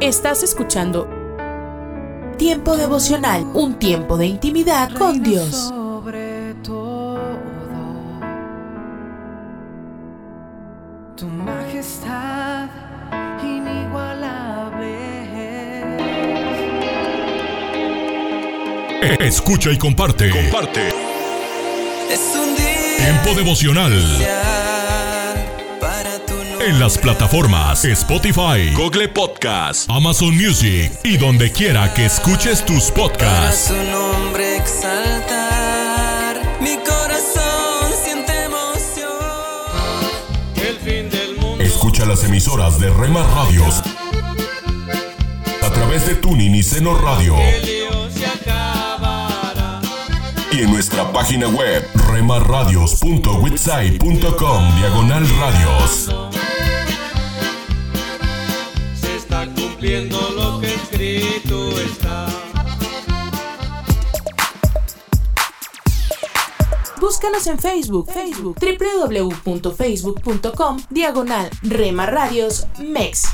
Estás escuchando Tiempo devocional, un tiempo de intimidad con Dios. Sobre todo, tu majestad inigualable. Escucha y comparte. Comparte. Es un día Tiempo devocional. En las plataformas Spotify, Google Podcast, Amazon Music y donde quiera que escuches tus Para podcasts. su nombre exaltar. Mi corazón siente emoción. El fin del mundo. Escucha las emisoras de Rema Radios a través de Tuning y Seno Radio y en nuestra página web remarradios.witsai.com diagonal radios. Cumpliendo lo que escrito. Búscanos en Facebook, Facebook, www.facebook.com, diagonal Rema Radios MEX.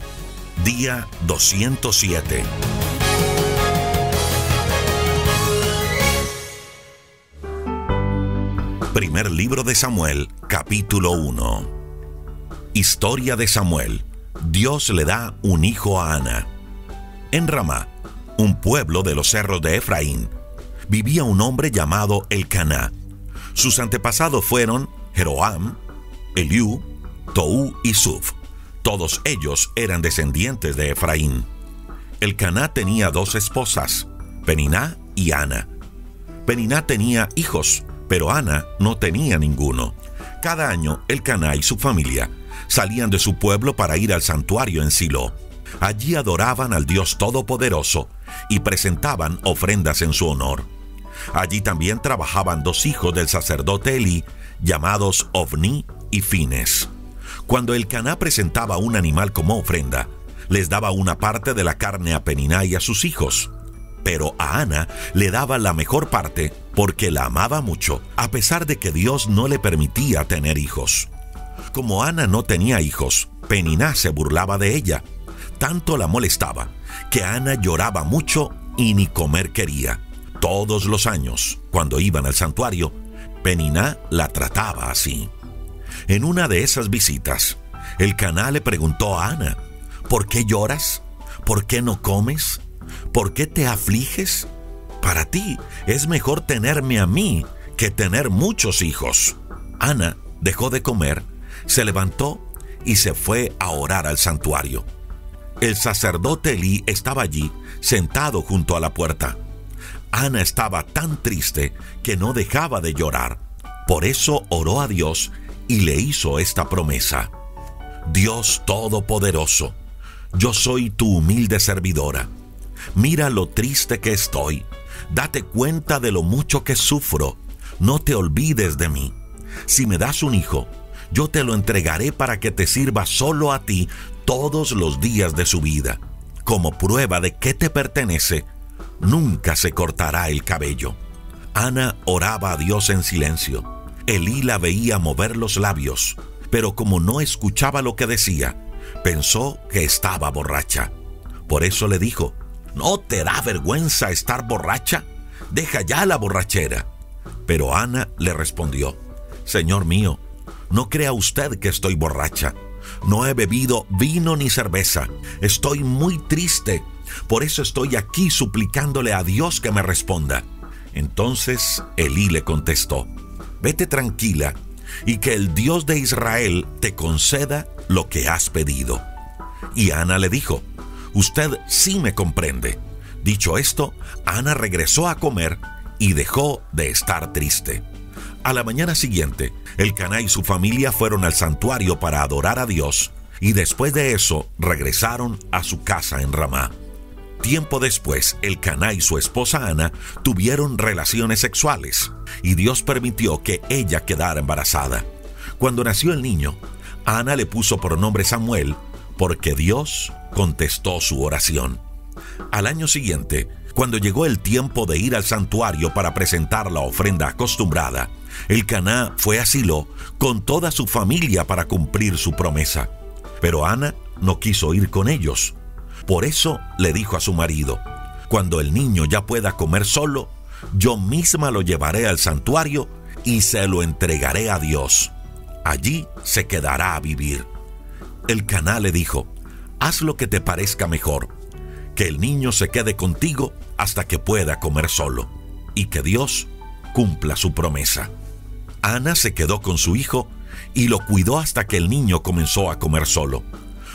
Día 207. Primer libro de Samuel, capítulo 1. Historia de Samuel. Dios le da un hijo a Ana. En Ramá, un pueblo de los cerros de Efraín, vivía un hombre llamado Elcaná. Sus antepasados fueron Jeroam, Eliú, Tou y Suf. Todos ellos eran descendientes de Efraín. Elcaná tenía dos esposas, Peniná y Ana. Peniná tenía hijos, pero Ana no tenía ninguno. Cada año, Elcaná y su familia salían de su pueblo para ir al santuario en Silo. Allí adoraban al Dios Todopoderoso y presentaban ofrendas en su honor. Allí también trabajaban dos hijos del sacerdote Elí, llamados Ovni y Fines. Cuando el Caná presentaba un animal como ofrenda, les daba una parte de la carne a Peniná y a sus hijos. Pero a Ana le daba la mejor parte porque la amaba mucho, a pesar de que Dios no le permitía tener hijos. Como Ana no tenía hijos, Peniná se burlaba de ella. Tanto la molestaba que Ana lloraba mucho y ni comer quería. Todos los años, cuando iban al santuario, Peniná la trataba así. En una de esas visitas, el Caná le preguntó a Ana, ¿por qué lloras? ¿Por qué no comes? ¿Por qué te afliges? Para ti es mejor tenerme a mí que tener muchos hijos. Ana dejó de comer, se levantó y se fue a orar al santuario. El sacerdote Elí estaba allí, sentado junto a la puerta. Ana estaba tan triste que no dejaba de llorar. Por eso oró a Dios y le hizo esta promesa. Dios Todopoderoso, yo soy tu humilde servidora. Mira lo triste que estoy. Date cuenta de lo mucho que sufro. No te olvides de mí. Si me das un hijo, yo te lo entregaré para que te sirva solo a ti todos los días de su vida. Como prueba de que te pertenece, nunca se cortará el cabello. Ana oraba a Dios en silencio. Elí la veía mover los labios, pero como no escuchaba lo que decía, pensó que estaba borracha. Por eso le dijo, ¿no te da vergüenza estar borracha? Deja ya la borrachera. Pero Ana le respondió, Señor mío, no crea usted que estoy borracha. No he bebido vino ni cerveza. Estoy muy triste. Por eso estoy aquí suplicándole a Dios que me responda. Entonces Elí le contestó, Vete tranquila y que el Dios de Israel te conceda lo que has pedido. Y Ana le dijo, Usted sí me comprende. Dicho esto, Ana regresó a comer y dejó de estar triste. A la mañana siguiente, el Caná y su familia fueron al santuario para adorar a Dios y después de eso regresaron a su casa en Ramá. Tiempo después, el Caná y su esposa Ana tuvieron relaciones sexuales y Dios permitió que ella quedara embarazada. Cuando nació el niño, Ana le puso por nombre Samuel porque Dios contestó su oración. Al año siguiente, cuando llegó el tiempo de ir al santuario para presentar la ofrenda acostumbrada, el Caná fue a Silo con toda su familia para cumplir su promesa. Pero Ana no quiso ir con ellos. Por eso le dijo a su marido, cuando el niño ya pueda comer solo, yo misma lo llevaré al santuario y se lo entregaré a Dios. Allí se quedará a vivir. El Caná le dijo, haz lo que te parezca mejor, que el niño se quede contigo hasta que pueda comer solo, y que Dios cumpla su promesa. Ana se quedó con su hijo y lo cuidó hasta que el niño comenzó a comer solo.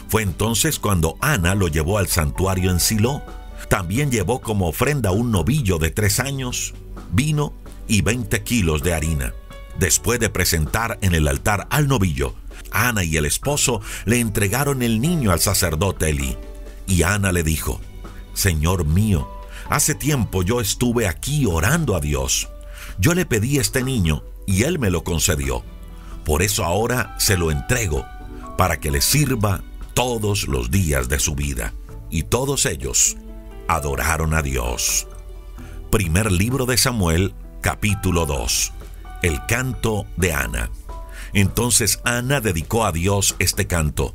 Fue entonces cuando Ana lo llevó al santuario en Silo. También llevó como ofrenda un novillo de tres años, vino y 20 kilos de harina. Después de presentar en el altar al novillo, Ana y el esposo le entregaron el niño al sacerdote Eli. Y Ana le dijo, Señor mío, hace tiempo yo estuve aquí orando a Dios. Yo le pedí este niño y él me lo concedió. Por eso ahora se lo entrego, para que le sirva todos los días de su vida. Y todos ellos adoraron a Dios. Primer libro de Samuel, capítulo 2. El canto de Ana. Entonces Ana dedicó a Dios este canto.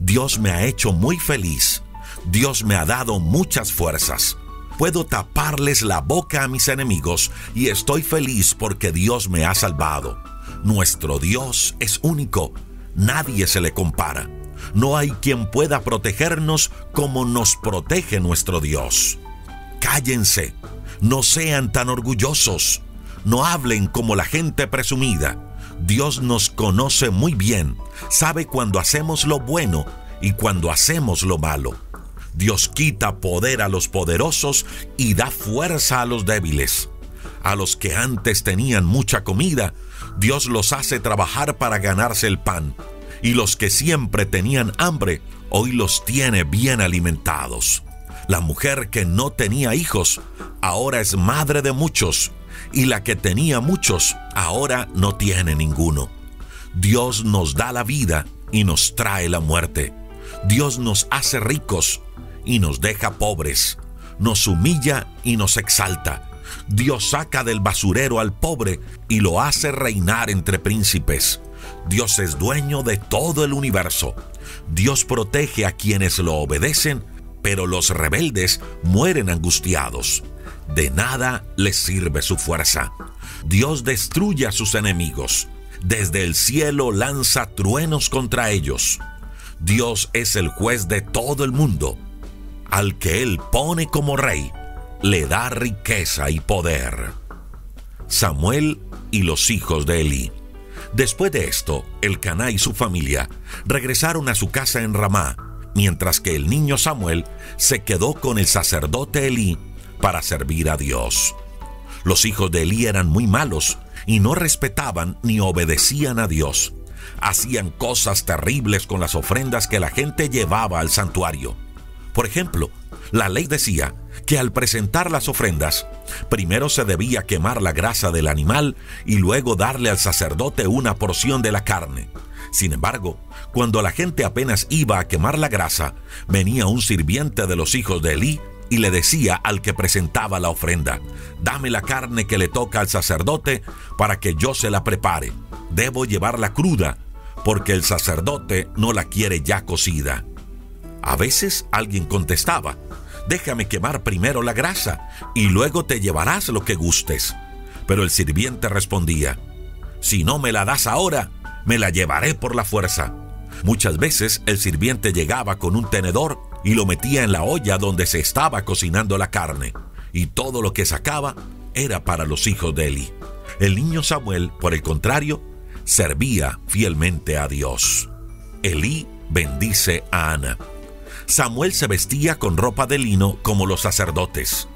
Dios me ha hecho muy feliz. Dios me ha dado muchas fuerzas. Puedo taparles la boca a mis enemigos y estoy feliz porque Dios me ha salvado. Nuestro Dios es único. Nadie se le compara. No hay quien pueda protegernos como nos protege nuestro Dios. Cállense. No sean tan orgullosos. No hablen como la gente presumida. Dios nos conoce muy bien, sabe cuando hacemos lo bueno y cuando hacemos lo malo. Dios quita poder a los poderosos y da fuerza a los débiles. A los que antes tenían mucha comida, Dios los hace trabajar para ganarse el pan. Y los que siempre tenían hambre, hoy los tiene bien alimentados. La mujer que no tenía hijos, ahora es madre de muchos y la que tenía muchos ahora no tiene ninguno. Dios nos da la vida y nos trae la muerte. Dios nos hace ricos y nos deja pobres. Nos humilla y nos exalta. Dios saca del basurero al pobre y lo hace reinar entre príncipes. Dios es dueño de todo el universo. Dios protege a quienes lo obedecen, pero los rebeldes mueren angustiados de nada les sirve su fuerza. Dios destruye a sus enemigos. Desde el cielo lanza truenos contra ellos. Dios es el juez de todo el mundo. Al que Él pone como rey, le da riqueza y poder. Samuel y los hijos de Eli. Después de esto, el Caná y su familia regresaron a su casa en Ramá, mientras que el niño Samuel se quedó con el sacerdote Elí para servir a Dios. Los hijos de Elí eran muy malos y no respetaban ni obedecían a Dios. Hacían cosas terribles con las ofrendas que la gente llevaba al santuario. Por ejemplo, la ley decía que al presentar las ofrendas, primero se debía quemar la grasa del animal y luego darle al sacerdote una porción de la carne. Sin embargo, cuando la gente apenas iba a quemar la grasa, venía un sirviente de los hijos de Elí y le decía al que presentaba la ofrenda, dame la carne que le toca al sacerdote para que yo se la prepare. Debo llevarla cruda, porque el sacerdote no la quiere ya cocida. A veces alguien contestaba, déjame quemar primero la grasa y luego te llevarás lo que gustes. Pero el sirviente respondía, si no me la das ahora, me la llevaré por la fuerza. Muchas veces el sirviente llegaba con un tenedor y lo metía en la olla donde se estaba cocinando la carne, y todo lo que sacaba era para los hijos de Eli. El niño Samuel, por el contrario, servía fielmente a Dios. Elí bendice a Ana. Samuel se vestía con ropa de lino como los sacerdotes.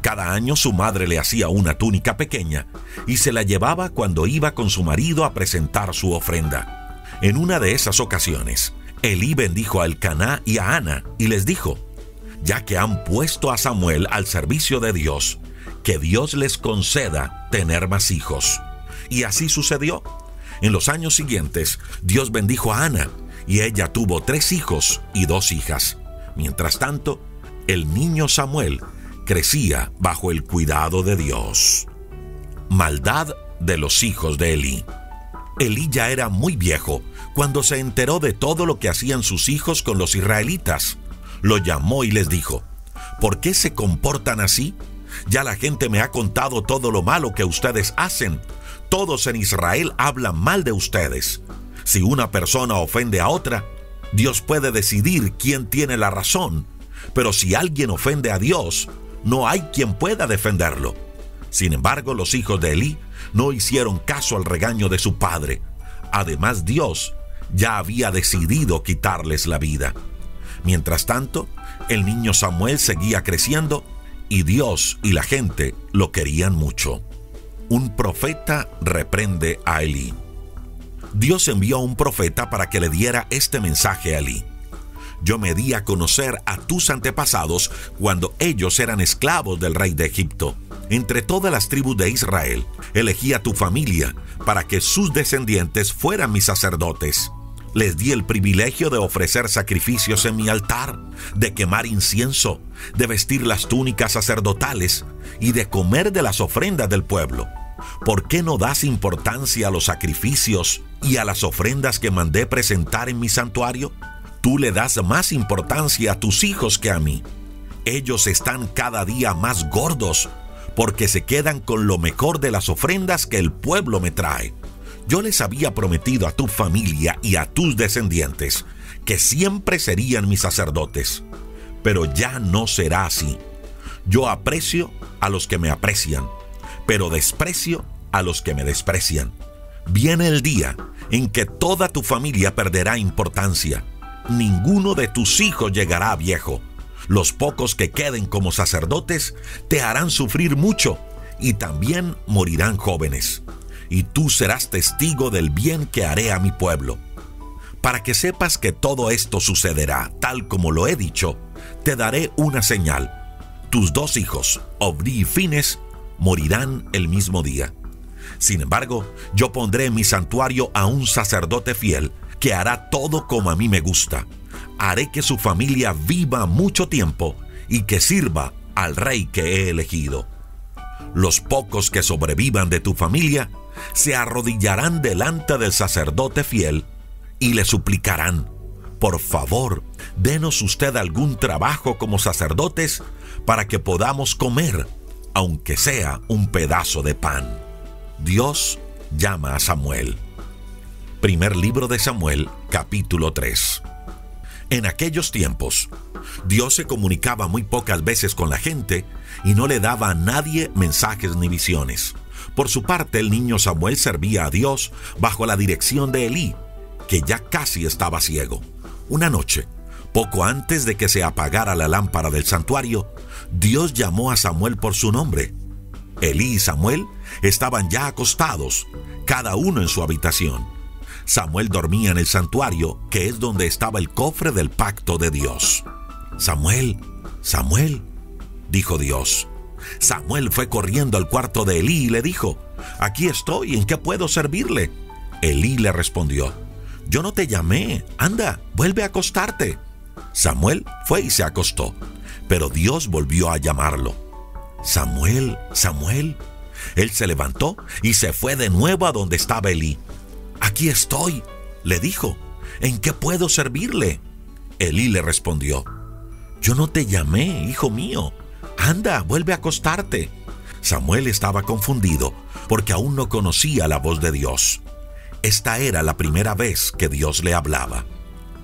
Cada año su madre le hacía una túnica pequeña y se la llevaba cuando iba con su marido a presentar su ofrenda. En una de esas ocasiones, Elí bendijo a Elcaná y a Ana y les dijo, ya que han puesto a Samuel al servicio de Dios, que Dios les conceda tener más hijos. Y así sucedió. En los años siguientes, Dios bendijo a Ana y ella tuvo tres hijos y dos hijas. Mientras tanto, el niño Samuel crecía bajo el cuidado de Dios. Maldad de los hijos de Elí. Elí ya era muy viejo cuando se enteró de todo lo que hacían sus hijos con los israelitas. Lo llamó y les dijo, ¿por qué se comportan así? Ya la gente me ha contado todo lo malo que ustedes hacen. Todos en Israel hablan mal de ustedes. Si una persona ofende a otra, Dios puede decidir quién tiene la razón. Pero si alguien ofende a Dios, no hay quien pueda defenderlo. Sin embargo, los hijos de Elí no hicieron caso al regaño de su padre. Además, Dios ya había decidido quitarles la vida. Mientras tanto, el niño Samuel seguía creciendo y Dios y la gente lo querían mucho. Un profeta reprende a Elí. Dios envió a un profeta para que le diera este mensaje a Elí. Yo me di a conocer a tus antepasados cuando ellos eran esclavos del rey de Egipto. Entre todas las tribus de Israel, elegí a tu familia para que sus descendientes fueran mis sacerdotes. Les di el privilegio de ofrecer sacrificios en mi altar, de quemar incienso, de vestir las túnicas sacerdotales y de comer de las ofrendas del pueblo. ¿Por qué no das importancia a los sacrificios y a las ofrendas que mandé presentar en mi santuario? Tú le das más importancia a tus hijos que a mí. Ellos están cada día más gordos porque se quedan con lo mejor de las ofrendas que el pueblo me trae. Yo les había prometido a tu familia y a tus descendientes que siempre serían mis sacerdotes, pero ya no será así. Yo aprecio a los que me aprecian, pero desprecio a los que me desprecian. Viene el día en que toda tu familia perderá importancia. Ninguno de tus hijos llegará viejo. Los pocos que queden como sacerdotes te harán sufrir mucho y también morirán jóvenes y tú serás testigo del bien que haré a mi pueblo. Para que sepas que todo esto sucederá tal como lo he dicho, te daré una señal. Tus dos hijos, Obri y Fines, morirán el mismo día. Sin embargo, yo pondré en mi santuario a un sacerdote fiel que hará todo como a mí me gusta. Haré que su familia viva mucho tiempo y que sirva al rey que he elegido. Los pocos que sobrevivan de tu familia se arrodillarán delante del sacerdote fiel y le suplicarán, por favor, denos usted algún trabajo como sacerdotes para que podamos comer, aunque sea un pedazo de pan. Dios llama a Samuel. Primer libro de Samuel, capítulo 3. En aquellos tiempos, Dios se comunicaba muy pocas veces con la gente y no le daba a nadie mensajes ni visiones. Por su parte, el niño Samuel servía a Dios bajo la dirección de Elí, que ya casi estaba ciego. Una noche, poco antes de que se apagara la lámpara del santuario, Dios llamó a Samuel por su nombre. Elí y Samuel estaban ya acostados, cada uno en su habitación. Samuel dormía en el santuario, que es donde estaba el cofre del pacto de Dios. Samuel, Samuel, dijo Dios. Samuel fue corriendo al cuarto de Elí y le dijo, Aquí estoy, ¿en qué puedo servirle? Elí le respondió, Yo no te llamé, anda, vuelve a acostarte. Samuel fue y se acostó. Pero Dios volvió a llamarlo. Samuel, Samuel. Él se levantó y se fue de nuevo a donde estaba Elí. Aquí estoy, le dijo. ¿En qué puedo servirle? Elí le respondió, Yo no te llamé, hijo mío. Anda, vuelve a acostarte. Samuel estaba confundido porque aún no conocía la voz de Dios. Esta era la primera vez que Dios le hablaba.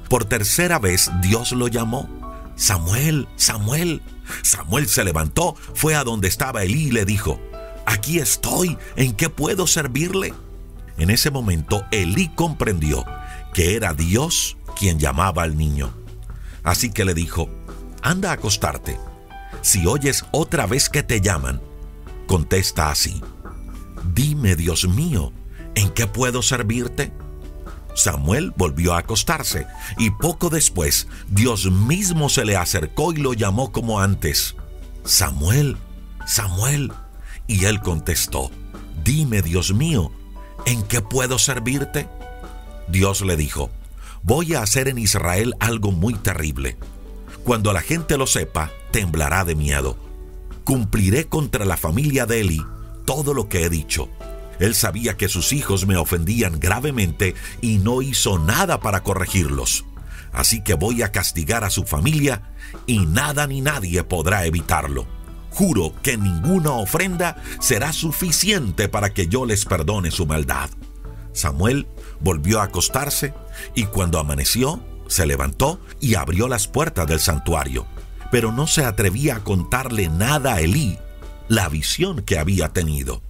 Por tercera vez Dios lo llamó. Samuel, Samuel. Samuel se levantó, fue a donde estaba Elí y le dijo, Aquí estoy, ¿en qué puedo servirle? En ese momento Elí comprendió que era Dios quien llamaba al niño. Así que le dijo, anda a acostarte. Si oyes otra vez que te llaman, contesta así, dime Dios mío, ¿en qué puedo servirte? Samuel volvió a acostarse y poco después Dios mismo se le acercó y lo llamó como antes. Samuel, Samuel. Y él contestó, dime Dios mío, ¿en qué puedo servirte? Dios le dijo, voy a hacer en Israel algo muy terrible. Cuando la gente lo sepa, temblará de miedo. Cumpliré contra la familia de Eli todo lo que he dicho. Él sabía que sus hijos me ofendían gravemente y no hizo nada para corregirlos. Así que voy a castigar a su familia y nada ni nadie podrá evitarlo. Juro que ninguna ofrenda será suficiente para que yo les perdone su maldad. Samuel volvió a acostarse y cuando amaneció, se levantó y abrió las puertas del santuario, pero no se atrevía a contarle nada a Elí la visión que había tenido.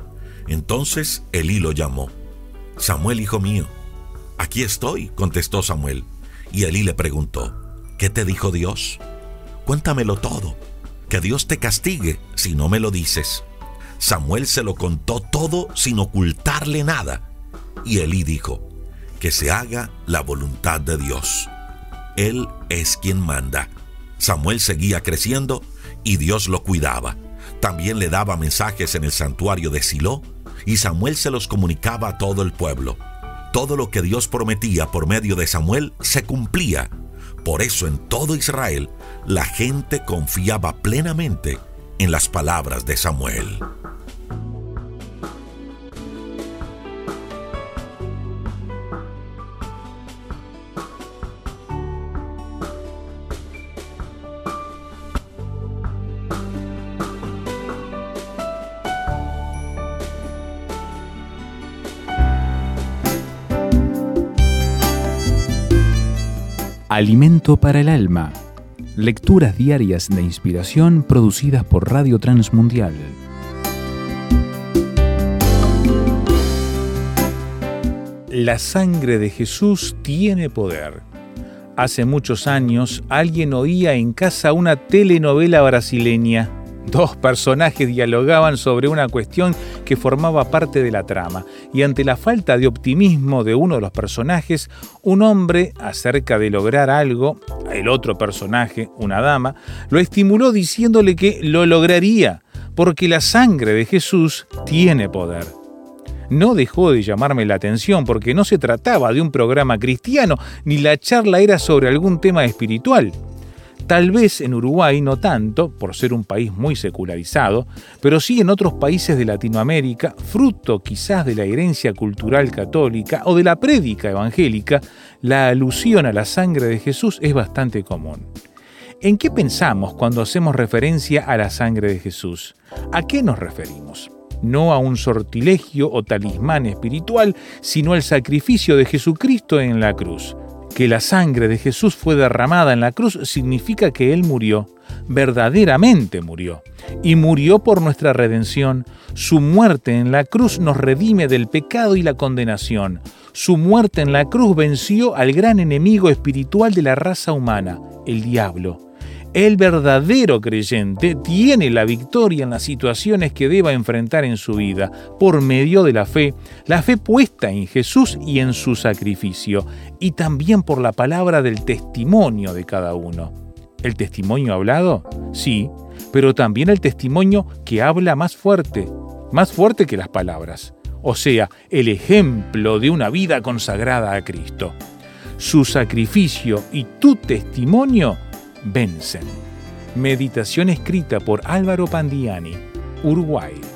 Entonces Elí lo llamó. Samuel, hijo mío. Aquí estoy, contestó Samuel. Y Elí le preguntó, ¿qué te dijo Dios? Cuéntamelo todo. Que Dios te castigue si no me lo dices. Samuel se lo contó todo sin ocultarle nada. Y Elí dijo, que se haga la voluntad de Dios. Él es quien manda. Samuel seguía creciendo y Dios lo cuidaba. También le daba mensajes en el santuario de Silo y Samuel se los comunicaba a todo el pueblo. Todo lo que Dios prometía por medio de Samuel se cumplía. Por eso en todo Israel la gente confiaba plenamente en las palabras de Samuel. Alimento para el alma. Lecturas diarias de inspiración producidas por Radio Transmundial. La sangre de Jesús tiene poder. Hace muchos años alguien oía en casa una telenovela brasileña Dos personajes dialogaban sobre una cuestión que formaba parte de la trama, y ante la falta de optimismo de uno de los personajes, un hombre, acerca de lograr algo, el otro personaje, una dama, lo estimuló diciéndole que lo lograría, porque la sangre de Jesús tiene poder. No dejó de llamarme la atención porque no se trataba de un programa cristiano, ni la charla era sobre algún tema espiritual. Tal vez en Uruguay no tanto, por ser un país muy secularizado, pero sí en otros países de Latinoamérica, fruto quizás de la herencia cultural católica o de la prédica evangélica, la alusión a la sangre de Jesús es bastante común. ¿En qué pensamos cuando hacemos referencia a la sangre de Jesús? ¿A qué nos referimos? No a un sortilegio o talismán espiritual, sino al sacrificio de Jesucristo en la cruz que la sangre de Jesús fue derramada en la cruz significa que Él murió, verdaderamente murió, y murió por nuestra redención. Su muerte en la cruz nos redime del pecado y la condenación. Su muerte en la cruz venció al gran enemigo espiritual de la raza humana, el diablo. El verdadero creyente tiene la victoria en las situaciones que deba enfrentar en su vida por medio de la fe, la fe puesta en Jesús y en su sacrificio, y también por la palabra del testimonio de cada uno. ¿El testimonio hablado? Sí, pero también el testimonio que habla más fuerte, más fuerte que las palabras, o sea, el ejemplo de una vida consagrada a Cristo. Su sacrificio y tu testimonio vencen. Meditación escrita por Álvaro Pandiani, Uruguay.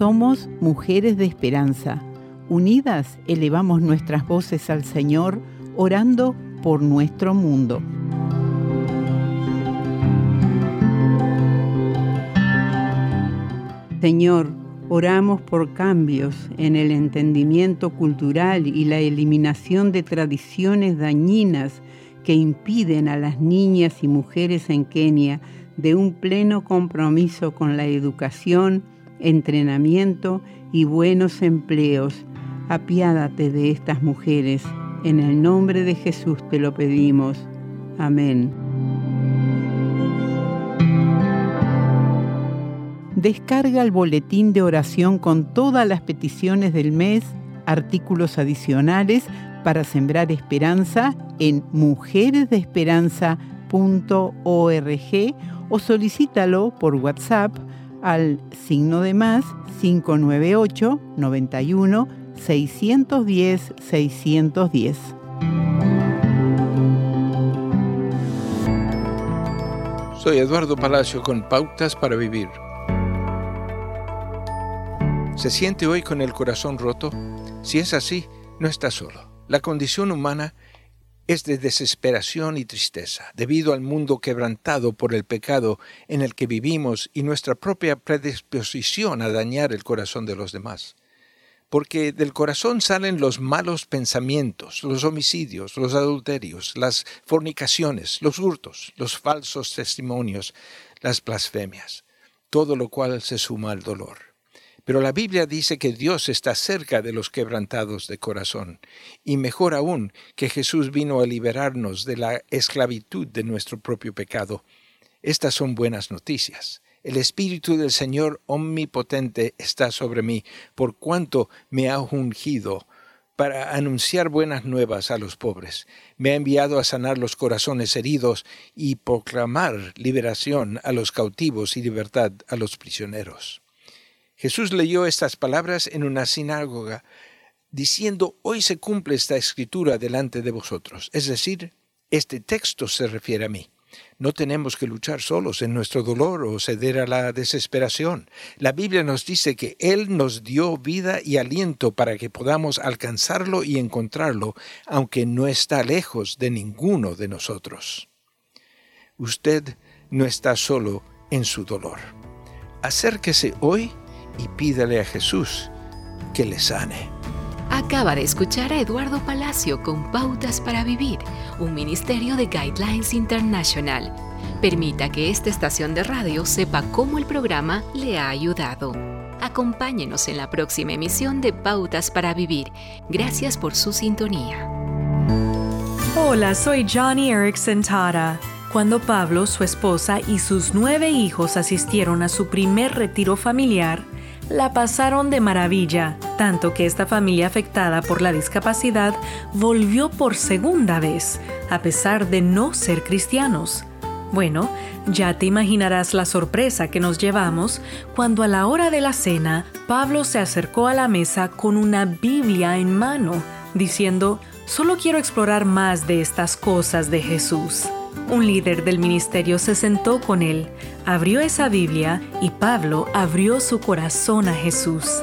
Somos mujeres de esperanza. Unidas elevamos nuestras voces al Señor, orando por nuestro mundo. Señor, oramos por cambios en el entendimiento cultural y la eliminación de tradiciones dañinas que impiden a las niñas y mujeres en Kenia de un pleno compromiso con la educación, entrenamiento y buenos empleos. Apiádate de estas mujeres. En el nombre de Jesús te lo pedimos. Amén. Descarga el boletín de oración con todas las peticiones del mes, artículos adicionales para sembrar esperanza en mujeresdeesperanza.org o solicítalo por WhatsApp al signo de más 598 91 610 610. Soy Eduardo Palacio con Pautas para Vivir. ¿Se siente hoy con el corazón roto? Si es así, no está solo. La condición humana es de desesperación y tristeza, debido al mundo quebrantado por el pecado en el que vivimos y nuestra propia predisposición a dañar el corazón de los demás. Porque del corazón salen los malos pensamientos, los homicidios, los adulterios, las fornicaciones, los hurtos, los falsos testimonios, las blasfemias, todo lo cual se suma al dolor. Pero la Biblia dice que Dios está cerca de los quebrantados de corazón, y mejor aún que Jesús vino a liberarnos de la esclavitud de nuestro propio pecado. Estas son buenas noticias. El Espíritu del Señor Omnipotente está sobre mí, por cuanto me ha ungido para anunciar buenas nuevas a los pobres. Me ha enviado a sanar los corazones heridos y proclamar liberación a los cautivos y libertad a los prisioneros. Jesús leyó estas palabras en una sinagoga, diciendo, hoy se cumple esta escritura delante de vosotros. Es decir, este texto se refiere a mí. No tenemos que luchar solos en nuestro dolor o ceder a la desesperación. La Biblia nos dice que Él nos dio vida y aliento para que podamos alcanzarlo y encontrarlo, aunque no está lejos de ninguno de nosotros. Usted no está solo en su dolor. Acérquese hoy y pídale a Jesús que le sane. Acaba de escuchar a Eduardo Palacio con Pautas para Vivir, un ministerio de Guidelines International. Permita que esta estación de radio sepa cómo el programa le ha ayudado. Acompáñenos en la próxima emisión de Pautas para Vivir. Gracias por su sintonía. Hola, soy Johnny Erickson Tara. Cuando Pablo, su esposa y sus nueve hijos asistieron a su primer retiro familiar, la pasaron de maravilla, tanto que esta familia afectada por la discapacidad volvió por segunda vez, a pesar de no ser cristianos. Bueno, ya te imaginarás la sorpresa que nos llevamos cuando a la hora de la cena Pablo se acercó a la mesa con una Biblia en mano, diciendo, solo quiero explorar más de estas cosas de Jesús. Un líder del ministerio se sentó con él, abrió esa Biblia y Pablo abrió su corazón a Jesús.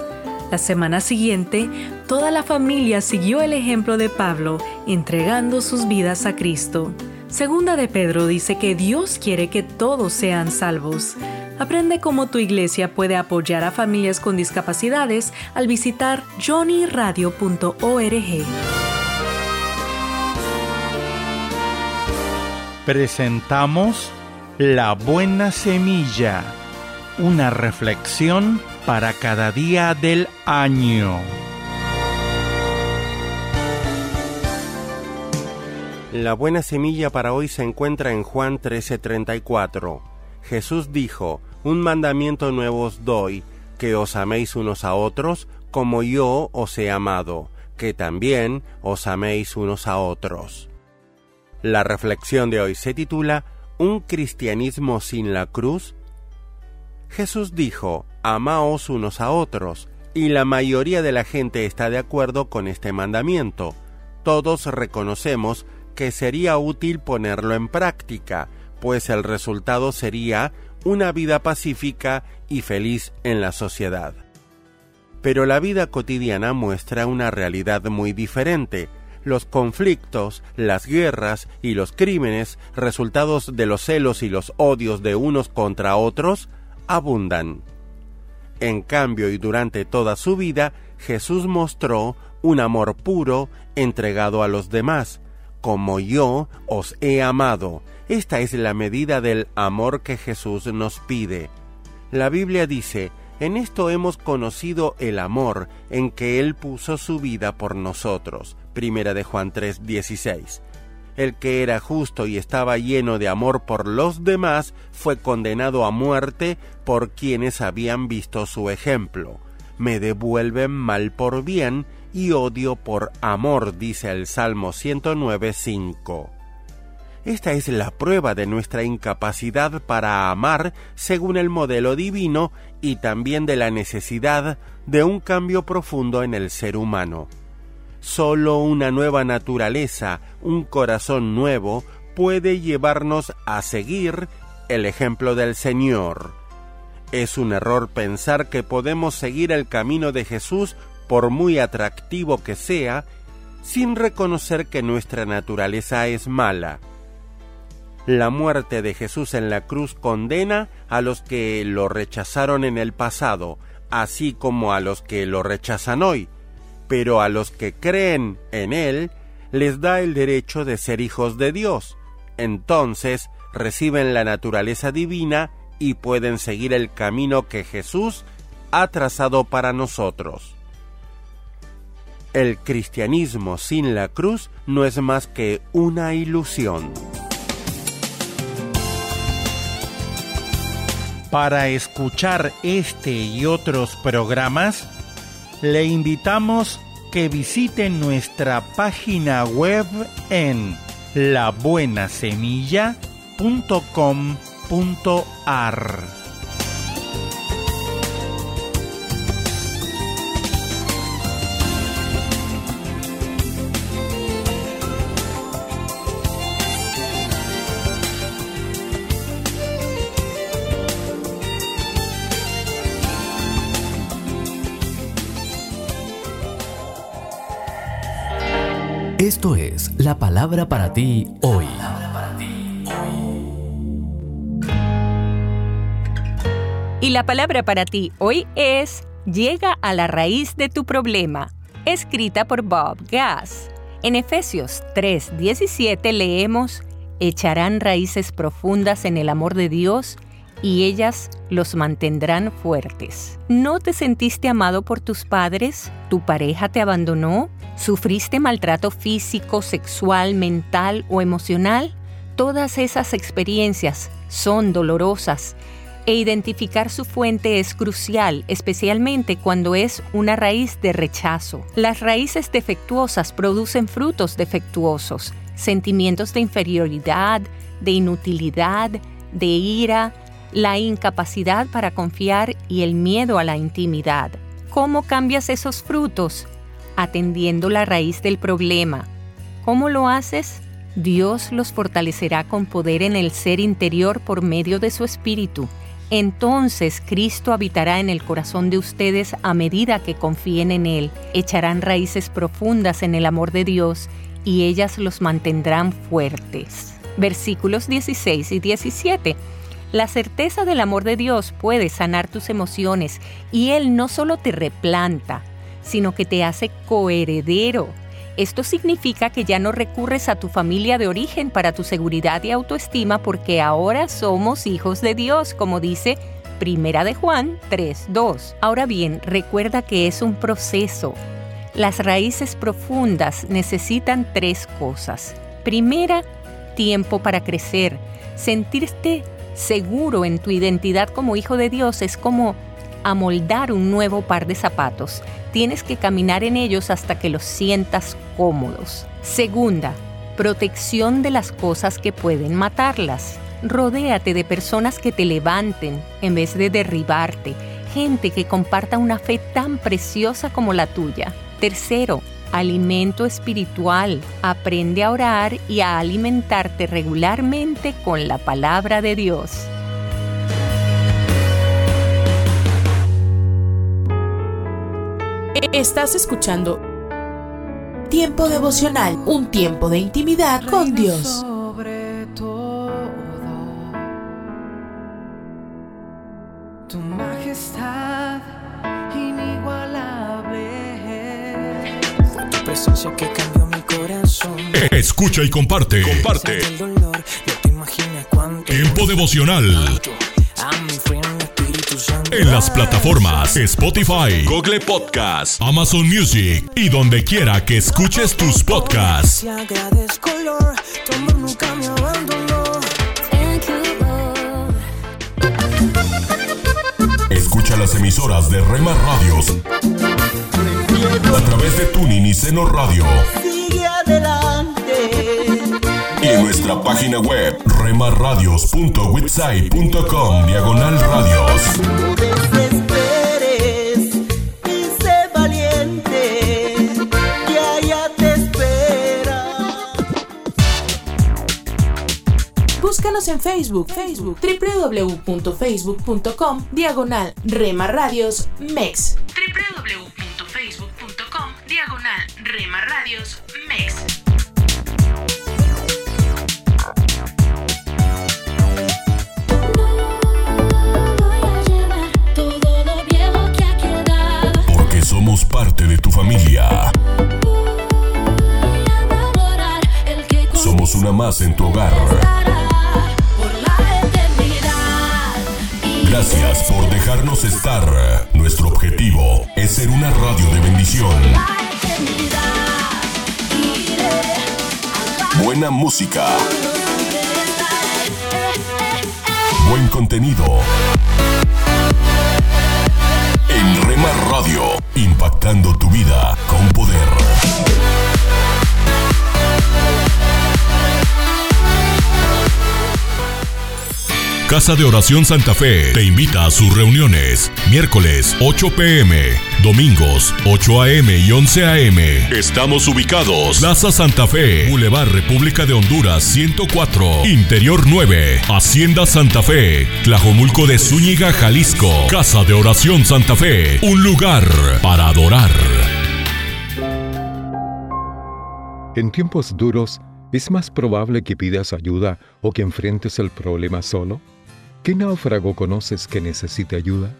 La semana siguiente, toda la familia siguió el ejemplo de Pablo, entregando sus vidas a Cristo. Segunda de Pedro dice que Dios quiere que todos sean salvos. Aprende cómo tu iglesia puede apoyar a familias con discapacidades al visitar johnnyradio.org. Presentamos La Buena Semilla, una reflexión para cada día del año. La buena semilla para hoy se encuentra en Juan 13:34. Jesús dijo, Un mandamiento nuevo os doy, que os améis unos a otros como yo os he amado, que también os améis unos a otros. La reflexión de hoy se titula ¿Un cristianismo sin la cruz? Jesús dijo, Amaos unos a otros, y la mayoría de la gente está de acuerdo con este mandamiento. Todos reconocemos que sería útil ponerlo en práctica, pues el resultado sería una vida pacífica y feliz en la sociedad. Pero la vida cotidiana muestra una realidad muy diferente. Los conflictos, las guerras y los crímenes, resultados de los celos y los odios de unos contra otros, abundan. En cambio y durante toda su vida, Jesús mostró un amor puro entregado a los demás, como yo os he amado, esta es la medida del amor que Jesús nos pide. La Biblia dice, en esto hemos conocido el amor en que Él puso su vida por nosotros. Primera de Juan 3:16. El que era justo y estaba lleno de amor por los demás fue condenado a muerte por quienes habían visto su ejemplo. Me devuelven mal por bien y odio por amor, dice el Salmo 109:5. Esta es la prueba de nuestra incapacidad para amar según el modelo divino y también de la necesidad de un cambio profundo en el ser humano. Solo una nueva naturaleza, un corazón nuevo, puede llevarnos a seguir el ejemplo del Señor. Es un error pensar que podemos seguir el camino de Jesús por muy atractivo que sea, sin reconocer que nuestra naturaleza es mala. La muerte de Jesús en la cruz condena a los que lo rechazaron en el pasado, así como a los que lo rechazan hoy, pero a los que creen en Él les da el derecho de ser hijos de Dios. Entonces reciben la naturaleza divina y pueden seguir el camino que Jesús ha trazado para nosotros. El cristianismo sin la cruz no es más que una ilusión. Para escuchar este y otros programas, le invitamos que visite nuestra página web en labuenasemilla.com.ar. Esto es la palabra para ti hoy. Y la palabra para ti hoy es Llega a la raíz de tu problema, escrita por Bob Gass. En Efesios 3:17 leemos, Echarán raíces profundas en el amor de Dios y ellas los mantendrán fuertes. ¿No te sentiste amado por tus padres? ¿Tu pareja te abandonó? ¿Sufriste maltrato físico, sexual, mental o emocional? Todas esas experiencias son dolorosas e identificar su fuente es crucial, especialmente cuando es una raíz de rechazo. Las raíces defectuosas producen frutos defectuosos, sentimientos de inferioridad, de inutilidad, de ira, la incapacidad para confiar y el miedo a la intimidad. ¿Cómo cambias esos frutos? Atendiendo la raíz del problema. ¿Cómo lo haces? Dios los fortalecerá con poder en el ser interior por medio de su espíritu. Entonces Cristo habitará en el corazón de ustedes a medida que confíen en Él. Echarán raíces profundas en el amor de Dios y ellas los mantendrán fuertes. Versículos 16 y 17 La certeza del amor de Dios puede sanar tus emociones y Él no solo te replanta, sino que te hace coheredero. Esto significa que ya no recurres a tu familia de origen para tu seguridad y autoestima porque ahora somos hijos de Dios, como dice Primera de Juan 3:2. Ahora bien, recuerda que es un proceso. Las raíces profundas necesitan tres cosas. Primera, tiempo para crecer. Sentirte seguro en tu identidad como hijo de Dios es como amoldar un nuevo par de zapatos. Tienes que caminar en ellos hasta que los sientas cómodos. Segunda, protección de las cosas que pueden matarlas. Rodéate de personas que te levanten en vez de derribarte, gente que comparta una fe tan preciosa como la tuya. Tercero, alimento espiritual. Aprende a orar y a alimentarte regularmente con la palabra de Dios. Estás escuchando Tiempo devocional, un tiempo de intimidad con Dios. Presencia que cambió mi corazón. Escucha y comparte. Comparte. El dolor, no te imaginas cuánto. Tiempo devocional. En las plataformas Spotify, Google Podcast, Amazon Music y donde quiera que escuches tus podcasts. Escucha las emisoras de Rema Radios a través de Tuning y Seno Radio Sigue adelante. y en nuestra página web remarradios.witsai.com diagonal radios. No desesperes y sé valiente. Que allá te espera. Búscanos en Facebook, Facebook, www.facebook.com, diagonal Rema Radios MEX. www.facebook.com, diagonal Rema Radios MEX. Porque somos parte de tu familia. Somos una más en tu hogar. Gracias por dejarnos estar. Nuestro objetivo es ser una radio de bendición. Buena música. Buen contenido. En Rema Radio, impactando tu vida con poder. Casa de Oración Santa Fe te invita a sus reuniones. Miércoles 8 pm, domingos 8 am y 11 am. Estamos ubicados. Plaza Santa Fe, Boulevard República de Honduras 104, Interior 9, Hacienda Santa Fe, Tlajomulco de Zúñiga, Jalisco. Casa de Oración Santa Fe, un lugar para adorar. En tiempos duros, ¿es más probable que pidas ayuda o que enfrentes el problema solo? ¿Qué náufrago conoces que necesite ayuda?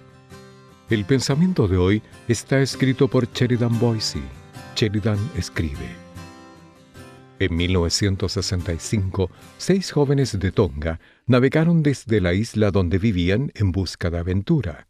El pensamiento de hoy está escrito por Sheridan Boise. Sheridan escribe. En 1965, seis jóvenes de Tonga navegaron desde la isla donde vivían en busca de aventura.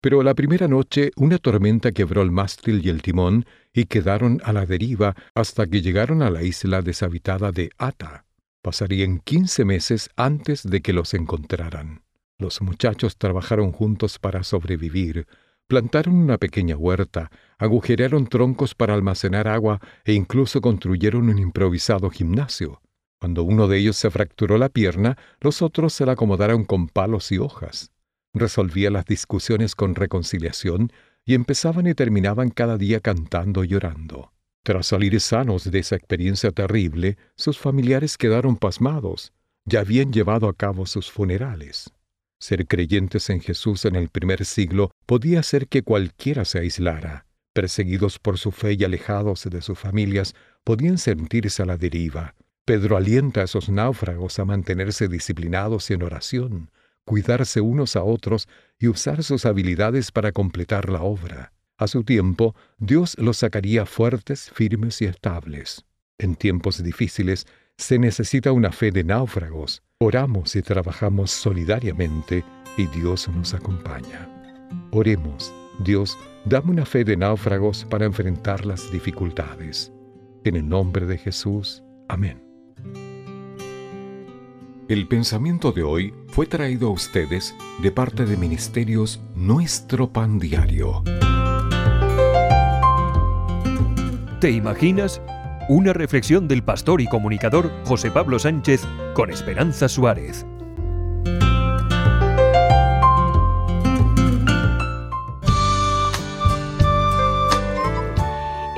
Pero la primera noche una tormenta quebró el mástil y el timón y quedaron a la deriva hasta que llegaron a la isla deshabitada de Ata. Pasarían 15 meses antes de que los encontraran. Los muchachos trabajaron juntos para sobrevivir, plantaron una pequeña huerta, agujerearon troncos para almacenar agua e incluso construyeron un improvisado gimnasio. Cuando uno de ellos se fracturó la pierna, los otros se la acomodaron con palos y hojas. Resolvía las discusiones con reconciliación y empezaban y terminaban cada día cantando y llorando. Tras salir sanos de esa experiencia terrible, sus familiares quedaron pasmados. Ya habían llevado a cabo sus funerales. Ser creyentes en Jesús en el primer siglo podía hacer que cualquiera se aislara. Perseguidos por su fe y alejados de sus familias, podían sentirse a la deriva. Pedro alienta a esos náufragos a mantenerse disciplinados en oración, cuidarse unos a otros y usar sus habilidades para completar la obra. A su tiempo, Dios los sacaría fuertes, firmes y estables. En tiempos difíciles, se necesita una fe de náufragos. Oramos y trabajamos solidariamente y Dios nos acompaña. Oremos, Dios, dame una fe de náufragos para enfrentar las dificultades. En el nombre de Jesús. Amén. El pensamiento de hoy fue traído a ustedes de parte de Ministerios Nuestro Pan Diario. ¿Te imaginas? Una reflexión del pastor y comunicador José Pablo Sánchez con Esperanza Suárez.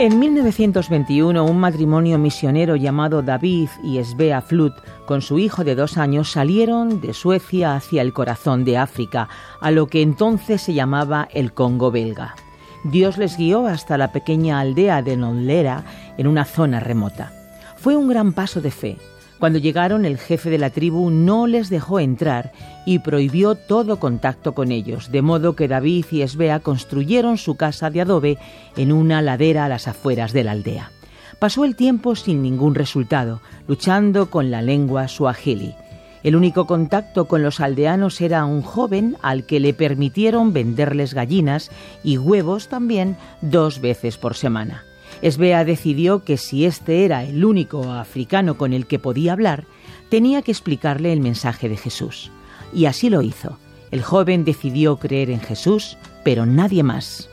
En 1921, un matrimonio misionero llamado David y Svea Flut, con su hijo de dos años, salieron de Suecia hacia el corazón de África, a lo que entonces se llamaba el Congo belga. Dios les guió hasta la pequeña aldea de Nonlera, en una zona remota. Fue un gran paso de fe. Cuando llegaron, el jefe de la tribu no les dejó entrar y prohibió todo contacto con ellos, de modo que David y Esbea construyeron su casa de adobe en una ladera a las afueras de la aldea. Pasó el tiempo sin ningún resultado, luchando con la lengua suajili. El único contacto con los aldeanos era un joven al que le permitieron venderles gallinas y huevos también dos veces por semana. Esbea decidió que si este era el único africano con el que podía hablar, tenía que explicarle el mensaje de Jesús. Y así lo hizo. El joven decidió creer en Jesús, pero nadie más.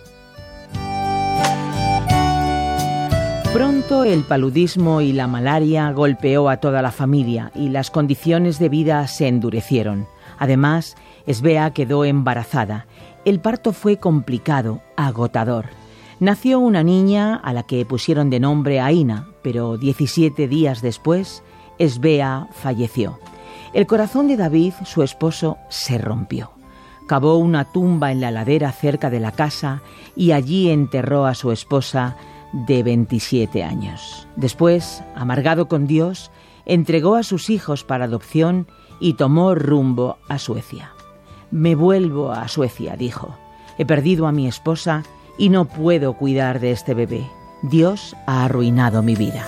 Pronto el paludismo y la malaria golpeó a toda la familia y las condiciones de vida se endurecieron. Además, Esbea quedó embarazada. El parto fue complicado, agotador. Nació una niña a la que pusieron de nombre Aina, pero 17 días después, Esbea falleció. El corazón de David, su esposo, se rompió. Cavó una tumba en la ladera cerca de la casa y allí enterró a su esposa de 27 años. Después, amargado con Dios, entregó a sus hijos para adopción y tomó rumbo a Suecia. Me vuelvo a Suecia, dijo. He perdido a mi esposa y no puedo cuidar de este bebé. Dios ha arruinado mi vida.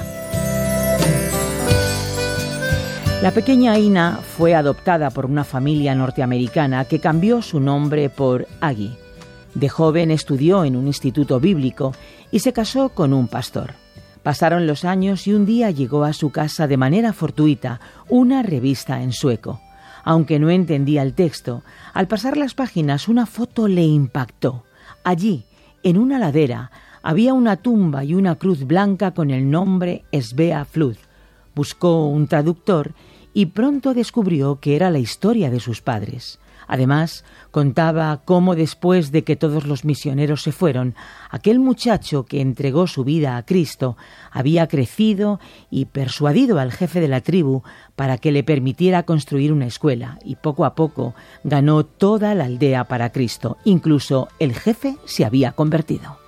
La pequeña Ina fue adoptada por una familia norteamericana que cambió su nombre por Aggie. De joven estudió en un instituto bíblico y se casó con un pastor. Pasaron los años y un día llegó a su casa de manera fortuita una revista en sueco. Aunque no entendía el texto, al pasar las páginas una foto le impactó. Allí, en una ladera, había una tumba y una cruz blanca con el nombre Svea Flood. Buscó un traductor y pronto descubrió que era la historia de sus padres. Además, contaba cómo después de que todos los misioneros se fueron, aquel muchacho que entregó su vida a Cristo había crecido y persuadido al jefe de la tribu para que le permitiera construir una escuela y poco a poco ganó toda la aldea para Cristo. Incluso el jefe se había convertido.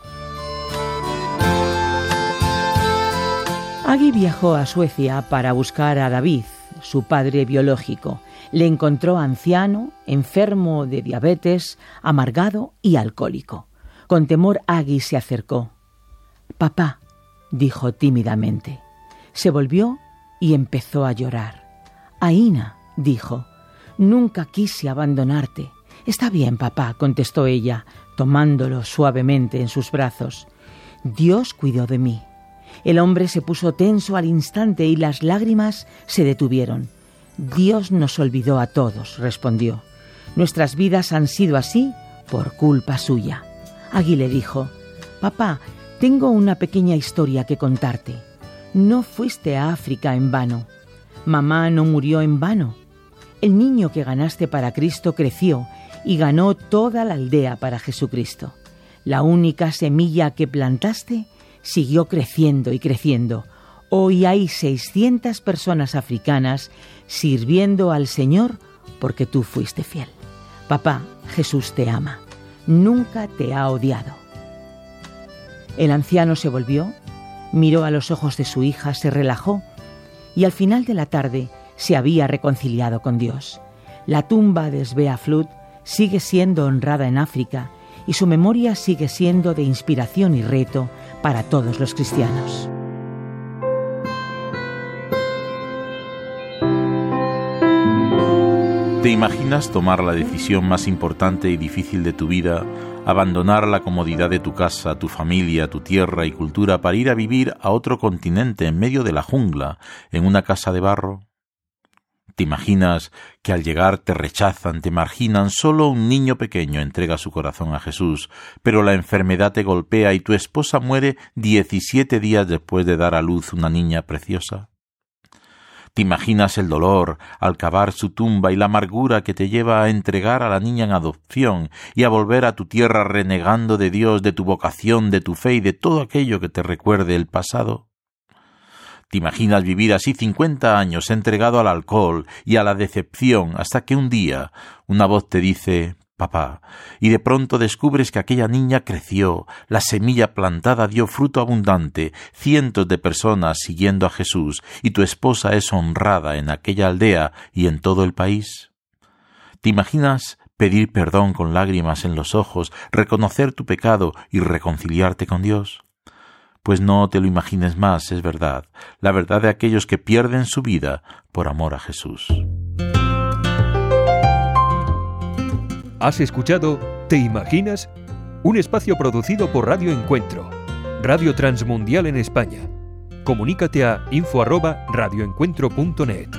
Agui viajó a Suecia para buscar a David, su padre biológico. Le encontró anciano, enfermo de diabetes, amargado y alcohólico. Con temor Agui se acercó. Papá, dijo tímidamente. Se volvió y empezó a llorar. Aina, dijo, nunca quise abandonarte. Está bien, papá, contestó ella, tomándolo suavemente en sus brazos. Dios cuidó de mí. El hombre se puso tenso al instante y las lágrimas se detuvieron. Dios nos olvidó a todos, respondió. Nuestras vidas han sido así por culpa suya. Agui le dijo, Papá, tengo una pequeña historia que contarte. No fuiste a África en vano. Mamá no murió en vano. El niño que ganaste para Cristo creció y ganó toda la aldea para Jesucristo. La única semilla que plantaste siguió creciendo y creciendo. Hoy hay 600 personas africanas sirviendo al Señor porque tú fuiste fiel. Papá, Jesús te ama. Nunca te ha odiado. El anciano se volvió, miró a los ojos de su hija, se relajó y al final de la tarde se había reconciliado con Dios. La tumba de Svea Flut sigue siendo honrada en África y su memoria sigue siendo de inspiración y reto para todos los cristianos. ¿Te imaginas tomar la decisión más importante y difícil de tu vida, abandonar la comodidad de tu casa, tu familia, tu tierra y cultura para ir a vivir a otro continente en medio de la jungla, en una casa de barro? ¿Te imaginas que al llegar te rechazan, te marginan, solo un niño pequeño entrega su corazón a Jesús, pero la enfermedad te golpea y tu esposa muere diecisiete días después de dar a luz una niña preciosa? ¿Te imaginas el dolor al cavar su tumba y la amargura que te lleva a entregar a la niña en adopción y a volver a tu tierra renegando de Dios, de tu vocación, de tu fe y de todo aquello que te recuerde el pasado? ¿Te imaginas vivir así cincuenta años entregado al alcohol y a la decepción hasta que un día una voz te dice papá, y de pronto descubres que aquella niña creció, la semilla plantada dio fruto abundante, cientos de personas siguiendo a Jesús, y tu esposa es honrada en aquella aldea y en todo el país? ¿Te imaginas pedir perdón con lágrimas en los ojos, reconocer tu pecado y reconciliarte con Dios? Pues no te lo imagines más, es verdad, la verdad de aquellos que pierden su vida por amor a Jesús. Has escuchado ¿Te imaginas? Un espacio producido por Radio Encuentro, Radio Transmundial en España. Comunícate a info@radioencuentro.net.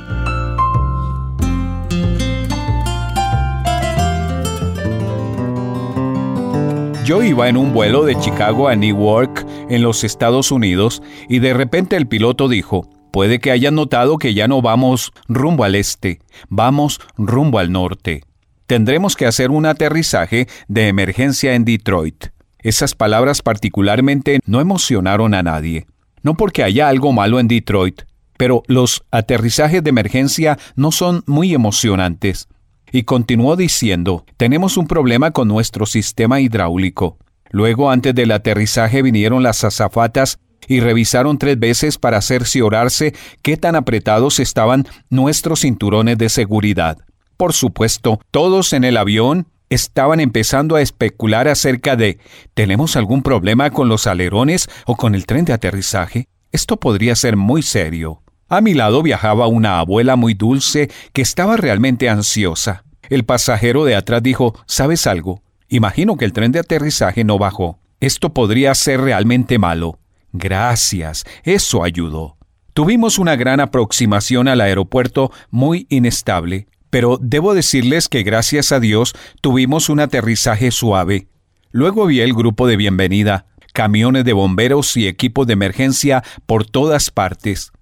Yo iba en un vuelo de Chicago a Newark, en los Estados Unidos, y de repente el piloto dijo, puede que hayan notado que ya no vamos rumbo al este, vamos rumbo al norte. Tendremos que hacer un aterrizaje de emergencia en Detroit. Esas palabras particularmente no emocionaron a nadie. No porque haya algo malo en Detroit, pero los aterrizajes de emergencia no son muy emocionantes. Y continuó diciendo, tenemos un problema con nuestro sistema hidráulico. Luego, antes del aterrizaje, vinieron las azafatas y revisaron tres veces para cerciorarse qué tan apretados estaban nuestros cinturones de seguridad. Por supuesto, todos en el avión estaban empezando a especular acerca de ¿tenemos algún problema con los alerones o con el tren de aterrizaje? Esto podría ser muy serio. A mi lado viajaba una abuela muy dulce que estaba realmente ansiosa. El pasajero de atrás dijo, ¿sabes algo? Imagino que el tren de aterrizaje no bajó. Esto podría ser realmente malo. Gracias, eso ayudó. Tuvimos una gran aproximación al aeropuerto muy inestable, pero debo decirles que gracias a Dios tuvimos un aterrizaje suave. Luego vi el grupo de bienvenida, camiones de bomberos y equipos de emergencia por todas partes.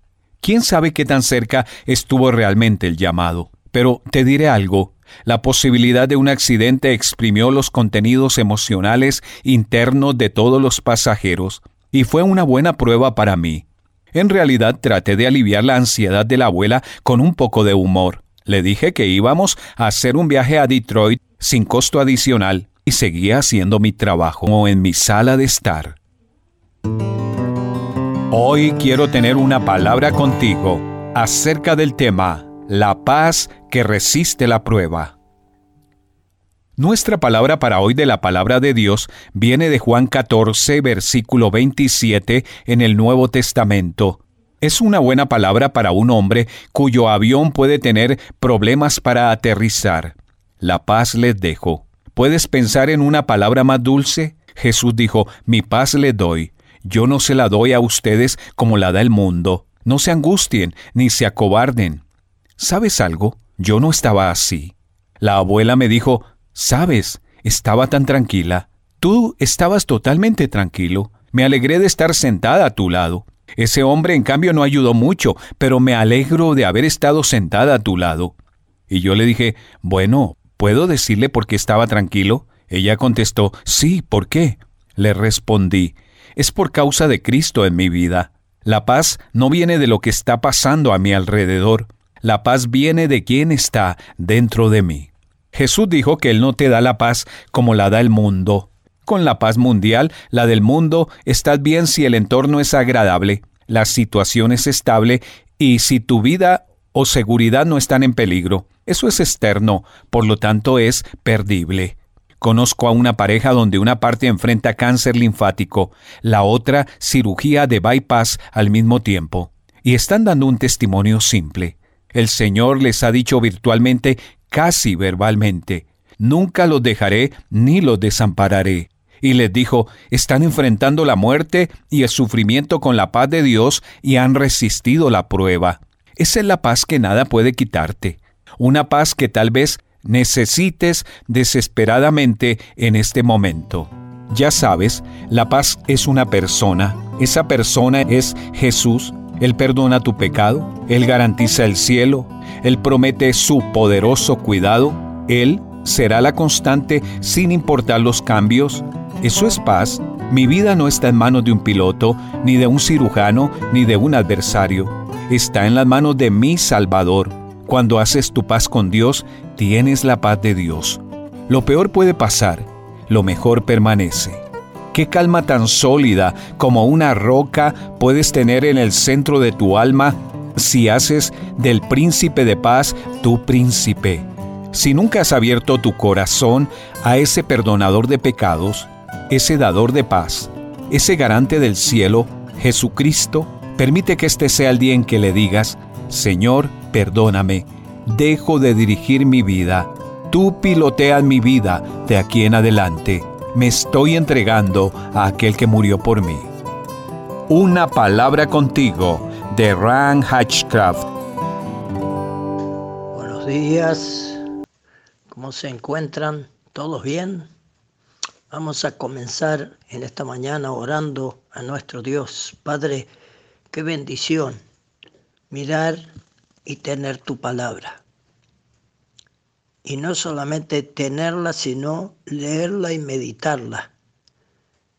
¿Quién sabe qué tan cerca estuvo realmente el llamado? Pero te diré algo, la posibilidad de un accidente exprimió los contenidos emocionales internos de todos los pasajeros, y fue una buena prueba para mí. En realidad traté de aliviar la ansiedad de la abuela con un poco de humor. Le dije que íbamos a hacer un viaje a Detroit sin costo adicional y seguía haciendo mi trabajo en mi sala de estar. Hoy quiero tener una palabra contigo acerca del tema La paz que resiste la prueba. Nuestra palabra para hoy de la palabra de Dios viene de Juan 14, versículo 27 en el Nuevo Testamento. Es una buena palabra para un hombre cuyo avión puede tener problemas para aterrizar. La paz les dejo. ¿Puedes pensar en una palabra más dulce? Jesús dijo, mi paz les doy. Yo no se la doy a ustedes como la da el mundo. No se angustien ni se acobarden. ¿Sabes algo? Yo no estaba así. La abuela me dijo, ¿sabes? Estaba tan tranquila. Tú estabas totalmente tranquilo. Me alegré de estar sentada a tu lado. Ese hombre, en cambio, no ayudó mucho, pero me alegro de haber estado sentada a tu lado. Y yo le dije, bueno, ¿puedo decirle por qué estaba tranquilo? Ella contestó, sí, ¿por qué? Le respondí, es por causa de Cristo en mi vida. La paz no viene de lo que está pasando a mi alrededor. La paz viene de quien está dentro de mí. Jesús dijo que Él no te da la paz como la da el mundo. Con la paz mundial, la del mundo, estás bien si el entorno es agradable, la situación es estable y si tu vida o seguridad no están en peligro. Eso es externo, por lo tanto es perdible. Conozco a una pareja donde una parte enfrenta cáncer linfático, la otra cirugía de bypass al mismo tiempo, y están dando un testimonio simple. El Señor les ha dicho virtualmente, casi verbalmente, nunca los dejaré ni los desampararé. Y les dijo, están enfrentando la muerte y el sufrimiento con la paz de Dios y han resistido la prueba. Esa es la paz que nada puede quitarte. Una paz que tal vez necesites desesperadamente en este momento. Ya sabes, la paz es una persona. Esa persona es Jesús. Él perdona tu pecado. Él garantiza el cielo. Él promete su poderoso cuidado. Él será la constante sin importar los cambios. Eso es paz. Mi vida no está en manos de un piloto, ni de un cirujano, ni de un adversario. Está en las manos de mi Salvador. Cuando haces tu paz con Dios, tienes la paz de Dios. Lo peor puede pasar, lo mejor permanece. ¿Qué calma tan sólida como una roca puedes tener en el centro de tu alma si haces del príncipe de paz tu príncipe? Si nunca has abierto tu corazón a ese perdonador de pecados, ese dador de paz, ese garante del cielo, Jesucristo, permite que este sea el día en que le digas, Señor, perdóname, dejo de dirigir mi vida, tú piloteas mi vida de aquí en adelante, me estoy entregando a aquel que murió por mí. Una palabra contigo de Ran Hatchcraft. Buenos días, ¿cómo se encuentran? ¿Todos bien? Vamos a comenzar en esta mañana orando a nuestro Dios. Padre, qué bendición mirar y tener tu palabra. Y no solamente tenerla, sino leerla y meditarla.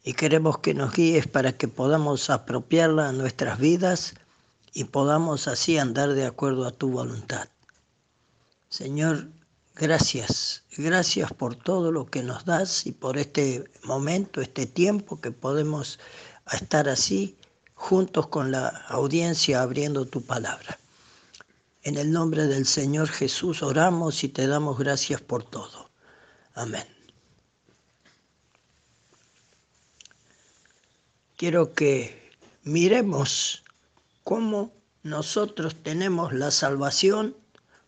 Y queremos que nos guíes para que podamos apropiarla a nuestras vidas y podamos así andar de acuerdo a tu voluntad. Señor, gracias, gracias por todo lo que nos das y por este momento, este tiempo que podemos estar así juntos con la audiencia abriendo tu palabra. En el nombre del Señor Jesús oramos y te damos gracias por todo. Amén. Quiero que miremos cómo nosotros tenemos la salvación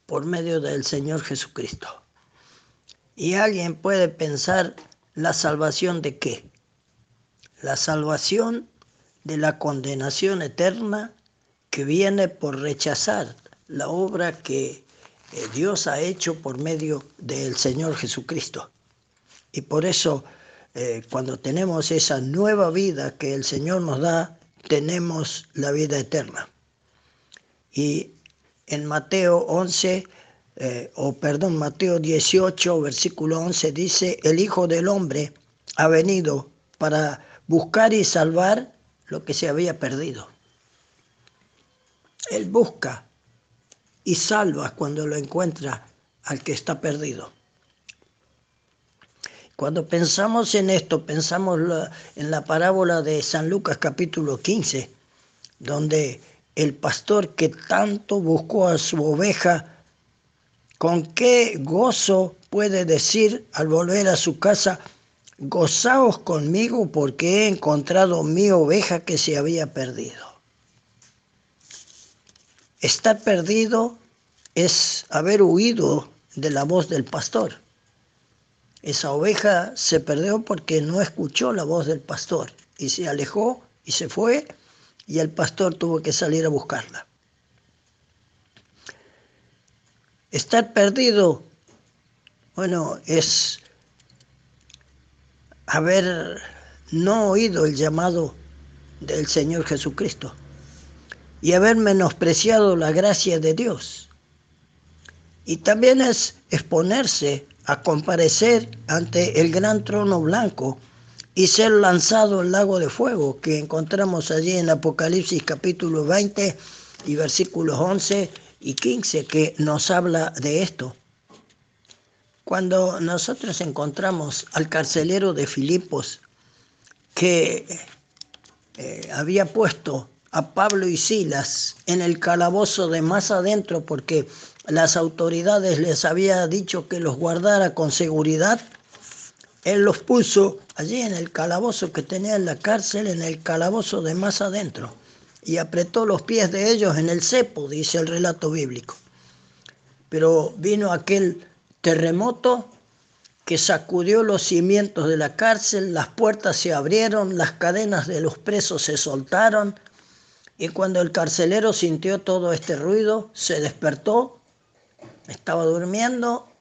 por medio del Señor Jesucristo. Y alguien puede pensar, ¿la salvación de qué? La salvación de la condenación eterna que viene por rechazar la obra que eh, Dios ha hecho por medio del Señor Jesucristo. Y por eso, eh, cuando tenemos esa nueva vida que el Señor nos da, tenemos la vida eterna. Y en Mateo 11, eh, o perdón, Mateo 18, versículo 11 dice, el Hijo del Hombre ha venido para buscar y salvar lo que se había perdido. Él busca y salva cuando lo encuentra al que está perdido. Cuando pensamos en esto, pensamos en la parábola de San Lucas capítulo 15, donde el pastor que tanto buscó a su oveja, con qué gozo puede decir al volver a su casa, gozaos conmigo porque he encontrado mi oveja que se había perdido. Estar perdido es haber huido de la voz del pastor. Esa oveja se perdió porque no escuchó la voz del pastor y se alejó y se fue y el pastor tuvo que salir a buscarla. Estar perdido, bueno, es haber no oído el llamado del Señor Jesucristo y haber menospreciado la gracia de Dios. Y también es exponerse a comparecer ante el gran trono blanco y ser lanzado al lago de fuego que encontramos allí en Apocalipsis capítulo 20 y versículos 11 y 15 que nos habla de esto. Cuando nosotros encontramos al carcelero de Filipos que eh, había puesto a Pablo y Silas en el calabozo de más adentro porque las autoridades les había dicho que los guardara con seguridad, él los puso allí en el calabozo que tenía en la cárcel, en el calabozo de más adentro, y apretó los pies de ellos en el cepo, dice el relato bíblico. Pero vino aquel terremoto que sacudió los cimientos de la cárcel, las puertas se abrieron, las cadenas de los presos se soltaron, y cuando el carcelero sintió todo este ruido, se despertó, estaba durmiendo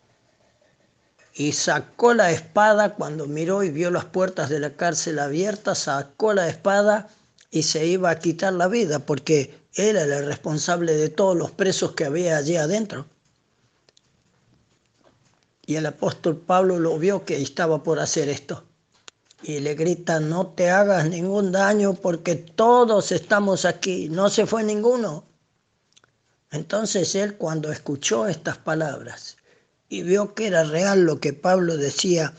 y sacó la espada cuando miró y vio las puertas de la cárcel abiertas, sacó la espada y se iba a quitar la vida porque era el responsable de todos los presos que había allí adentro. Y el apóstol Pablo lo vio que estaba por hacer esto. Y le grita, no te hagas ningún daño porque todos estamos aquí, no se fue ninguno. Entonces él cuando escuchó estas palabras y vio que era real lo que Pablo decía,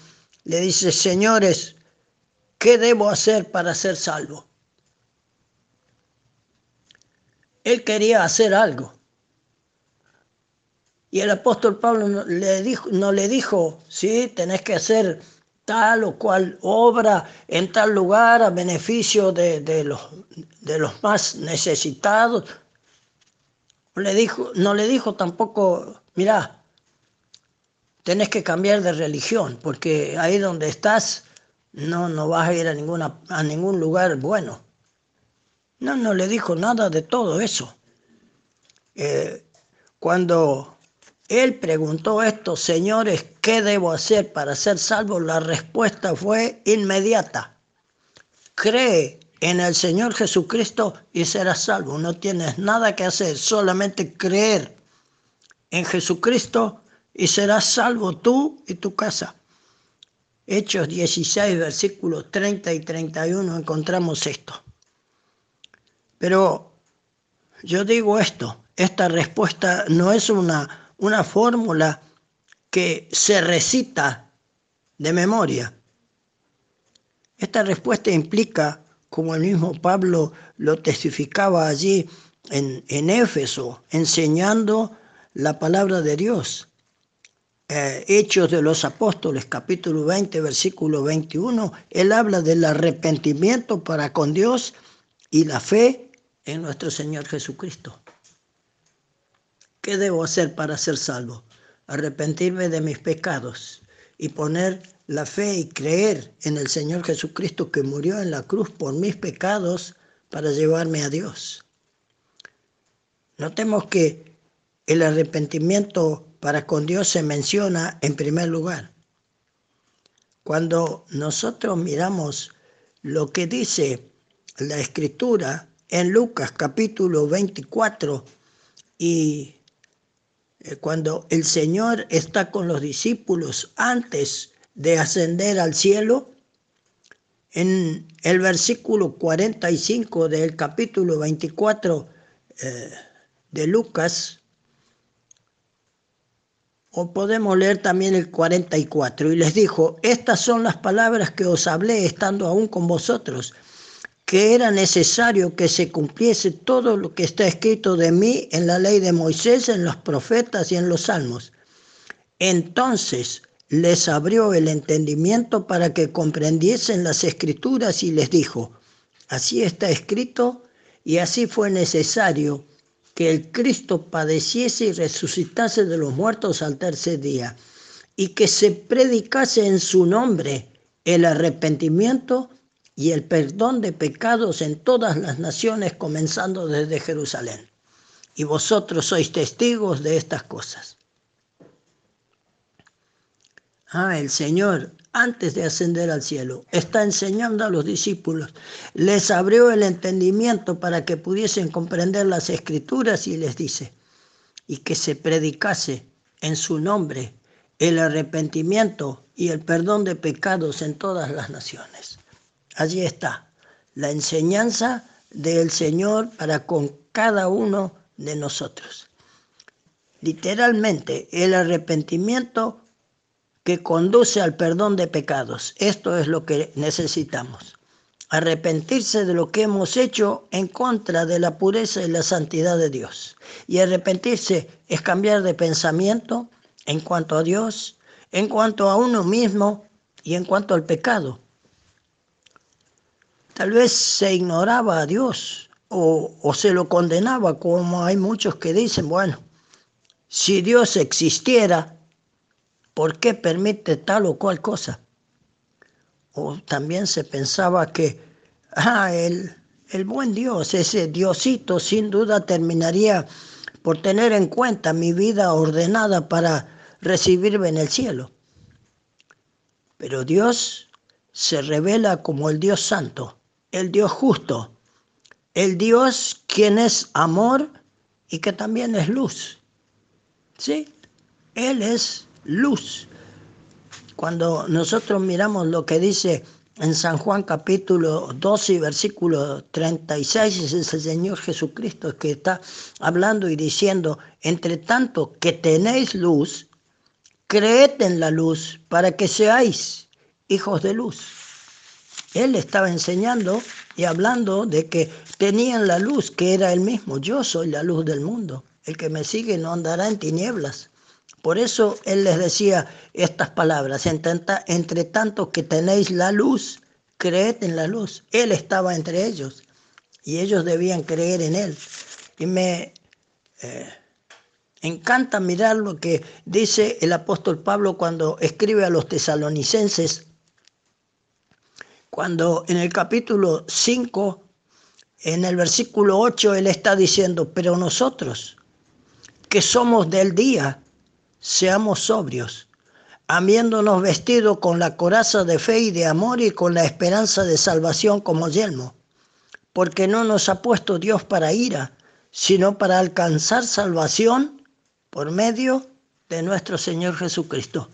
le dice, señores, ¿qué debo hacer para ser salvo? Él quería hacer algo. Y el apóstol Pablo no le dijo, no le dijo, sí, tenés que hacer tal o cual obra en tal lugar a beneficio de, de los, de los más necesitados. Le dijo, no le dijo tampoco, mirá, tenés que cambiar de religión, porque ahí donde estás no, no vas a ir a, a ningún lugar bueno. No, no le dijo nada de todo eso. Eh, cuando él preguntó esto, señores, ¿qué debo hacer para ser salvo? La respuesta fue inmediata. Cree en el Señor Jesucristo y serás salvo. No tienes nada que hacer, solamente creer en Jesucristo y serás salvo tú y tu casa. Hechos 16, versículos 30 y 31 encontramos esto. Pero yo digo esto, esta respuesta no es una, una fórmula que se recita de memoria. Esta respuesta implica, como el mismo Pablo lo testificaba allí en, en Éfeso, enseñando la palabra de Dios. Eh, Hechos de los Apóstoles, capítulo 20, versículo 21, él habla del arrepentimiento para con Dios y la fe en nuestro Señor Jesucristo. ¿Qué debo hacer para ser salvo? Arrepentirme de mis pecados y poner la fe y creer en el Señor Jesucristo que murió en la cruz por mis pecados para llevarme a Dios. Notemos que el arrepentimiento para con Dios se menciona en primer lugar. Cuando nosotros miramos lo que dice la escritura en Lucas capítulo 24 y eh, cuando el Señor está con los discípulos antes de ascender al cielo, en el versículo 45 del capítulo 24 eh, de Lucas, o podemos leer también el 44, y les dijo, estas son las palabras que os hablé estando aún con vosotros, que era necesario que se cumpliese todo lo que está escrito de mí en la ley de Moisés, en los profetas y en los salmos. Entonces les abrió el entendimiento para que comprendiesen las escrituras y les dijo, así está escrito y así fue necesario que el Cristo padeciese y resucitase de los muertos al tercer día, y que se predicase en su nombre el arrepentimiento y el perdón de pecados en todas las naciones, comenzando desde Jerusalén. Y vosotros sois testigos de estas cosas. Ah, el Señor, antes de ascender al cielo, está enseñando a los discípulos. Les abrió el entendimiento para que pudiesen comprender las escrituras y les dice, y que se predicase en su nombre el arrepentimiento y el perdón de pecados en todas las naciones. Allí está la enseñanza del Señor para con cada uno de nosotros. Literalmente, el arrepentimiento que conduce al perdón de pecados. Esto es lo que necesitamos. Arrepentirse de lo que hemos hecho en contra de la pureza y la santidad de Dios. Y arrepentirse es cambiar de pensamiento en cuanto a Dios, en cuanto a uno mismo y en cuanto al pecado. Tal vez se ignoraba a Dios o, o se lo condenaba, como hay muchos que dicen, bueno, si Dios existiera, ¿por qué permite tal o cual cosa? O también se pensaba que, ah, el, el buen Dios, ese Diosito, sin duda terminaría por tener en cuenta mi vida ordenada para recibirme en el cielo. Pero Dios se revela como el Dios santo, el Dios justo, el Dios quien es amor y que también es luz. ¿Sí? Él es luz. Cuando nosotros miramos lo que dice en San Juan capítulo 12 versículo 36, es el Señor Jesucristo que está hablando y diciendo, entre tanto que tenéis luz, creed en la luz para que seáis hijos de luz. Él estaba enseñando y hablando de que tenían la luz, que era él mismo. Yo soy la luz del mundo. El que me sigue no andará en tinieblas. Por eso él les decía estas palabras, entre, tanto que tenéis la luz, creed en la luz. Él estaba entre ellos y ellos debían creer en él. Y me eh, encanta mirar lo que dice el apóstol Pablo cuando escribe a los tesalonicenses, cuando en el capítulo 5, en el versículo 8, él está diciendo, pero nosotros que somos del día, seamos sobrios, habiéndonos vestido con la coraza de fe y de amor y con la esperanza de salvación como yelmo, porque no nos ha puesto Dios para ira, sino para alcanzar salvación por medio de nuestro Señor Jesucristo,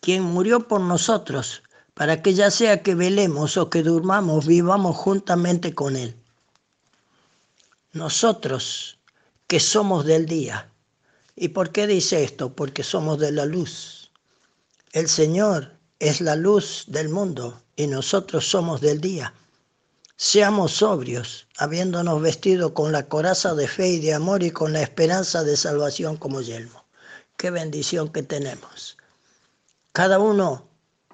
quien murió por nosotros, para que ya sea que velemos o que durmamos, vivamos juntamente con Él. Nosotros que somos del día, ¿Y por qué dice esto? Porque somos de la luz. El Señor es la luz del mundo y nosotros somos del día. Seamos sobrios, habiéndonos vestido con la coraza de fe y de amor y con la esperanza de salvación como yelmo. Qué bendición que tenemos. Cada uno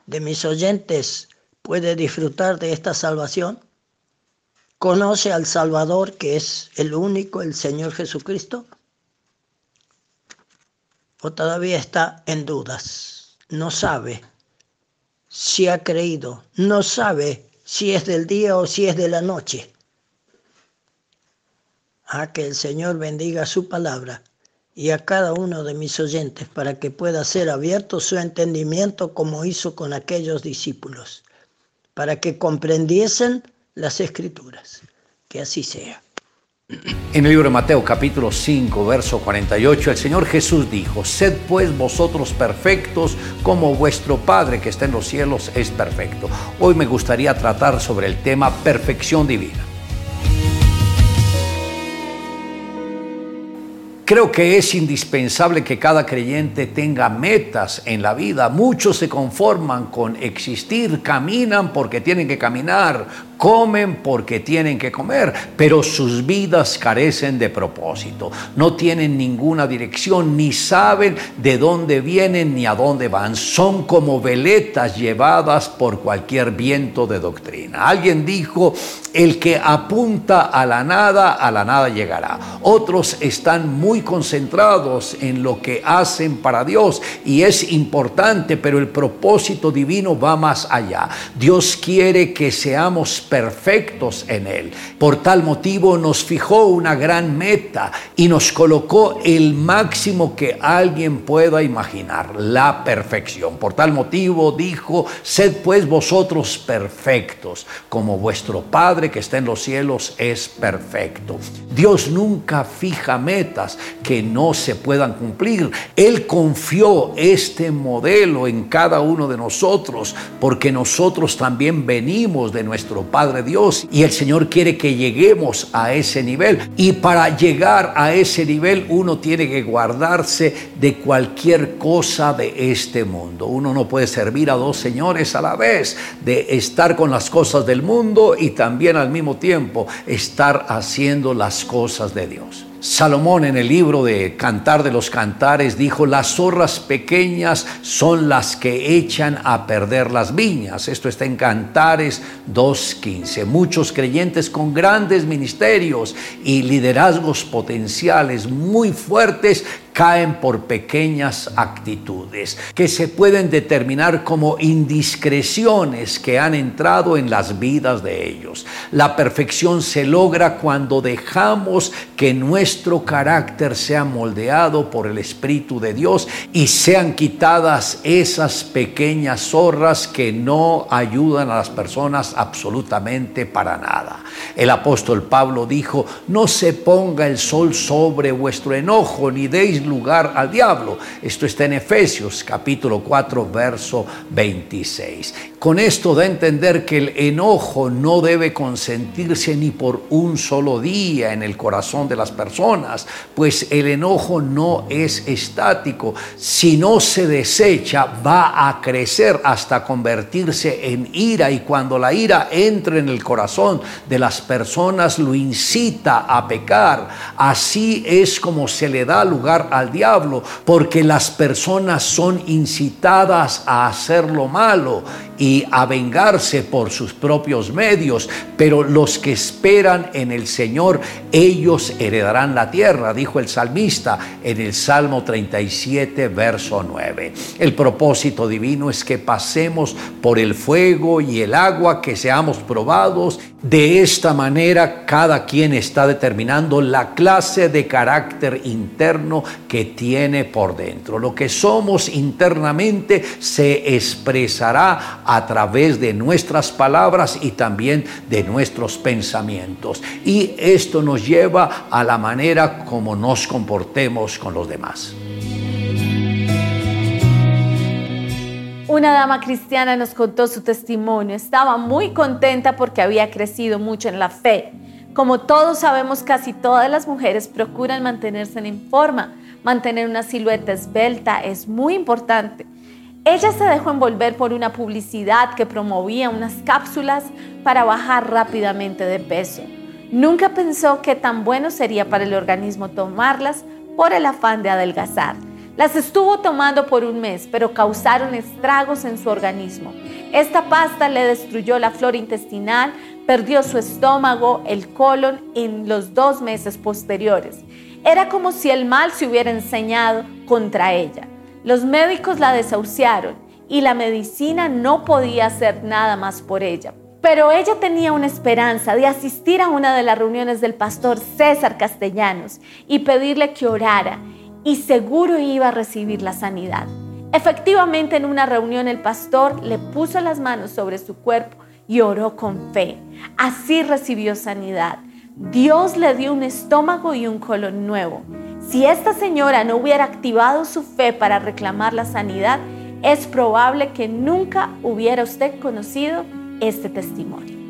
de mis oyentes puede disfrutar de esta salvación. Conoce al Salvador que es el único, el Señor Jesucristo o todavía está en dudas. No sabe si ha creído, no sabe si es del día o si es de la noche. A que el Señor bendiga su palabra y a cada uno de mis oyentes para que pueda ser abierto su entendimiento como hizo con aquellos discípulos, para que comprendiesen las escrituras. Que así sea. En el libro de Mateo capítulo 5, verso 48, el Señor Jesús dijo, Sed pues vosotros perfectos como vuestro Padre que está en los cielos es perfecto. Hoy me gustaría tratar sobre el tema perfección divina. Creo que es indispensable que cada creyente tenga metas en la vida. Muchos se conforman con existir, caminan porque tienen que caminar, comen porque tienen que comer, pero sus vidas carecen de propósito. No tienen ninguna dirección, ni saben de dónde vienen ni a dónde van. Son como veletas llevadas por cualquier viento de doctrina. Alguien dijo, el que apunta a la nada, a la nada llegará. Otros están muy concentrados en lo que hacen para Dios y es importante, pero el propósito divino va más allá. Dios quiere que seamos perfectos en Él. Por tal motivo nos fijó una gran meta y nos colocó el máximo que alguien pueda imaginar, la perfección. Por tal motivo dijo, sed pues vosotros perfectos, como vuestro Padre que está en los cielos es perfecto. Dios nunca fija metas que no se puedan cumplir. Él confió este modelo en cada uno de nosotros porque nosotros también venimos de nuestro Padre Dios y el Señor quiere que lleguemos a ese nivel. Y para llegar a ese nivel uno tiene que guardarse de cualquier cosa de este mundo. Uno no puede servir a dos señores a la vez, de estar con las cosas del mundo y también al mismo tiempo estar haciendo las cosas de Dios. Salomón en el libro de Cantar de los Cantares dijo, las zorras pequeñas son las que echan a perder las viñas. Esto está en Cantares 2.15. Muchos creyentes con grandes ministerios y liderazgos potenciales muy fuertes caen por pequeñas actitudes que se pueden determinar como indiscreciones que han entrado en las vidas de ellos. La perfección se logra cuando dejamos que nuestro carácter sea moldeado por el Espíritu de Dios y sean quitadas esas pequeñas zorras que no ayudan a las personas absolutamente para nada. El apóstol Pablo dijo, no se ponga el sol sobre vuestro enojo ni deis lugar al diablo. Esto está en Efesios capítulo 4 verso 26. Con esto da a entender que el enojo no debe consentirse ni por un solo día en el corazón de las personas, pues el enojo no es estático. Si no se desecha, va a crecer hasta convertirse en ira y cuando la ira entra en el corazón de las personas lo incita a pecar. Así es como se le da lugar al diablo, porque las personas son incitadas a hacer lo malo y a vengarse por sus propios medios, pero los que esperan en el Señor, ellos heredarán la tierra, dijo el salmista en el Salmo 37, verso 9. El propósito divino es que pasemos por el fuego y el agua, que seamos probados. De esta manera, cada quien está determinando la clase de carácter interno que tiene por dentro. Lo que somos internamente se expresará a través de nuestras palabras y también de nuestros pensamientos. Y esto nos lleva a la manera como nos comportemos con los demás. Una dama cristiana nos contó su testimonio. Estaba muy contenta porque había crecido mucho en la fe. Como todos sabemos, casi todas las mujeres procuran mantenerse en forma. Mantener una silueta esbelta es muy importante. Ella se dejó envolver por una publicidad que promovía unas cápsulas para bajar rápidamente de peso. Nunca pensó que tan bueno sería para el organismo tomarlas por el afán de adelgazar. Las estuvo tomando por un mes, pero causaron estragos en su organismo. Esta pasta le destruyó la flora intestinal, perdió su estómago, el colon en los dos meses posteriores. Era como si el mal se hubiera enseñado contra ella. Los médicos la desahuciaron y la medicina no podía hacer nada más por ella. Pero ella tenía una esperanza de asistir a una de las reuniones del pastor César Castellanos y pedirle que orara y seguro iba a recibir la sanidad. Efectivamente, en una reunión el pastor le puso las manos sobre su cuerpo y oró con fe. Así recibió sanidad. Dios le dio un estómago y un colon nuevo. Si esta señora no hubiera activado su fe para reclamar la sanidad, es probable que nunca hubiera usted conocido este testimonio.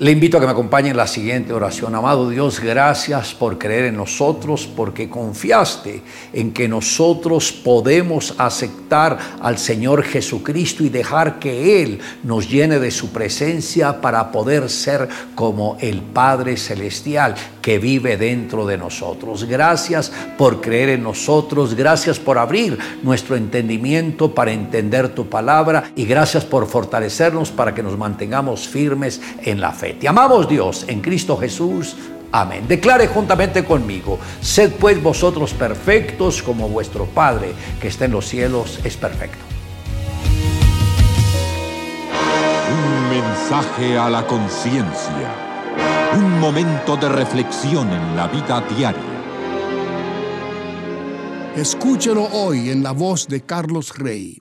Le invito a que me acompañe en la siguiente oración. Amado Dios, gracias por creer en nosotros, porque confiaste en que nosotros podemos aceptar al Señor Jesucristo y dejar que Él nos llene de su presencia para poder ser como el Padre Celestial que vive dentro de nosotros. Gracias por creer en nosotros, gracias por abrir nuestro entendimiento para entender tu palabra y gracias por fortalecernos para que nos mantengamos firmes en la fe. Te amamos Dios en Cristo Jesús. Amén. Declare juntamente conmigo, sed pues vosotros perfectos como vuestro Padre que está en los cielos es perfecto. Un mensaje a la conciencia. Un momento de reflexión en la vida diaria. Escúchelo hoy en la voz de Carlos Rey.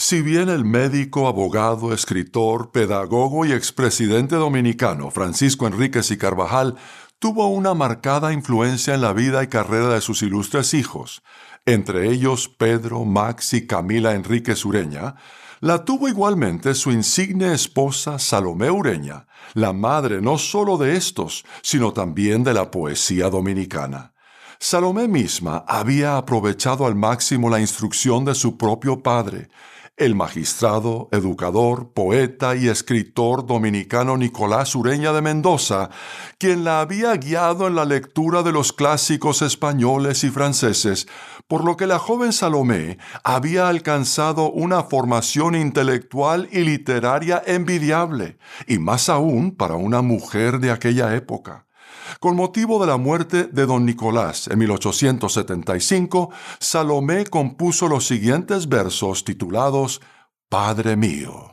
Si bien el médico, abogado, escritor, pedagogo y expresidente dominicano Francisco Enríquez y Carvajal tuvo una marcada influencia en la vida y carrera de sus ilustres hijos, entre ellos Pedro, Max y Camila Enríquez Ureña, La tuvo igualmente su insigne esposa Salomé Ureña, la madre no sólo de estos, sino también de la poesía dominicana. Salomé misma había aprovechado al máximo la instrucción de su propio padre, el magistrado, educador, poeta y escritor dominicano Nicolás Ureña de Mendoza, quien la había guiado en la lectura de los clásicos españoles y franceses, por lo que la joven Salomé había alcanzado una formación intelectual y literaria envidiable, y más aún para una mujer de aquella época. Con motivo de la muerte de don Nicolás en 1875, Salomé compuso los siguientes versos titulados Padre mío.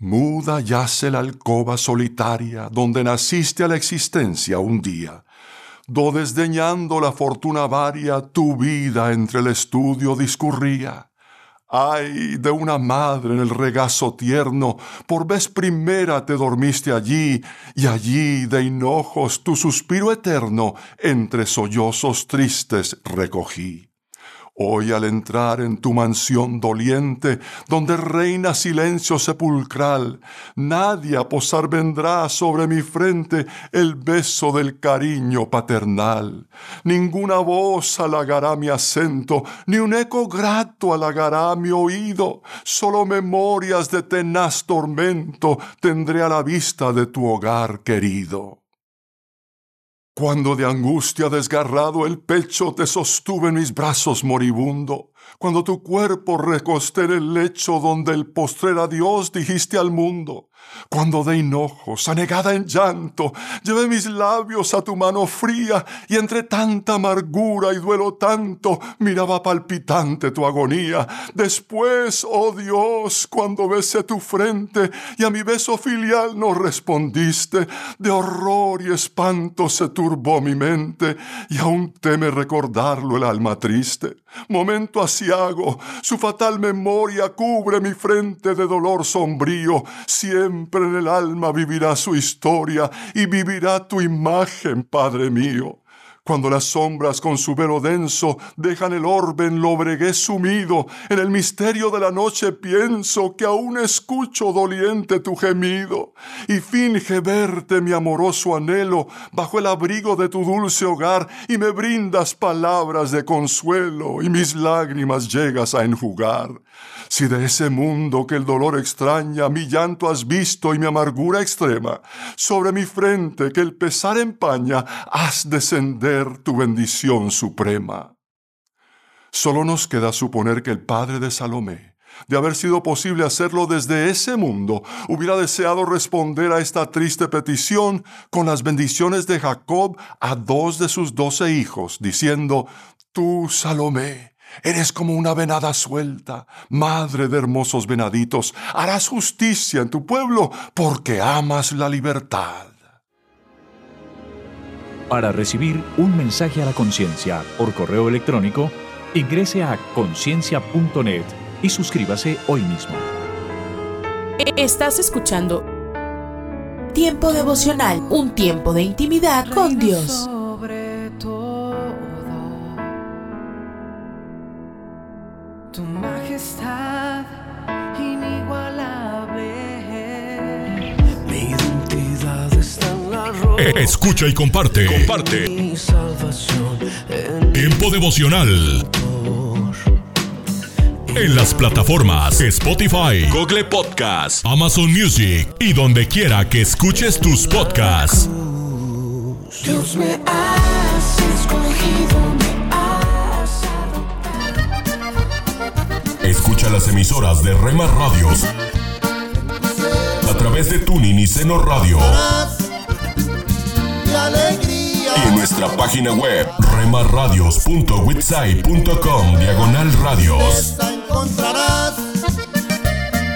Muda yace la alcoba solitaria donde naciste a la existencia un día, do desdeñando la fortuna varia tu vida entre el estudio discurría. Ay de una madre en el regazo tierno, por vez primera te dormiste allí, y allí de hinojos tu suspiro eterno entre sollozos tristes recogí. Hoy al entrar en tu mansión doliente, donde reina silencio sepulcral, nadie a posar vendrá sobre mi frente el beso del cariño paternal. Ninguna voz halagará mi acento, ni un eco grato halagará mi oído. Solo memorias de tenaz tormento tendré a la vista de tu hogar querido. Cuando de angustia desgarrado el pecho te sostuve en mis brazos moribundo, cuando tu cuerpo recosté en el lecho donde el postrer adiós dijiste al mundo, cuando de hinojos, anegada en llanto, llevé mis labios a tu mano fría y entre tanta amargura y duelo tanto miraba palpitante tu agonía. Después, oh Dios, cuando besé tu frente y a mi beso filial no respondiste, de horror y espanto se turbó mi mente y aún teme recordarlo el alma triste. Momento asiago, su fatal memoria cubre mi frente de dolor sombrío, siempre en el alma vivirá su historia y vivirá tu imagen, Padre mío. Cuando las sombras con su velo denso dejan el orbe en lobregué sumido, en el misterio de la noche pienso que aún escucho doliente tu gemido, y finge verte mi amoroso anhelo bajo el abrigo de tu dulce hogar, y me brindas palabras de consuelo, y mis lágrimas llegas a enjugar. Si de ese mundo que el dolor extraña mi llanto has visto y mi amargura extrema, sobre mi frente que el pesar empaña, haz descender tu bendición suprema. Solo nos queda suponer que el padre de Salomé, de haber sido posible hacerlo desde ese mundo, hubiera deseado responder a esta triste petición con las bendiciones de Jacob a dos de sus doce hijos, diciendo, Tú, Salomé, Eres como una venada suelta, madre de hermosos venaditos. Harás justicia en tu pueblo porque amas la libertad. Para recibir un mensaje a la conciencia por correo electrónico, ingrese a conciencia.net y suscríbase hoy mismo. Estás escuchando Tiempo devocional, un tiempo de intimidad con Dios. Escucha y comparte. Comparte. Tiempo devocional. En las plataformas Spotify, Google Podcast, Amazon Music y donde quiera que escuches tus podcasts. Dios me has escogido, me has Escucha las emisoras de Rema Radios a través de Tuning y Seno Radio. Y en nuestra página web remarradios.witsai.com diagonal radios. encontrarás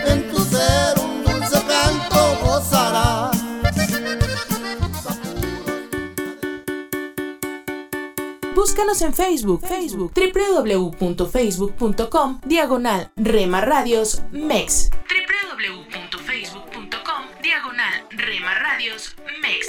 en tu ser un dulce canto gozarás. Búscanos en Facebook, Facebook, www.facebook.com, diagonal Rema Radios MEX. www.facebook.com, diagonal Rema Radios MEX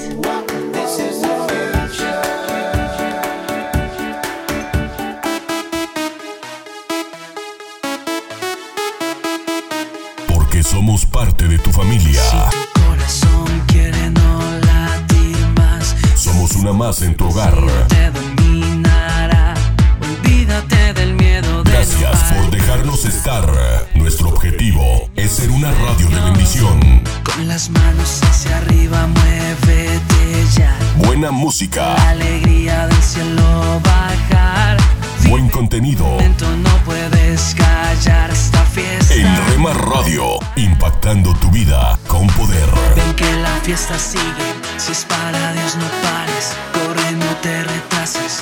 somos parte de tu familia. Más. Somos una más en tu hogar. Te dominará. Olvídate del miedo. Gracias por dejarnos estar. Nuestro objetivo es ser una radio de bendición. Con las manos hacia arriba, muévete ya. Buena música, La alegría del cielo bajar. buen contenido. No puedes callar esta fiesta. En Rema Radio, impactando tu vida con poder. Ven que la fiesta sigue. Si es para Dios, no pares. Corre, no te retrases.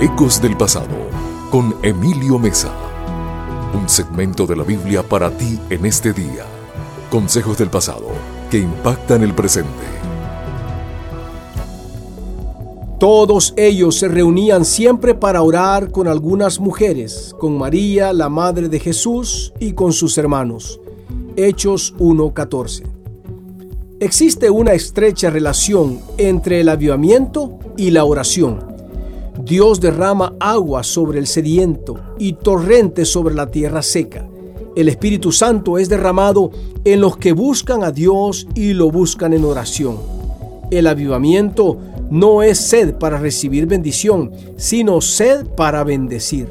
Ecos del Pasado con Emilio Mesa. Un segmento de la Biblia para ti en este día. Consejos del pasado que impactan el presente. Todos ellos se reunían siempre para orar con algunas mujeres, con María, la madre de Jesús, y con sus hermanos. Hechos 1.14. Existe una estrecha relación entre el avivamiento y la oración. Dios derrama agua sobre el sediento y torrentes sobre la tierra seca. El Espíritu Santo es derramado en los que buscan a Dios y lo buscan en oración. El avivamiento no es sed para recibir bendición, sino sed para bendecir.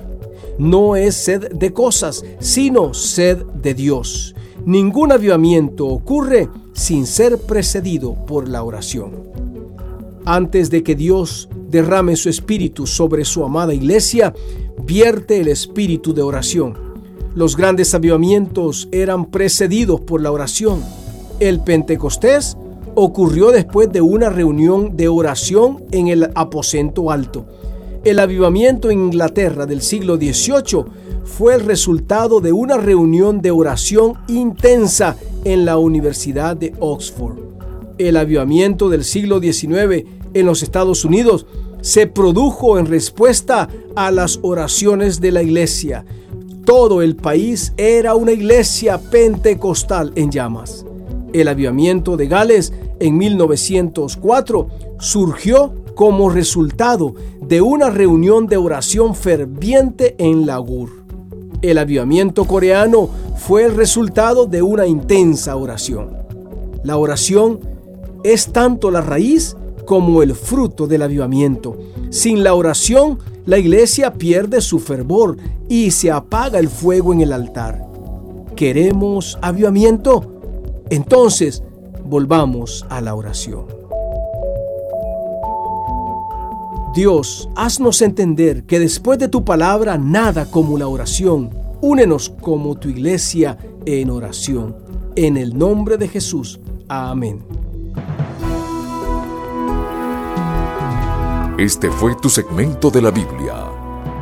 No es sed de cosas, sino sed de Dios. Ningún avivamiento ocurre sin ser precedido por la oración. Antes de que Dios derrame su espíritu sobre su amada iglesia, vierte el espíritu de oración. Los grandes avivamientos eran precedidos por la oración. El Pentecostés ocurrió después de una reunión de oración en el aposento alto. El avivamiento en Inglaterra del siglo XVIII fue el resultado de una reunión de oración intensa en la Universidad de Oxford. El avivamiento del siglo XIX en los Estados Unidos se produjo en respuesta a las oraciones de la iglesia. Todo el país era una iglesia pentecostal en llamas. El avivamiento de Gales en 1904 surgió como resultado de una reunión de oración ferviente en Lagur. El avivamiento coreano fue el resultado de una intensa oración. La oración es tanto la raíz como el fruto del avivamiento. Sin la oración, la iglesia pierde su fervor y se apaga el fuego en el altar. ¿Queremos avivamiento? Entonces, volvamos a la oración. Dios, haznos entender que después de tu palabra nada como la oración. Únenos como tu iglesia en oración. En el nombre de Jesús. Amén. Este fue tu segmento de la Biblia,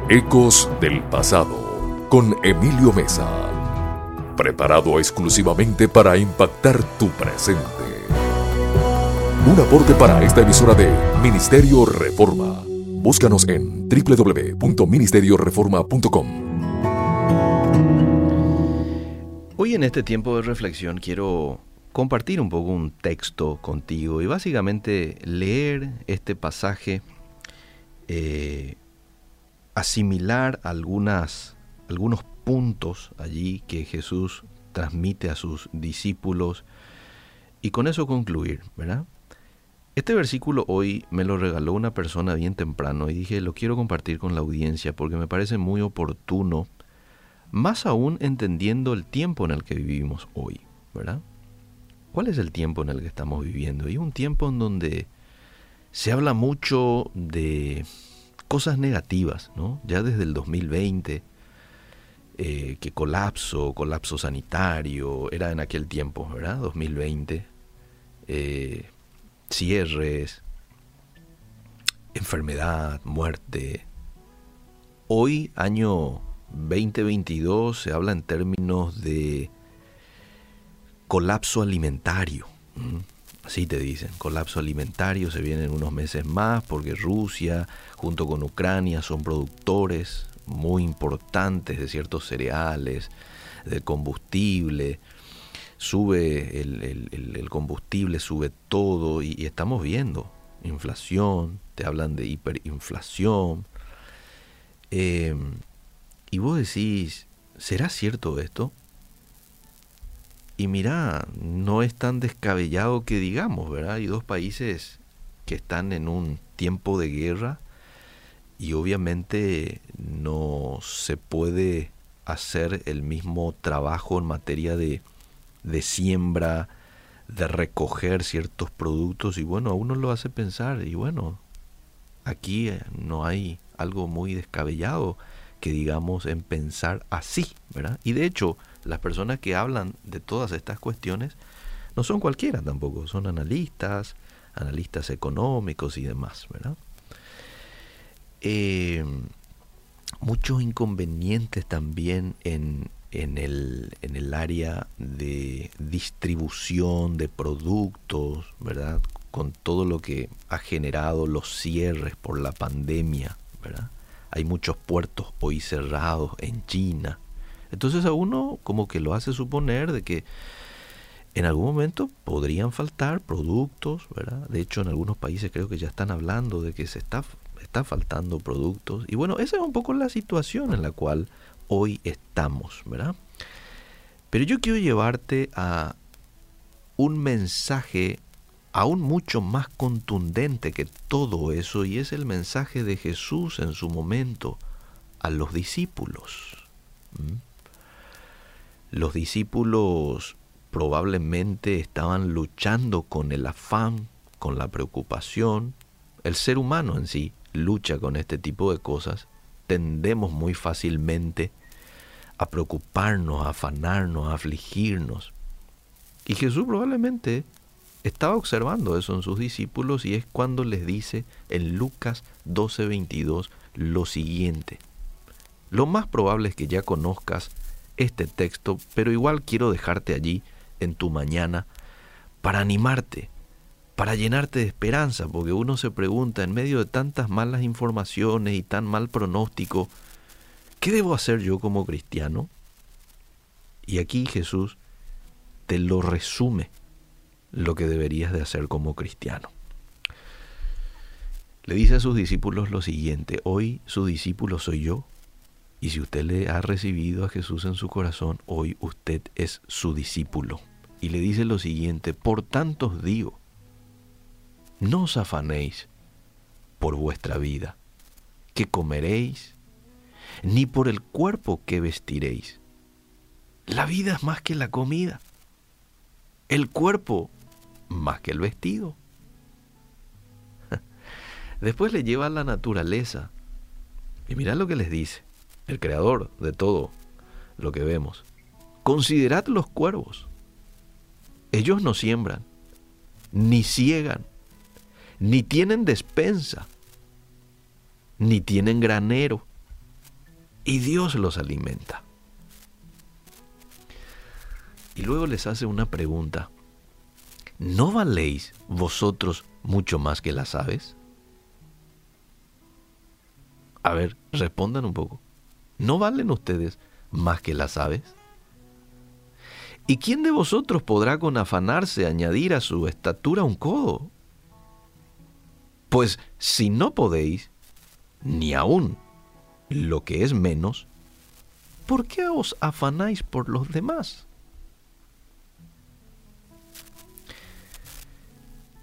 Ecos del Pasado, con Emilio Mesa. Preparado exclusivamente para impactar tu presente. Un aporte para esta emisora de Ministerio Reforma. Búscanos en www.ministerioreforma.com. Hoy en este tiempo de reflexión quiero compartir un poco un texto contigo y básicamente leer este pasaje, eh, asimilar algunas, algunos puntos allí que Jesús transmite a sus discípulos y con eso concluir, ¿verdad? Este versículo hoy me lo regaló una persona bien temprano y dije, lo quiero compartir con la audiencia porque me parece muy oportuno, más aún entendiendo el tiempo en el que vivimos hoy, ¿verdad? ¿Cuál es el tiempo en el que estamos viviendo? Y un tiempo en donde se habla mucho de cosas negativas, ¿no? Ya desde el 2020, eh, que colapso, colapso sanitario, era en aquel tiempo, ¿verdad? 2020. Eh, cierres, enfermedad, muerte. Hoy, año 2022, se habla en términos de colapso alimentario. Así te dicen, colapso alimentario, se vienen unos meses más porque Rusia junto con Ucrania son productores muy importantes de ciertos cereales, de combustible, sube el, combustible, sube todo y, estamos viendo inflación, te hablan de hiperinflación. Eh, y vos decís, ¿será cierto esto? Y mira, no es tan descabellado que digamos, ¿verdad? Hay dos países que están en un tiempo de guerra y obviamente no se puede hacer el mismo trabajo en materia de, de siembra, de recoger ciertos productos y bueno, a uno lo hace pensar y bueno, aquí eh, no hay algo muy descabellado que digamos en pensar así, ¿verdad? Y de hecho, las personas que hablan de todas estas cuestiones no son cualquiera tampoco, son analistas, analistas económicos y demás, ¿verdad? Eh, muchos inconvenientes también en, en, el, en el área de distribución de productos, ¿verdad? Con todo lo que ha generado los cierres por la pandemia, ¿verdad? Hay muchos puertos hoy cerrados en China. Entonces a uno como que lo hace suponer de que en algún momento podrían faltar productos, ¿verdad? De hecho, en algunos países creo que ya están hablando de que se está, está faltando productos. Y bueno, esa es un poco la situación en la cual hoy estamos, ¿verdad? Pero yo quiero llevarte a un mensaje aún mucho más contundente que todo eso, y es el mensaje de Jesús en su momento a los discípulos. ¿Mm? Los discípulos probablemente estaban luchando con el afán, con la preocupación. El ser humano en sí lucha con este tipo de cosas. Tendemos muy fácilmente a preocuparnos, a afanarnos, a afligirnos. Y Jesús probablemente estaba observando eso en sus discípulos y es cuando les dice en Lucas 12:22 lo siguiente. Lo más probable es que ya conozcas este texto, pero igual quiero dejarte allí en tu mañana para animarte, para llenarte de esperanza, porque uno se pregunta en medio de tantas malas informaciones y tan mal pronóstico, ¿qué debo hacer yo como cristiano? Y aquí Jesús te lo resume lo que deberías de hacer como cristiano. Le dice a sus discípulos lo siguiente, hoy su discípulo soy yo, y si usted le ha recibido a Jesús en su corazón, hoy usted es su discípulo. Y le dice lo siguiente, por tanto os digo, no os afanéis por vuestra vida, que comeréis, ni por el cuerpo que vestiréis. La vida es más que la comida, el cuerpo más que el vestido. Después le lleva a la naturaleza. Y mirad lo que les dice el creador de todo lo que vemos. Considerad los cuervos. Ellos no siembran, ni ciegan, ni tienen despensa, ni tienen granero. Y Dios los alimenta. Y luego les hace una pregunta. ¿No valéis vosotros mucho más que las aves? A ver, respondan un poco. ¿No valen ustedes más que las aves? ¿Y quién de vosotros podrá con afanarse añadir a su estatura un codo? Pues si no podéis, ni aún lo que es menos, ¿por qué os afanáis por los demás?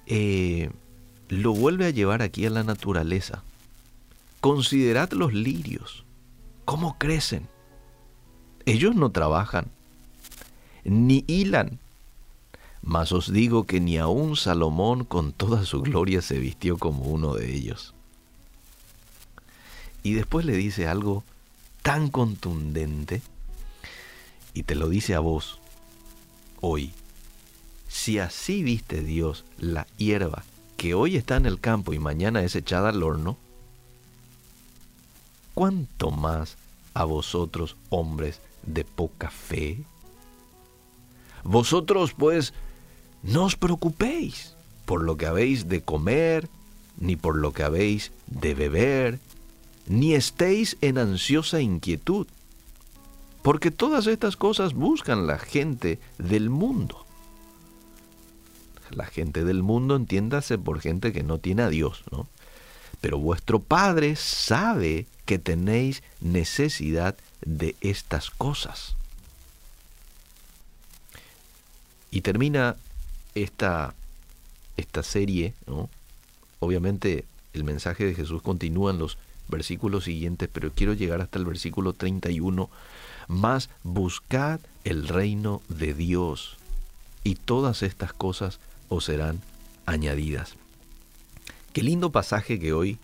Eh, lo vuelve a llevar aquí a la naturaleza. Considerad los lirios, cómo crecen. Ellos no trabajan, ni hilan. Mas os digo que ni aun Salomón con toda su gloria se vistió como uno de ellos. Y después le dice algo tan contundente, y te lo dice a vos, hoy. Si así viste Dios la hierba que hoy está en el campo y mañana es echada al horno, ¿cuánto más a vosotros, hombres de poca fe? Vosotros pues no os preocupéis por lo que habéis de comer, ni por lo que habéis de beber, ni estéis en ansiosa inquietud, porque todas estas cosas buscan la gente del mundo. La gente del mundo entiéndase por gente que no tiene a Dios, ¿no? Pero vuestro Padre sabe que tenéis necesidad de estas cosas. Y termina esta, esta serie, ¿no? Obviamente el mensaje de Jesús continúa en los versículos siguientes, pero quiero llegar hasta el versículo 31. Más buscad el reino de Dios y todas estas cosas os serán añadidas. Qué lindo pasaje que hoy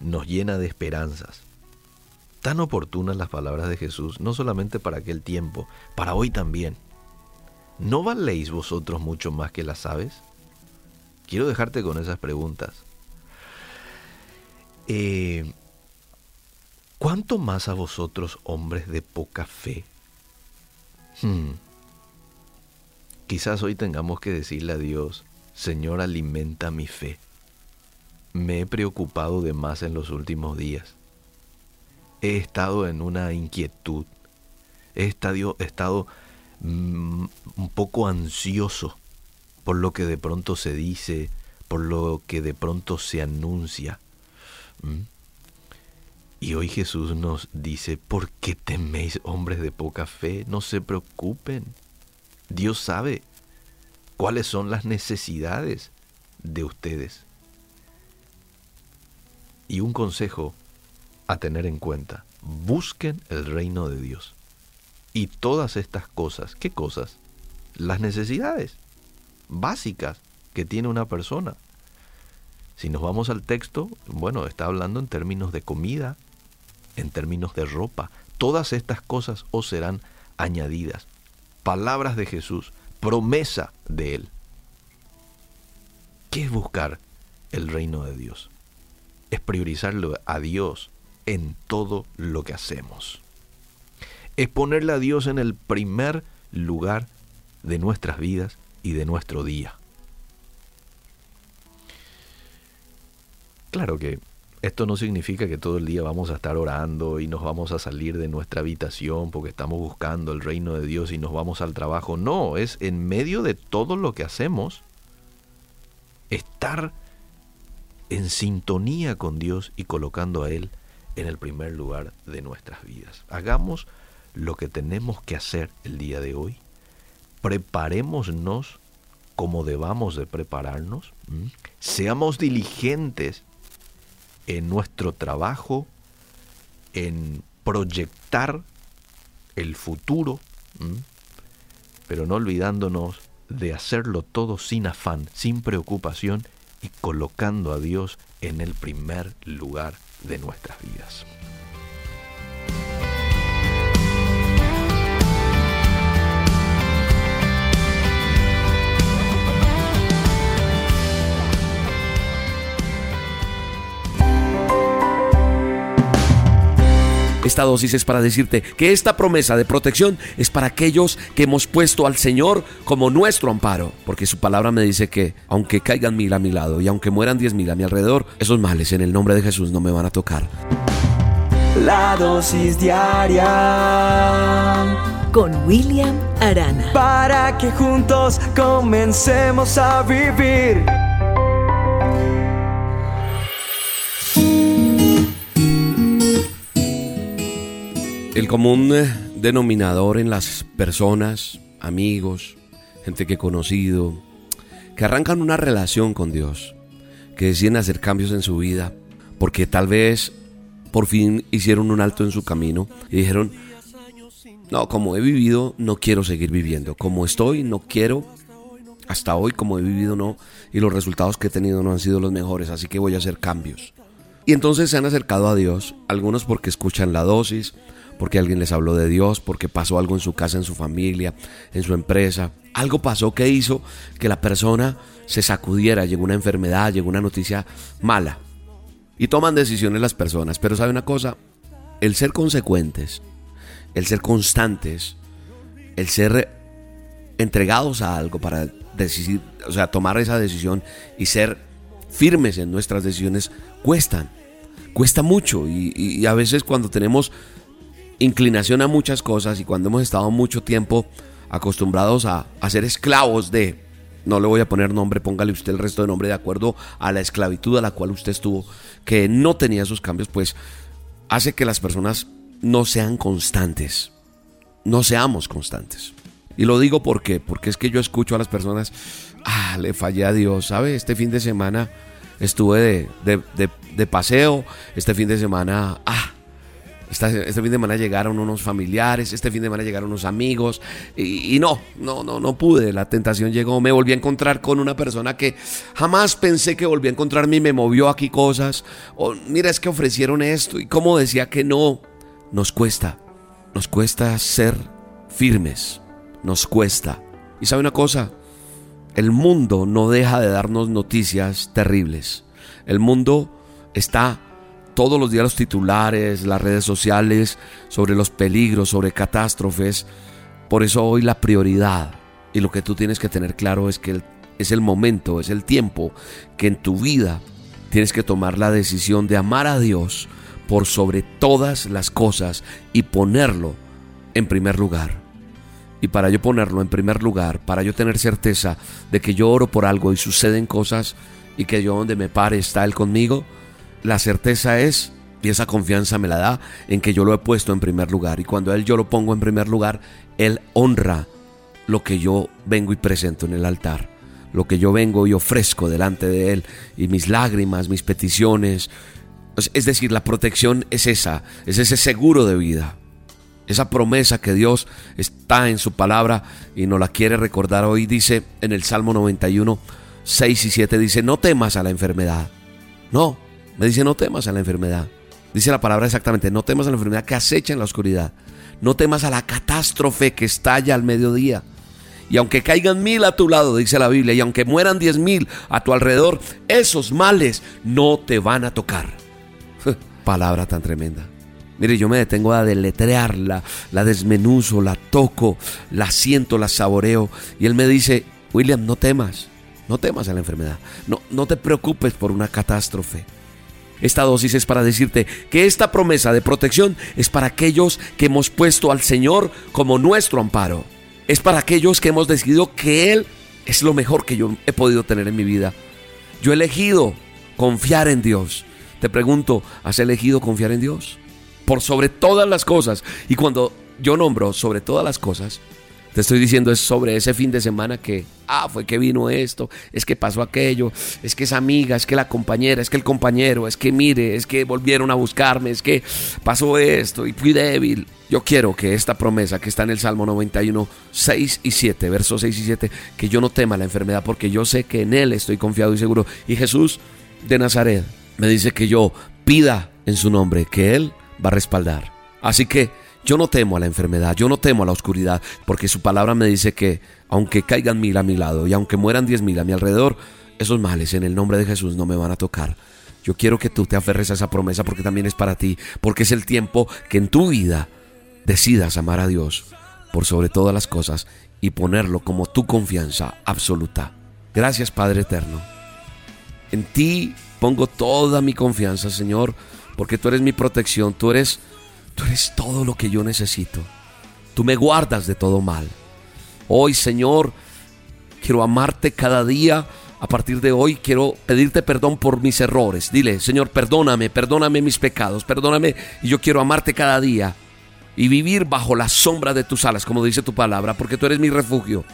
nos llena de esperanzas. Tan oportunas las palabras de Jesús, no solamente para aquel tiempo, para hoy también. ¿No valéis vosotros mucho más que las aves? Quiero dejarte con esas preguntas. Eh, ¿Cuánto más a vosotros, hombres de poca fe? Hmm. Quizás hoy tengamos que decirle a Dios, Señor, alimenta mi fe. Me he preocupado de más en los últimos días. He estado en una inquietud. He estado, estado mm, un poco ansioso por lo que de pronto se dice, por lo que de pronto se anuncia. ¿Mm? Y hoy Jesús nos dice, ¿por qué teméis hombres de poca fe? No se preocupen. Dios sabe cuáles son las necesidades de ustedes. Y un consejo a tener en cuenta, busquen el reino de Dios. Y todas estas cosas, ¿qué cosas? Las necesidades básicas que tiene una persona. Si nos vamos al texto, bueno, está hablando en términos de comida, en términos de ropa. Todas estas cosas os serán añadidas. Palabras de Jesús, promesa de Él. ¿Qué es buscar el reino de Dios? Es priorizarlo a Dios en todo lo que hacemos. Es ponerle a Dios en el primer lugar de nuestras vidas y de nuestro día. Claro que esto no significa que todo el día vamos a estar orando y nos vamos a salir de nuestra habitación porque estamos buscando el reino de Dios y nos vamos al trabajo. No, es en medio de todo lo que hacemos estar en sintonía con Dios y colocando a Él en el primer lugar de nuestras vidas. Hagamos lo que tenemos que hacer el día de hoy. Preparémonos como debamos de prepararnos, seamos diligentes en nuestro trabajo, en proyectar el futuro, pero no olvidándonos de hacerlo todo sin afán, sin preocupación y colocando a Dios en el primer lugar de nuestras vidas. Esta dosis es para decirte que esta promesa de protección es para aquellos que hemos puesto al Señor como nuestro amparo, porque su palabra me dice que aunque caigan mil a mi lado y aunque mueran diez mil a mi alrededor, esos males en el nombre de Jesús no me van a tocar. La dosis diaria con William Arana. Para que juntos comencemos a vivir. El común eh, denominador en las personas, amigos, gente que he conocido, que arrancan una relación con Dios, que deciden hacer cambios en su vida, porque tal vez por fin hicieron un alto en su camino y dijeron, no, como he vivido, no quiero seguir viviendo, como estoy, no quiero, hasta hoy como he vivido, no, y los resultados que he tenido no han sido los mejores, así que voy a hacer cambios. Y entonces se han acercado a Dios, algunos porque escuchan la dosis, porque alguien les habló de Dios, porque pasó algo en su casa, en su familia, en su empresa. Algo pasó que hizo que la persona se sacudiera, llegó una enfermedad, llegó una noticia mala. Y toman decisiones las personas. Pero sabe una cosa, el ser consecuentes, el ser constantes, el ser entregados a algo para decidir, o sea, tomar esa decisión y ser firmes en nuestras decisiones, cuestan. Cuesta mucho y, y- a veces cuando tenemos inclinación a muchas cosas y cuando hemos estado mucho tiempo acostumbrados a, a ser esclavos de, no le voy a poner nombre, póngale usted el resto de nombre de acuerdo a la esclavitud a la cual usted estuvo, que no tenía esos cambios, pues hace que las personas no sean constantes, no seamos constantes. Y lo digo porque, porque es que yo escucho a las personas, ah, le fallé a Dios, ¿sabe? Este fin de semana estuve de, de- de- de paseo, este fin de semana, ah, este fin de semana llegaron unos familiares, este fin de semana llegaron unos amigos y, no, no, no, no pude. La tentación llegó, me volví a encontrar con una persona que jamás pensé que volví a encontrarme y me movió aquí cosas. Mira, es que ofrecieron esto y como decía que no, nos cuesta, nos cuesta ser firmes, nos cuesta. Y sabe una cosa, el mundo no deja de darnos noticias terribles. El mundo está todos los días los titulares, las redes sociales, sobre los peligros, sobre catástrofes. Por eso hoy la prioridad y lo que tú tienes que tener claro es que es el momento, es el tiempo que en tu vida tienes que tomar la decisión de amar a Dios por sobre todas las cosas y ponerlo en primer lugar. Y para yo ponerlo en primer lugar, para yo tener certeza de que yo oro por algo y suceden cosas y que yo donde me pare está Él conmigo, la certeza es, y esa confianza me la da, en que yo lo he puesto en primer lugar. Y cuando Él yo lo pongo en primer lugar, Él honra lo que yo vengo y presento en el altar. Lo que yo vengo y ofrezco delante de Él. Y mis lágrimas, mis peticiones. Es- Es decir, la protección es esa, es ese seguro de vida. Esa promesa que Dios está en su palabra y nos la quiere recordar hoy, dice en el Salmo 91, 6 y 7, dice, no temas a la enfermedad. No, me dice, no temas a la enfermedad. Dice la palabra exactamente, no temas a la enfermedad que acecha en la oscuridad. No temas a la catástrofe que estalla al mediodía. Y aunque caigan mil a tu lado, dice la Biblia, y aunque mueran diez mil a tu alrededor, esos males no te van a tocar. Palabra tan tremenda. Mire, yo me detengo a deletrearla, la desmenuzo, la toco, la siento, la saboreo. Y él me dice, William, no temas, no temas a la enfermedad. No, no te preocupes por una catástrofe. Esta dosis es para decirte que esta promesa de protección es para aquellos que hemos puesto al Señor como nuestro amparo. Es para aquellos que hemos decidido que Él es lo mejor que yo he podido tener en mi vida. Yo he elegido confiar en Dios. Te pregunto, ¿has elegido confiar en Dios? Por sobre todas las cosas. Y cuando yo nombro sobre todas las cosas, te estoy diciendo es sobre ese fin de semana que, ah, fue que vino esto, es que pasó aquello, es que esa amiga, es que la compañera, es que el compañero, es que mire, es que volvieron a buscarme, es que pasó esto y fui débil. Yo quiero que esta promesa que está en el Salmo 91, 6 y 7, versos 6 y 7, que yo no tema la enfermedad porque yo sé que en Él estoy confiado y seguro. Y Jesús de Nazaret me dice que yo pida en su nombre, que Él va a respaldar. Así que yo no temo a la enfermedad, yo no temo a la oscuridad, porque su palabra me dice que aunque caigan mil a mi lado y aunque mueran diez mil a mi alrededor, esos males en el nombre de Jesús no me van a tocar. Yo quiero que tú te aferres a esa promesa porque también es para ti, porque es el tiempo que en tu vida decidas amar a Dios por sobre todas las cosas y ponerlo como tu confianza absoluta. Gracias Padre Eterno. En ti pongo toda mi confianza, Señor, porque tú eres mi protección, tú eres, tú eres todo lo que yo necesito. Tú me guardas de todo mal. Hoy, Señor, quiero amarte cada día. A partir de hoy quiero pedirte perdón por mis errores. Dile, Señor, perdóname, perdóname mis pecados, perdóname y yo quiero amarte cada día y vivir bajo la sombra de tus alas, como dice tu palabra, porque tú eres mi refugio.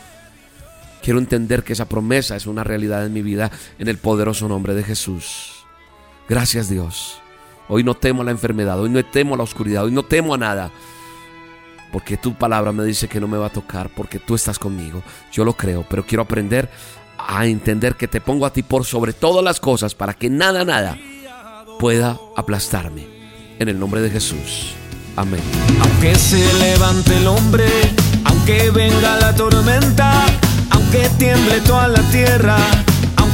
Quiero entender que esa promesa es una realidad en mi vida en el poderoso nombre de Jesús. Gracias Dios. Hoy no temo a la enfermedad, hoy no temo a la oscuridad, hoy no temo a nada. Porque tu palabra me dice que no me va a tocar, porque tú estás conmigo. Yo lo creo, pero quiero aprender a entender que te pongo a ti por sobre todas las cosas para que nada, nada pueda aplastarme. En el nombre de Jesús. Amén. Aunque se levante el hombre, aunque venga la tormenta, aunque tiemble toda la tierra,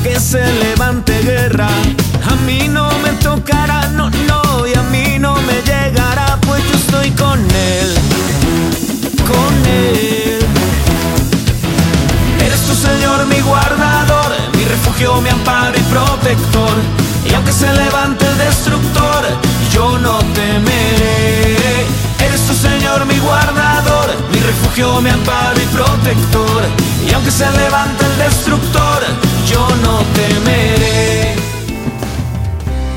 aunque se levante guerra, a mí no me tocará, no, no, y a mí no me llegará, pues yo estoy con él, con él. guardador, mi refugio, mi amparo y protector. Y aunque se levante el destructor, yo no temeré. Eres tu Señor, mi guardador, mi refugio, mi amparo y protector. Y aunque se levante el destructor, yo no temeré.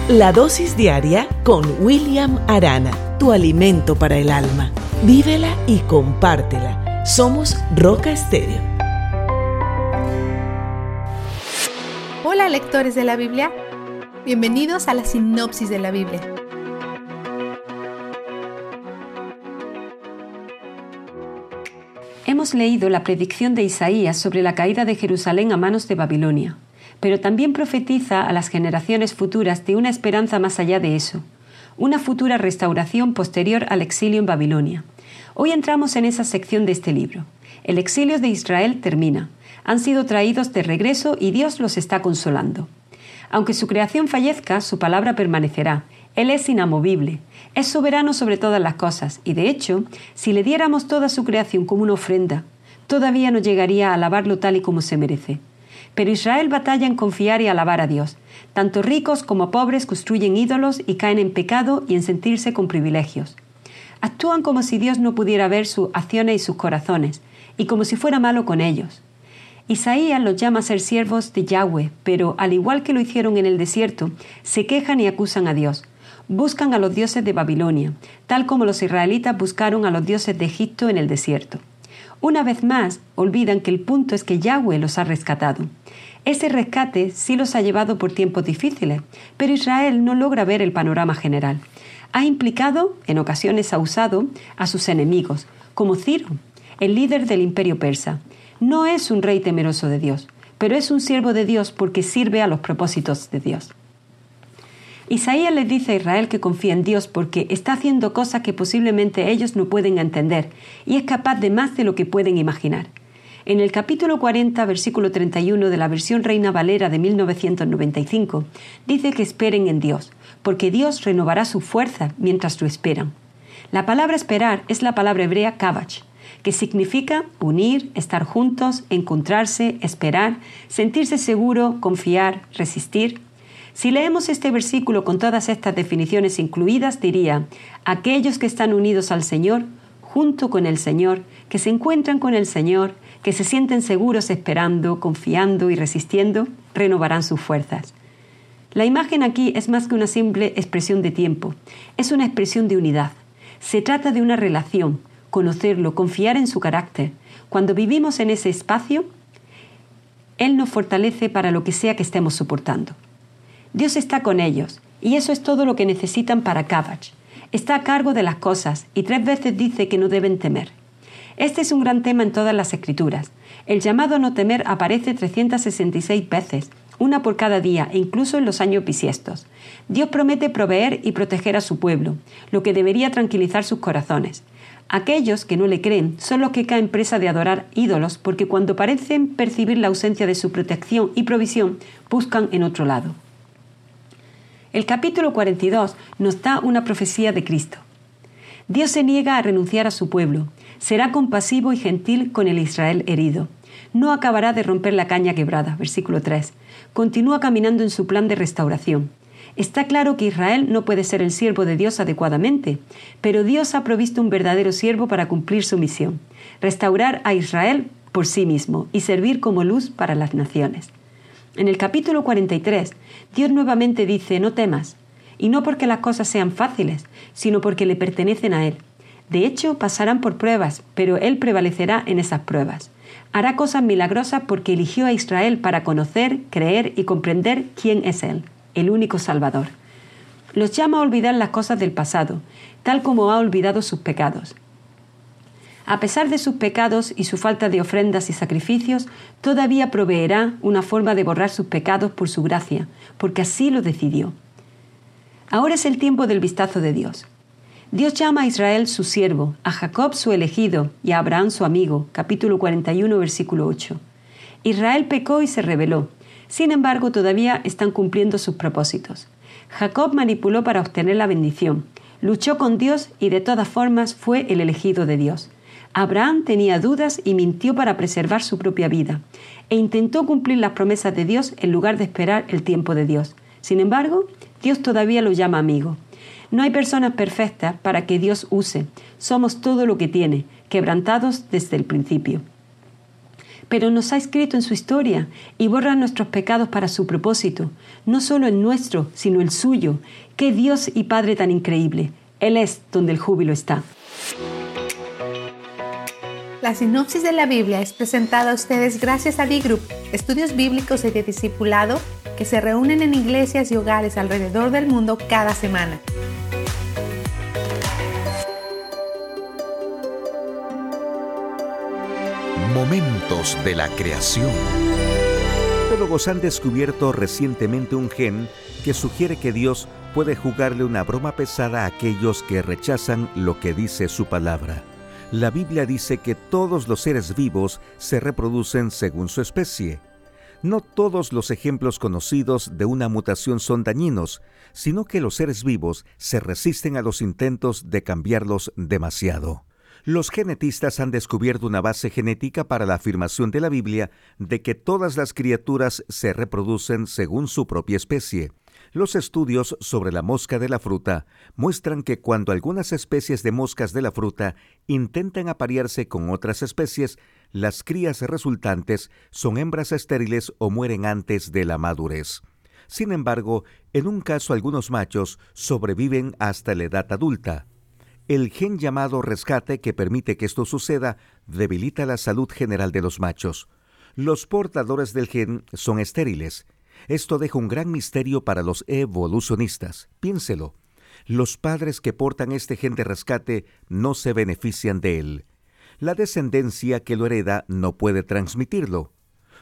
La dosis diaria con William Arana, tu alimento para el alma. Vívela y compártela. Somos Roca Estéreo. Hola lectores de la Biblia, bienvenidos a la sinopsis de la Biblia. Hemos leído la predicción de Isaías sobre la caída de Jerusalén a manos de Babilonia, pero también profetiza a las generaciones futuras de una esperanza más allá de eso, una futura restauración posterior al exilio en Babilonia. Hoy entramos en esa sección de este libro. El exilio de Israel termina. Han sido traídos de regreso y Dios los está consolando. Aunque su creación fallezca, su palabra permanecerá. Él es inamovible, es soberano sobre todas las cosas, y de hecho, si le diéramos toda su creación como una ofrenda, todavía no llegaría a alabarlo tal y como se merece. Pero Israel batalla en confiar y alabar a Dios. Tanto ricos como pobres construyen ídolos y caen en pecado y en sentirse con privilegios. Actúan como si Dios no pudiera ver sus acciones y sus corazones, y como si fuera malo con ellos. Isaías los llama a ser siervos de Yahweh, pero al igual que lo hicieron en el desierto, se quejan y acusan a Dios. Buscan a los dioses de Babilonia, tal como los israelitas buscaron a los dioses de Egipto en el desierto. Una vez más, olvidan que el punto es que Yahweh los ha rescatado. Ese rescate sí los ha llevado por tiempos difíciles, pero Israel no logra ver el panorama general. Ha implicado, en ocasiones ha usado, a sus enemigos, como Ciro, el líder del imperio persa. No es un rey temeroso de Dios, pero es un siervo de Dios porque sirve a los propósitos de Dios. Isaías les dice a Israel que confía en Dios porque está haciendo cosas que posiblemente ellos no pueden entender y es capaz de más de lo que pueden imaginar. En el capítulo 40, versículo 31 de la versión Reina Valera de 1995, dice que esperen en Dios, porque Dios renovará su fuerza mientras lo esperan. La palabra esperar es la palabra hebrea kavach, que significa unir, estar juntos, encontrarse, esperar, sentirse seguro, confiar, resistir. Si leemos este versículo con todas estas definiciones incluidas, diría, aquellos que están unidos al Señor, junto con el Señor, que se encuentran con el Señor, que se sienten seguros esperando, confiando y resistiendo, renovarán sus fuerzas. La imagen aquí es más que una simple expresión de tiempo, es una expresión de unidad. Se trata de una relación, conocerlo, confiar en su carácter. Cuando vivimos en ese espacio, Él nos fortalece para lo que sea que estemos soportando. Dios está con ellos, y eso es todo lo que necesitan para Kavach. Está a cargo de las cosas y tres veces dice que no deben temer. Este es un gran tema en todas las escrituras. El llamado a no temer aparece 366 veces, una por cada día e incluso en los años bisiestos. Dios promete proveer y proteger a su pueblo, lo que debería tranquilizar sus corazones. Aquellos que no le creen son los que caen presa de adorar ídolos porque cuando parecen percibir la ausencia de su protección y provisión, buscan en otro lado. El capítulo 42 nos da una profecía de Cristo. Dios se niega a renunciar a su pueblo, será compasivo y gentil con el Israel herido. No acabará de romper la caña quebrada, versículo 3. Continúa caminando en su plan de restauración. Está claro que Israel no puede ser el siervo de Dios adecuadamente, pero Dios ha provisto un verdadero siervo para cumplir su misión, restaurar a Israel por sí mismo y servir como luz para las naciones. En el capítulo 43, Dios nuevamente dice, no temas, y no porque las cosas sean fáciles, sino porque le pertenecen a Él. De hecho, pasarán por pruebas, pero Él prevalecerá en esas pruebas. Hará cosas milagrosas porque eligió a Israel para conocer, creer y comprender quién es Él, el único Salvador. Los llama a olvidar las cosas del pasado, tal como ha olvidado sus pecados. A pesar de sus pecados y su falta de ofrendas y sacrificios, todavía proveerá una forma de borrar sus pecados por su gracia, porque así lo decidió. Ahora es el tiempo del vistazo de Dios. Dios llama a Israel su siervo, a Jacob su elegido y a Abraham su amigo, capítulo 41, versículo 8. Israel pecó y se rebeló. Sin embargo, todavía están cumpliendo sus propósitos. Jacob manipuló para obtener la bendición, luchó con Dios y de todas formas fue el elegido de Dios. Abraham tenía dudas y mintió para preservar su propia vida, e intentó cumplir las promesas de Dios en lugar de esperar el tiempo de Dios. Sin embargo, Dios todavía lo llama amigo. No hay personas perfectas para que Dios use. Somos todo lo que tiene, quebrantados desde el principio. Pero nos ha escrito en su historia y borra nuestros pecados para su propósito, no solo el nuestro, sino el suyo. ¡Qué Dios y Padre tan increíble! Él es donde el júbilo está. La sinopsis de la Biblia es presentada a ustedes gracias a B-Group, estudios bíblicos y de discipulado que se reúnen en iglesias y hogares alrededor del mundo cada semana. Momentos de la creación. Teólogos han descubierto recientemente un gen que sugiere que Dios puede jugarle una broma pesada a aquellos que rechazan lo que dice su palabra. La Biblia dice que todos los seres vivos se reproducen según su especie. No todos los ejemplos conocidos de una mutación son dañinos, sino que los seres vivos se resisten a los intentos de cambiarlos demasiado. Los genetistas han descubierto una base genética para la afirmación de la Biblia de que todas las criaturas se reproducen según su propia especie. Los estudios sobre la mosca de la fruta muestran que cuando algunas especies de moscas de la fruta intentan aparearse con otras especies, las crías resultantes son hembras estériles o mueren antes de la madurez. Sin embargo, en un caso algunos machos sobreviven hasta la edad adulta. El gen llamado rescate que permite que esto suceda debilita la salud general de los machos. Los portadores del gen son estériles. Esto deja un gran misterio para los evolucionistas. Piénselo. Los padres que portan este gen de rescate no se benefician de él. La descendencia que lo hereda no puede transmitirlo.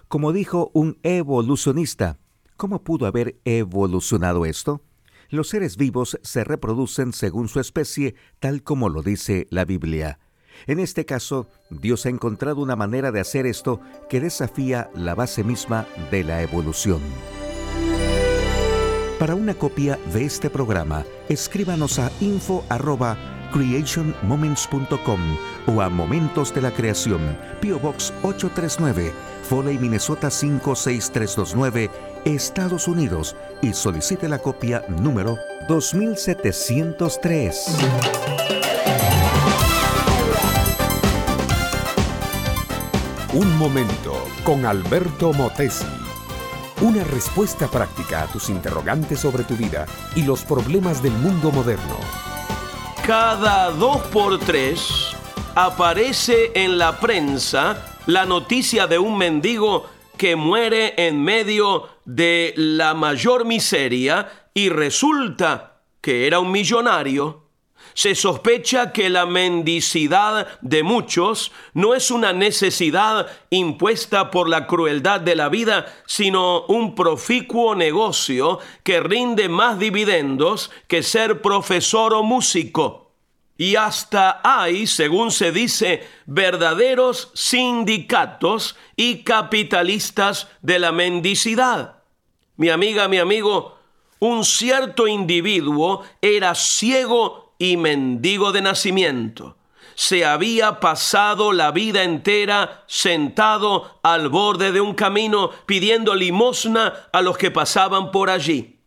Como dijo un evolucionista, ¿cómo pudo haber evolucionado esto? Los seres vivos se reproducen según su especie, tal como lo dice la Biblia. En este caso, Dios ha encontrado una manera de hacer esto que desafía la base misma de la evolución. Para una copia de este programa, escríbanos a info@creationmoments.com o a Momentos de la Creación, PO Box 839, Foley, Minnesota 56329, Estados Unidos y solicite la copia número 2703. Un momento con Alberto Motesi. Una respuesta práctica a tus interrogantes sobre tu vida y los problemas del mundo moderno. Cada dos por tres aparece en la prensa la noticia de un mendigo que muere en medio de la mayor miseria y resulta que era un millonario. Se sospecha que la mendicidad de muchos no es una necesidad impuesta por la crueldad de la vida, sino un proficuo negocio que rinde más dividendos que ser profesor o músico. Y hasta hay, según se dice, verdaderos sindicatos y capitalistas de la mendicidad. Mi amiga, mi amigo, un cierto individuo era ciego y mendigo de nacimiento. Se había pasado la vida entera sentado al borde de un camino pidiendo limosna a los que pasaban por allí.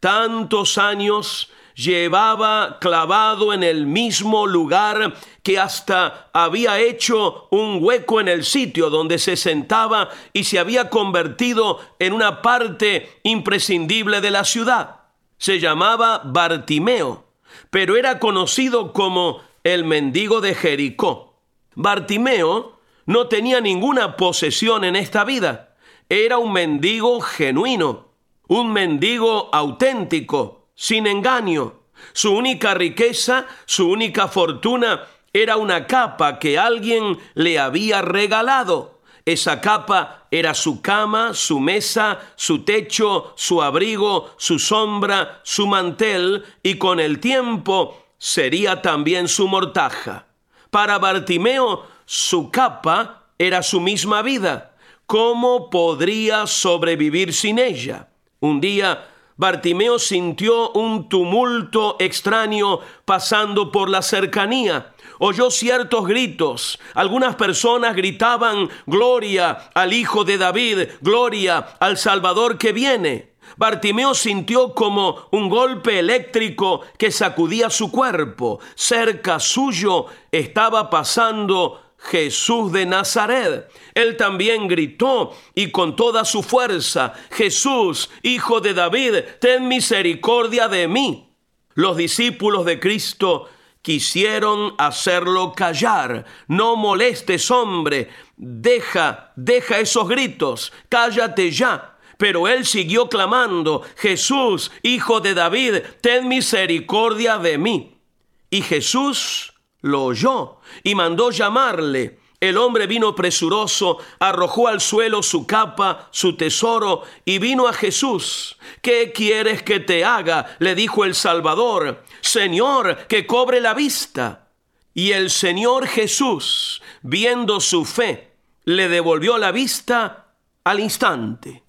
Tantos años llevaba clavado en el mismo lugar que hasta había hecho un hueco en el sitio donde se sentaba y se había convertido en una parte imprescindible de la ciudad. Se llamaba Bartimeo pero era conocido como el mendigo de Jericó. Bartimeo no tenía ninguna posesión en esta vida. Era un mendigo genuino, un mendigo auténtico, sin engaño. Su única riqueza, su única fortuna era una capa que alguien le había regalado. Esa capa era su cama, su mesa, su techo, su abrigo, su sombra, su mantel y con el tiempo sería también su mortaja. Para Bartimeo, su capa era su misma vida. ¿Cómo podría sobrevivir sin ella? Un día, Bartimeo sintió un tumulto extraño pasando por la cercanía. Oyó ciertos gritos. Algunas personas gritaban, Gloria al Hijo de David, Gloria al Salvador que viene. Bartimeo sintió como un golpe eléctrico que sacudía su cuerpo. Cerca suyo estaba pasando Jesús de Nazaret. Él también gritó y con toda su fuerza, Jesús, hijo de David, ten misericordia de mí. Los discípulos de Cristo quisieron hacerlo callar. No molestes, hombre. Deja, deja esos gritos. Cállate ya. Pero él siguió clamando, Jesús, hijo de David, ten misericordia de mí. Y Jesús lo oyó y mandó llamarle. El hombre vino presuroso, arrojó al suelo su capa, su tesoro, y vino a Jesús. ¿Qué quieres que te haga? le dijo el Salvador. Señor, que cobre la vista. Y el Señor Jesús, viendo su fe, le devolvió la vista al instante.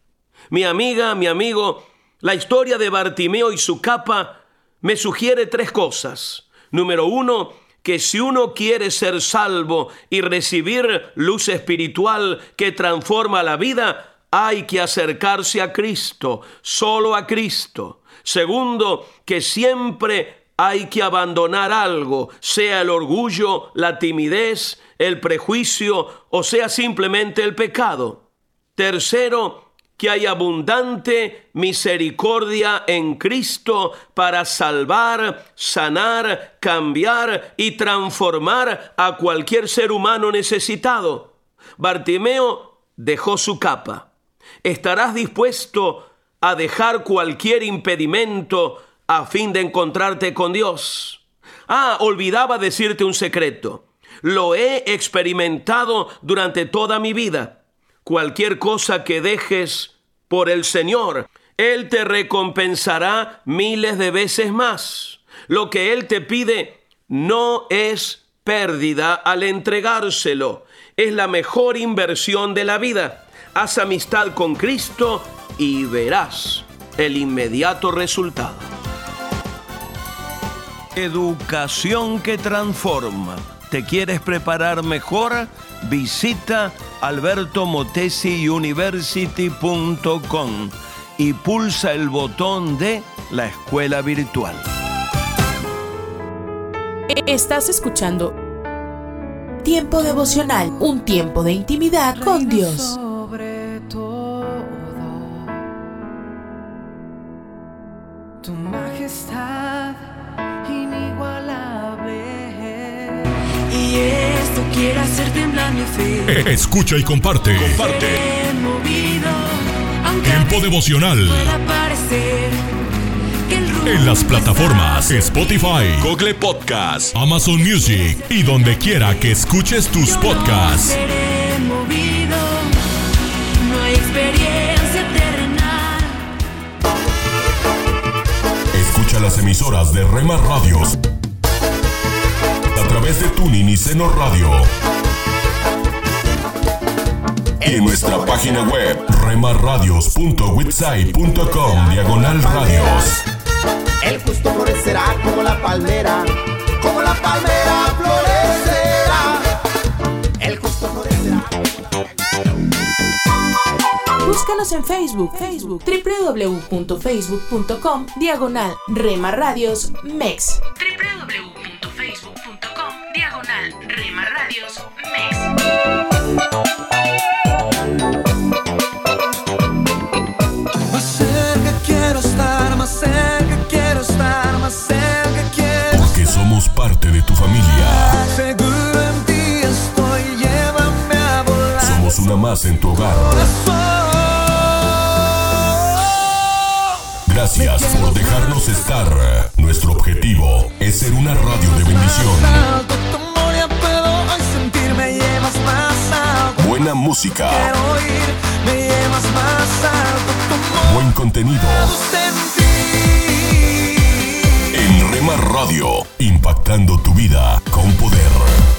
Mi amiga, mi amigo, la historia de Bartimeo y su capa me sugiere tres cosas. Número uno, que si uno quiere ser salvo y recibir luz espiritual que transforma la vida, hay que acercarse a Cristo, solo a Cristo. Segundo, que siempre hay que abandonar algo, sea el orgullo, la timidez, el prejuicio o sea simplemente el pecado. Tercero, que hay abundante misericordia en Cristo para salvar, sanar, cambiar y transformar a cualquier ser humano necesitado. Bartimeo dejó su capa. ¿Estarás dispuesto a dejar cualquier impedimento a fin de encontrarte con Dios? Ah, olvidaba decirte un secreto. Lo he experimentado durante toda mi vida cualquier cosa que dejes por el Señor, Él te recompensará miles de veces más. Lo que Él te pide no es pérdida al entregárselo, es la mejor inversión de la vida. Haz amistad con Cristo y verás el inmediato resultado. Educación que transforma. ¿Te quieres preparar mejor? Visita albertomotesiuniversity.com y pulsa el botón de la escuela virtual. Estás escuchando Tiempo devocional, un tiempo de intimidad con Dios. Esto quiere hacer temblar mi fe. Escucha y comparte. Comparte. Movido, Tiempo devocional parecer que en las plataformas Spotify, Google Podcast, Amazon Music y donde quiera que escuches tus podcasts. seré movido. No hay experiencia terrenal. Escucha las emisoras de Rema Radios través de Tuning y Seno Radio. Y en nuestra página web remarradios.witsai.com diagonal radios. El justo florecerá como la palmera, como la palmera florecerá. El justo florecerá. Búscanos en Facebook, Facebook, www.facebook.com, diagonal Rema Radios MEX. Rema Radios MEX. Más cerca quiero estar, más cerca quiero estar, más cerca quiero Porque somos parte de tu familia. Seguro en ti estoy, llévame a volar. Somos una más en tu hogar. Gracias por dejarnos estar. Nuestro objetivo es ser una radio de bendición. Tu amor buen contenido. En Rema Radio, impactando tu vida con poder.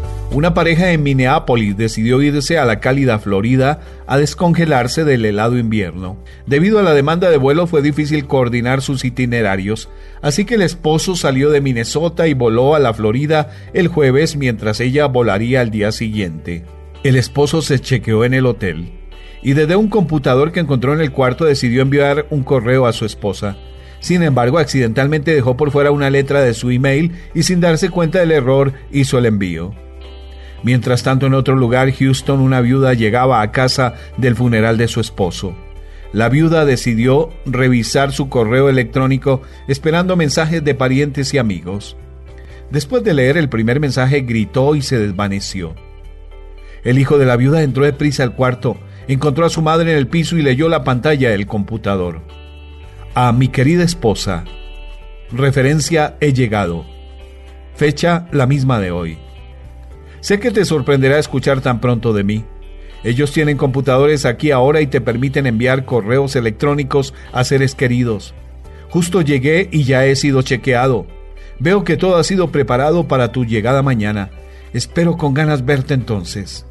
una pareja en Minneapolis decidió irse a la cálida Florida a descongelarse del helado invierno. Debido a la demanda de vuelo fue difícil coordinar sus itinerarios, así que el esposo salió de Minnesota y voló a la Florida el jueves mientras ella volaría al día siguiente. El esposo se chequeó en el hotel y desde un computador que encontró en el cuarto decidió enviar un correo a su esposa. Sin embargo, accidentalmente dejó por fuera una letra de su email y sin darse cuenta del error hizo el envío. Mientras tanto, en otro lugar, Houston, una viuda llegaba a casa del funeral de su esposo. La viuda decidió revisar su correo electrónico esperando mensajes de parientes y amigos. Después de leer el primer mensaje, gritó y se desvaneció. El hijo de la viuda entró deprisa al cuarto, encontró a su madre en el piso y leyó la pantalla del computador. A mi querida esposa. Referencia he llegado. Fecha la misma de hoy. Sé que te sorprenderá escuchar tan pronto de mí. Ellos tienen computadores aquí ahora y te permiten enviar correos electrónicos a seres queridos. Justo llegué y ya he sido chequeado. Veo que todo ha sido preparado para tu llegada mañana. Espero con ganas verte entonces.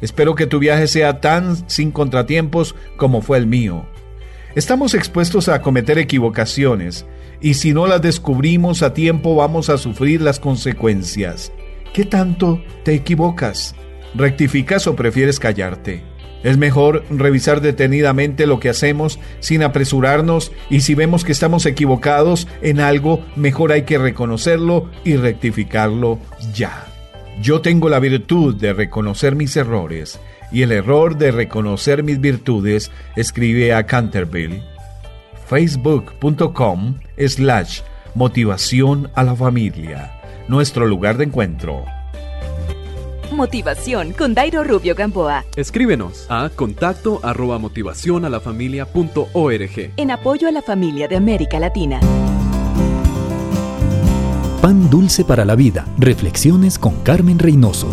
Espero que tu viaje sea tan sin contratiempos como fue el mío. Estamos expuestos a cometer equivocaciones y si no las descubrimos a tiempo vamos a sufrir las consecuencias. ¿Qué tanto te equivocas? ¿Rectificas o prefieres callarte? Es mejor revisar detenidamente lo que hacemos sin apresurarnos y si vemos que estamos equivocados en algo, mejor hay que reconocerlo y rectificarlo ya. Yo tengo la virtud de reconocer mis errores y el error de reconocer mis virtudes, escribe a Canterville. Facebook.com slash motivación a la familia nuestro lugar de encuentro. Motivación con Dairo Rubio Gamboa. Escríbenos a contacto arroba motivación a la familia punto org. En apoyo a la familia de América Latina. Pan dulce para la vida. Reflexiones con Carmen Reynoso.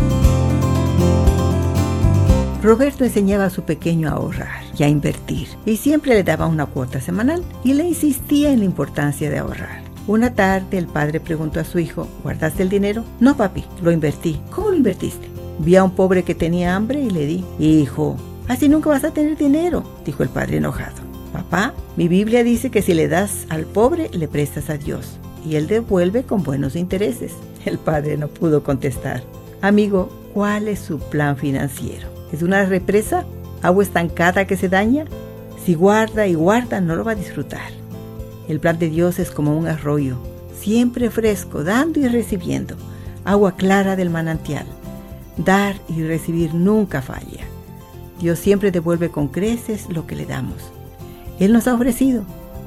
Roberto enseñaba a su pequeño a ahorrar y a invertir y siempre le daba una cuota semanal y le insistía en la importancia de ahorrar. Una tarde el padre preguntó a su hijo, ¿guardaste el dinero? No, papi, lo invertí. ¿Cómo lo invertiste? Vi a un pobre que tenía hambre y le di. Hijo, así nunca vas a tener dinero, dijo el padre enojado. Papá, mi Biblia dice que si le das al pobre, le prestas a Dios. Y él devuelve con buenos intereses. El padre no pudo contestar. Amigo, ¿cuál es su plan financiero? ¿Es una represa? ¿Agua estancada que se daña? Si guarda y guarda, no lo va a disfrutar. El plan de Dios es como un arroyo, siempre fresco, dando y recibiendo, agua clara del manantial. Dar y recibir nunca falla. Dios siempre devuelve con creces lo que le damos. Él nos ha ofrecido,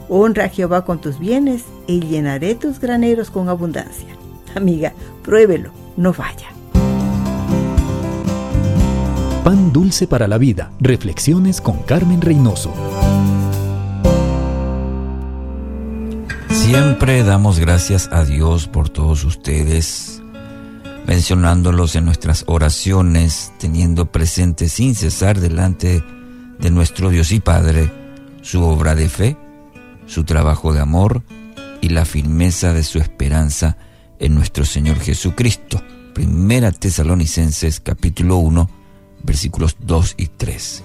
honra a Jehová con tus bienes y llenaré tus graneros con abundancia. Amiga, pruébelo, no falla. Pan dulce para la vida. Reflexiones con Carmen Reynoso. Siempre damos gracias a Dios por todos ustedes, mencionándolos en nuestras oraciones, teniendo presente sin cesar delante de nuestro Dios y Padre su obra de fe, su trabajo de amor y la firmeza de su esperanza en nuestro Señor Jesucristo. Primera Tesalonicenses capítulo 1 versículos 2 y 3.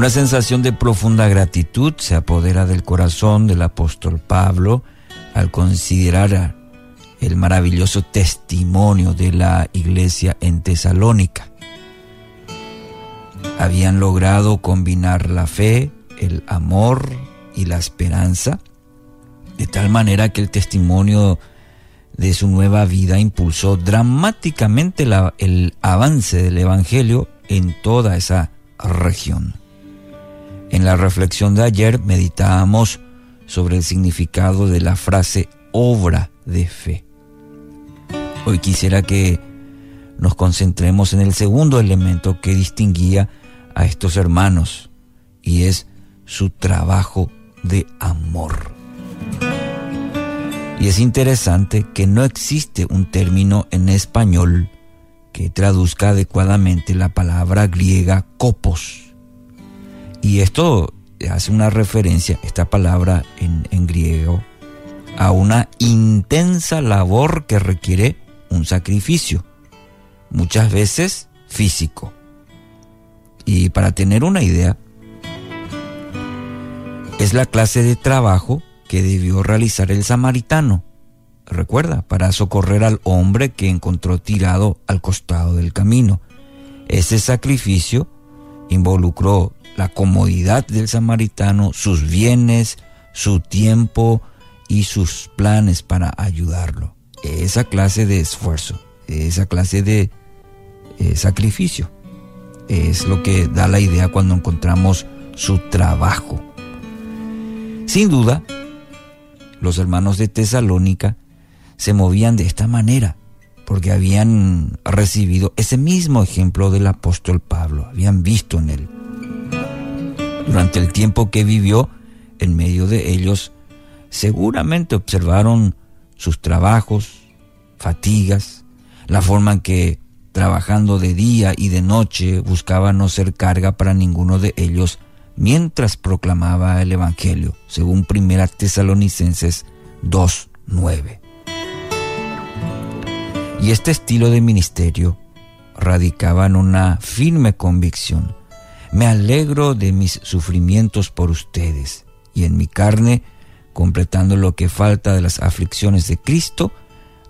Una sensación de profunda gratitud se apodera del corazón del apóstol Pablo al considerar el maravilloso testimonio de la iglesia en Tesalónica. Habían logrado combinar la fe, el amor y la esperanza, de tal manera que el testimonio de su nueva vida impulsó dramáticamente el avance del Evangelio en toda esa región. En la reflexión de ayer meditábamos sobre el significado de la frase obra de fe. Hoy quisiera que nos concentremos en el segundo elemento que distinguía a estos hermanos y es su trabajo de amor. Y es interesante que no existe un término en español que traduzca adecuadamente la palabra griega copos. Y esto hace una referencia, esta palabra en, en griego, a una intensa labor que requiere un sacrificio, muchas veces físico. Y para tener una idea, es la clase de trabajo que debió realizar el samaritano, recuerda, para socorrer al hombre que encontró tirado al costado del camino. Ese sacrificio involucró la comodidad del samaritano, sus bienes, su tiempo y sus planes para ayudarlo. Esa clase de esfuerzo, esa clase de eh, sacrificio, es lo que da la idea cuando encontramos su trabajo. Sin duda, los hermanos de Tesalónica se movían de esta manera, porque habían recibido ese mismo ejemplo del apóstol Pablo, habían visto en él. Durante el tiempo que vivió en medio de ellos, seguramente observaron sus trabajos, fatigas, la forma en que trabajando de día y de noche buscaba no ser carga para ninguno de ellos mientras proclamaba el Evangelio, según 1 Tesalonicenses 2.9. Y este estilo de ministerio radicaba en una firme convicción. Me alegro de mis sufrimientos por ustedes, y en mi carne, completando lo que falta de las aflicciones de Cristo,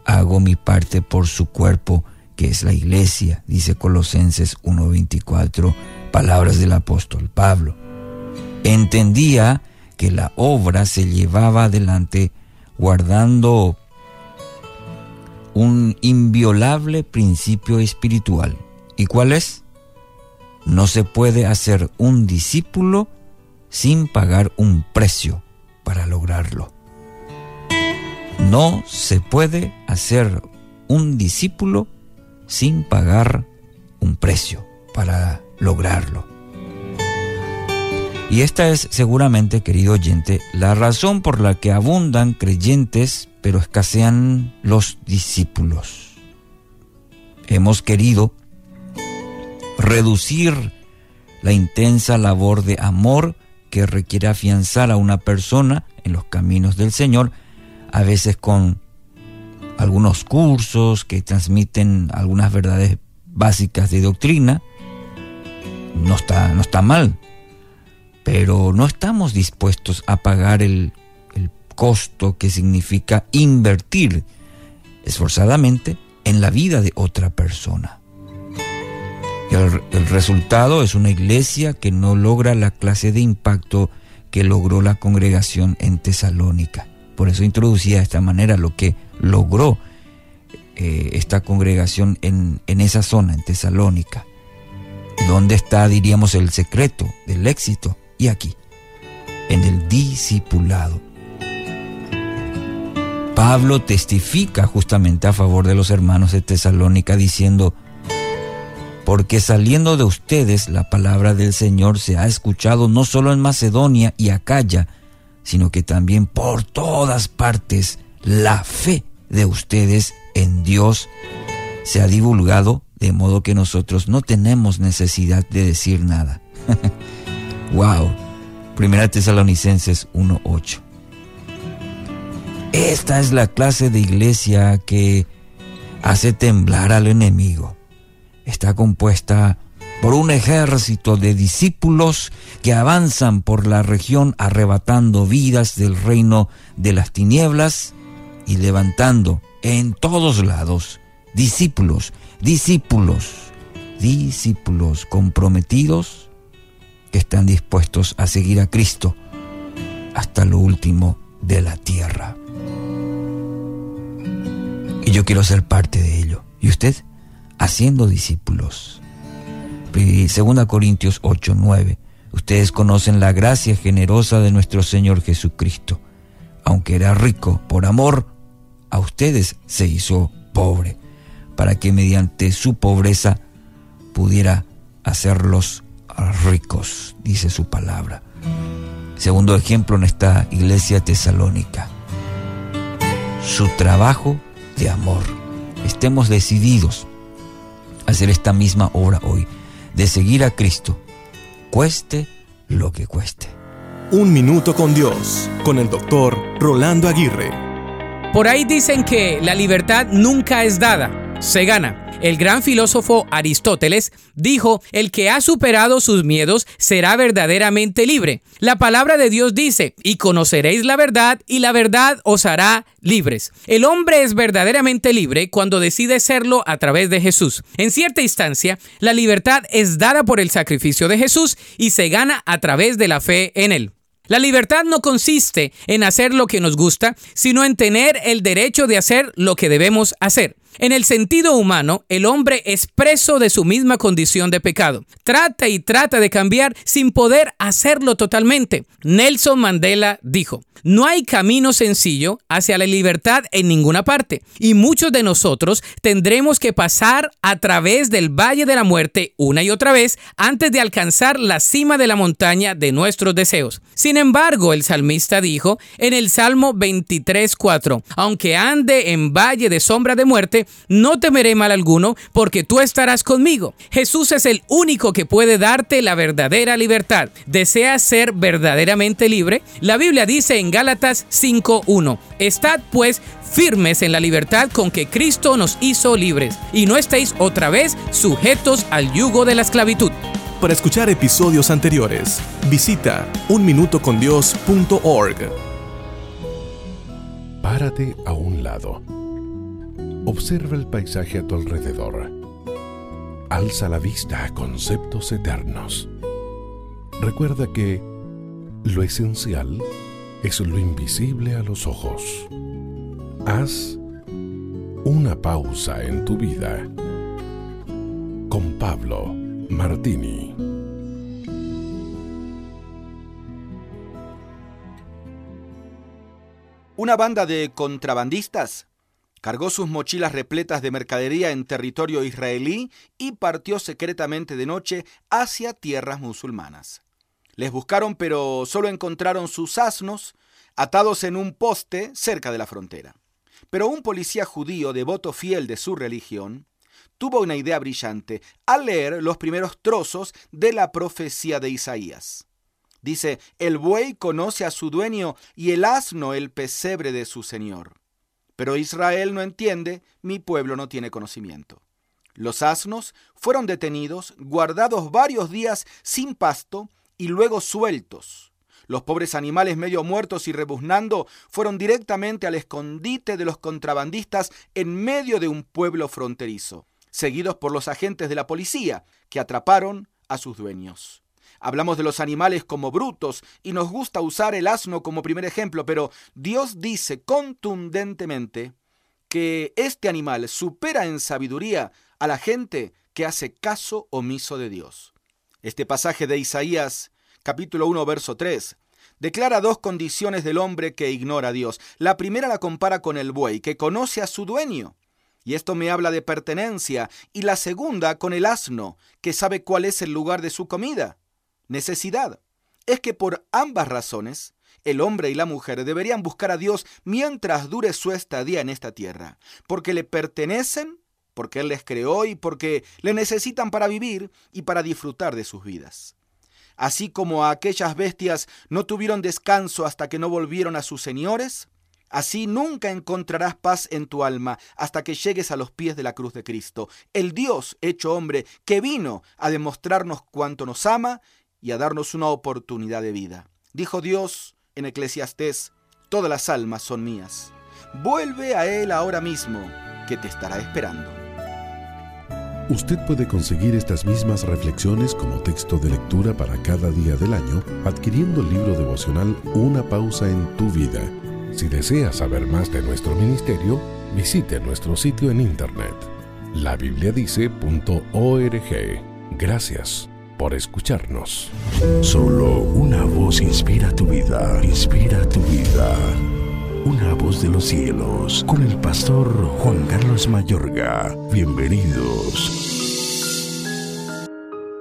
hago mi parte por su cuerpo, que es la iglesia, dice Colosenses 1.24, palabras del apóstol Pablo. Entendía que la obra se llevaba adelante guardando un inviolable principio espiritual. ¿Y cuál es? No se puede hacer un discípulo sin pagar un precio para lograrlo. No se puede hacer un discípulo sin pagar un precio para lograrlo. Y esta es seguramente, querido oyente, la razón por la que abundan creyentes, pero escasean los discípulos. Hemos querido reducir la intensa labor de amor que requiere afianzar a una persona en los caminos del Señor, a veces con algunos cursos que transmiten algunas verdades básicas de doctrina. No está, no está mal, pero no estamos dispuestos a pagar el, el costo que significa invertir esforzadamente en la vida de otra persona. El, el, resultado es una iglesia que no logra la clase de impacto que logró la congregación en Tesalónica. Por eso introducía de esta manera lo que logró eh, esta congregación en, en esa zona, en Tesalónica. ¿Dónde está, diríamos, el secreto del éxito? Y aquí, en el discipulado. Pablo testifica justamente a favor de los hermanos de Tesalónica diciendo, porque saliendo de ustedes la palabra del Señor se ha escuchado no solo en Macedonia y Acaya, sino que también por todas partes la fe de ustedes en Dios se ha divulgado, de modo que nosotros no tenemos necesidad de decir nada. wow. Primera Tesalonicenses 1:8. Esta es la clase de iglesia que hace temblar al enemigo. Está compuesta por un ejército de discípulos que avanzan por la región arrebatando vidas del reino de las tinieblas y levantando en todos lados discípulos, discípulos, discípulos comprometidos que están dispuestos a seguir a Cristo hasta lo último de la tierra. Y yo quiero ser parte de ello. ¿Y usted? Haciendo discípulos. Segunda Corintios 8, 9. Ustedes conocen la gracia generosa de nuestro Señor Jesucristo. Aunque era rico, por amor a ustedes se hizo pobre, para que mediante su pobreza pudiera hacerlos ricos, dice su palabra. Segundo ejemplo en esta iglesia tesalónica. Su trabajo de amor. Estemos decididos a hacer esta misma obra hoy, de seguir a Cristo, cueste lo que cueste. Un minuto con Dios, con el doctor Rolando Aguirre. Por ahí dicen que la libertad nunca es dada, se gana. El gran filósofo Aristóteles dijo, el que ha superado sus miedos será verdaderamente libre. La palabra de Dios dice, y conoceréis la verdad, y la verdad os hará libres. El hombre es verdaderamente libre cuando decide serlo a través de Jesús. En cierta instancia, la libertad es dada por el sacrificio de Jesús y se gana a través de la fe en él. La libertad no consiste en hacer lo que nos gusta, sino en tener el derecho de hacer lo que debemos hacer. En el sentido humano, el hombre es preso de su misma condición de pecado. Trata y trata de cambiar sin poder hacerlo totalmente. Nelson Mandela dijo, no hay camino sencillo hacia la libertad en ninguna parte, y muchos de nosotros tendremos que pasar a través del valle de la muerte una y otra vez antes de alcanzar la cima de la montaña de nuestros deseos. Sin embargo, el salmista dijo en el Salmo 23:4, aunque ande en valle de sombra de muerte, no temeré mal alguno, porque tú estarás conmigo. Jesús es el único que puede darte la verdadera libertad. ¿Deseas ser verdaderamente libre? La Biblia dice en Gálatas 5.1, Estad pues firmes en la libertad con que Cristo nos hizo libres, y no estéis otra vez sujetos al yugo de la esclavitud. Para escuchar episodios anteriores, visita unminutocondios.org. Párate a un lado Observa el paisaje a tu alrededor. Alza la vista a conceptos eternos. Recuerda que lo esencial es lo invisible a los ojos. Haz una pausa en tu vida. Con Pablo Martini. Una banda de contrabandistas cargó sus mochilas repletas de mercadería en territorio israelí y partió secretamente de noche hacia tierras musulmanas. Les buscaron pero solo encontraron sus asnos atados en un poste cerca de la frontera. Pero un policía judío devoto fiel de su religión tuvo una idea brillante al leer los primeros trozos de la profecía de Isaías. Dice, el buey conoce a su dueño y el asno el pesebre de su señor. Pero Israel no entiende, mi pueblo no tiene conocimiento. Los asnos fueron detenidos, guardados varios días sin pasto y luego sueltos. Los pobres animales medio muertos y rebuznando fueron directamente al escondite de los contrabandistas en medio de un pueblo fronterizo, seguidos por los agentes de la policía, que atraparon a sus dueños. Hablamos de los animales como brutos y nos gusta usar el asno como primer ejemplo, pero Dios dice contundentemente que este animal supera en sabiduría a la gente que hace caso omiso de Dios. Este pasaje de Isaías, capítulo 1, verso 3, declara dos condiciones del hombre que ignora a Dios. La primera la compara con el buey, que conoce a su dueño. Y esto me habla de pertenencia. Y la segunda con el asno, que sabe cuál es el lugar de su comida necesidad. Es que por ambas razones, el hombre y la mujer deberían buscar a Dios mientras dure su estadía en esta tierra, porque le pertenecen, porque Él les creó y porque le necesitan para vivir y para disfrutar de sus vidas. Así como aquellas bestias no tuvieron descanso hasta que no volvieron a sus señores, Así nunca encontrarás paz en tu alma hasta que llegues a los pies de la cruz de Cristo, el Dios hecho hombre que vino a demostrarnos cuánto nos ama y a darnos una oportunidad de vida. Dijo Dios en Eclesiastés, todas las almas son mías. Vuelve a Él ahora mismo, que te estará esperando. Usted puede conseguir estas mismas reflexiones como texto de lectura para cada día del año adquiriendo el libro devocional Una pausa en tu vida. Si desea saber más de nuestro ministerio, Visite nuestro sitio en internet labibliadice.org. Gracias por escucharnos. Solo una voz inspira tu vida, inspira tu vida. Una voz de los cielos, con el pastor Juan Carlos Mayorga. Bienvenidos.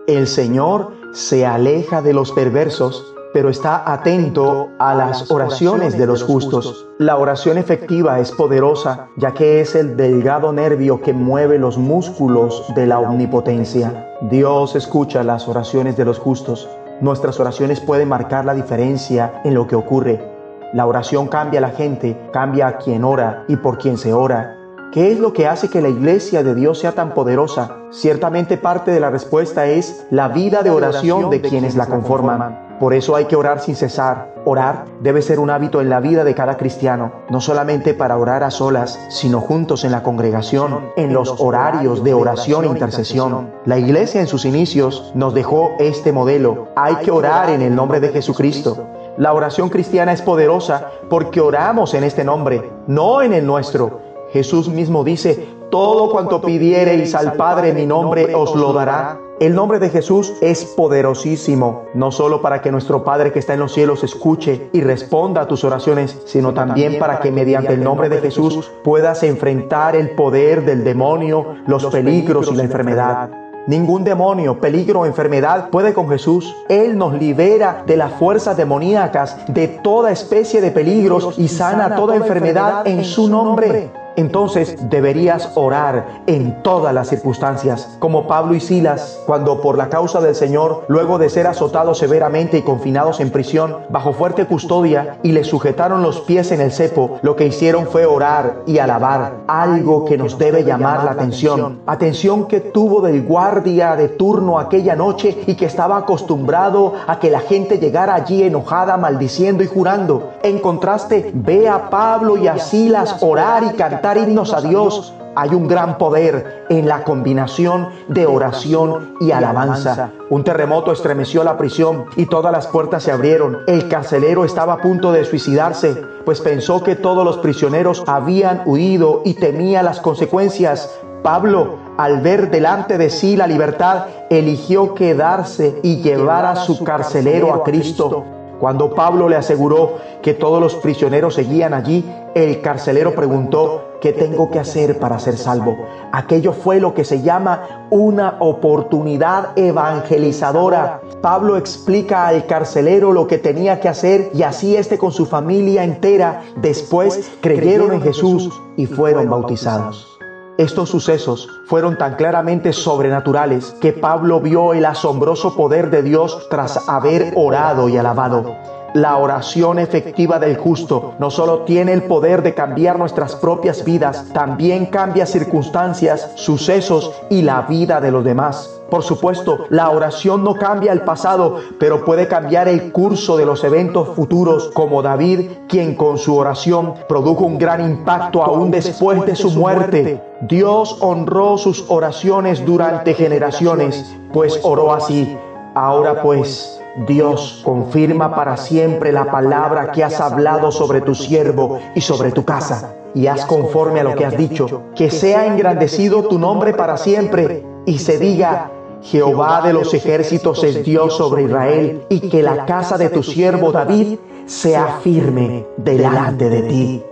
El Señor se aleja de los perversos, pero está atento a las oraciones de los justos. La oración efectiva es poderosa, ya que es el delgado nervio que mueve los músculos de la omnipotencia. Dios escucha las oraciones de los justos. Nuestras oraciones pueden marcar la diferencia en lo que ocurre. La oración cambia a la gente, cambia a quien ora y por quien se ora. ¿Qué es lo que hace que la iglesia de Dios sea tan poderosa? Ciertamente parte de la respuesta es la vida de oración de quienes la conforman. Por eso hay que orar sin cesar. Orar debe ser un hábito en la vida de cada cristiano, no solamente para orar a solas, sino juntos en la congregación, en los horarios de oración e intercesión. La iglesia en sus inicios nos dejó este modelo. Hay que orar en el nombre de Jesucristo. La oración cristiana es poderosa porque oramos en este nombre, no en el nuestro. Jesús mismo dice, todo cuanto pidiereis al Padre en mi nombre os lo dará. El nombre de Jesús es poderosísimo, no solo para que nuestro Padre que está en los cielos escuche y responda a tus oraciones, sino también para que mediante el nombre de Jesús puedas enfrentar el poder del demonio, los peligros y la enfermedad. Ningún demonio, peligro o enfermedad puede con Jesús. Él nos libera de las fuerzas demoníacas, de toda especie de peligros y sana toda enfermedad en su nombre entonces deberías orar en todas las circunstancias, como Pablo y Silas, cuando por la causa del Señor, luego de ser azotados severamente y confinados en prisión, bajo fuerte custodia, y le sujetaron los pies en el cepo, lo que hicieron fue orar y alabar, algo que nos debe llamar la atención. Atención que tuvo del guardia de turno aquella noche y que estaba acostumbrado a que la gente llegara allí enojada, maldiciendo y jurando. En contraste, ve a Pablo y a Silas orar y cantar himnos a Dios, hay un gran poder en la combinación de oración y alabanza. Un terremoto estremeció la prisión y todas las puertas se abrieron. El carcelero estaba a punto de suicidarse, pues pensó que todos los prisioneros habían huido y temía las consecuencias. Pablo, al ver delante de sí la libertad, eligió quedarse y llevar a su carcelero a Cristo. Cuando Pablo le aseguró que todos los prisioneros seguían allí, el carcelero preguntó, ¿qué tengo que hacer para ser salvo? Aquello fue lo que se llama una oportunidad evangelizadora. Pablo explica al carcelero lo que tenía que hacer y así este con su familia entera después creyeron en Jesús y fueron bautizados. Estos sucesos fueron tan claramente sobrenaturales que Pablo vio el asombroso poder de Dios tras haber orado y alabado. La oración efectiva del justo no solo tiene el poder de cambiar nuestras propias vidas, también cambia circunstancias, sucesos y la vida de los demás. Por supuesto, la oración no cambia el pasado, pero puede cambiar el curso de los eventos futuros, como David, quien con su oración produjo un gran impacto aún después de su muerte. Dios honró sus oraciones durante generaciones, pues oró así. Ahora pues, Dios confirma para siempre la palabra que has hablado sobre tu siervo y sobre tu casa. Y haz conforme a lo que has dicho, que sea engrandecido tu nombre para siempre y se diga, Jehová de los ejércitos es Dios sobre Israel, y que la casa de tu siervo David sea firme delante de ti.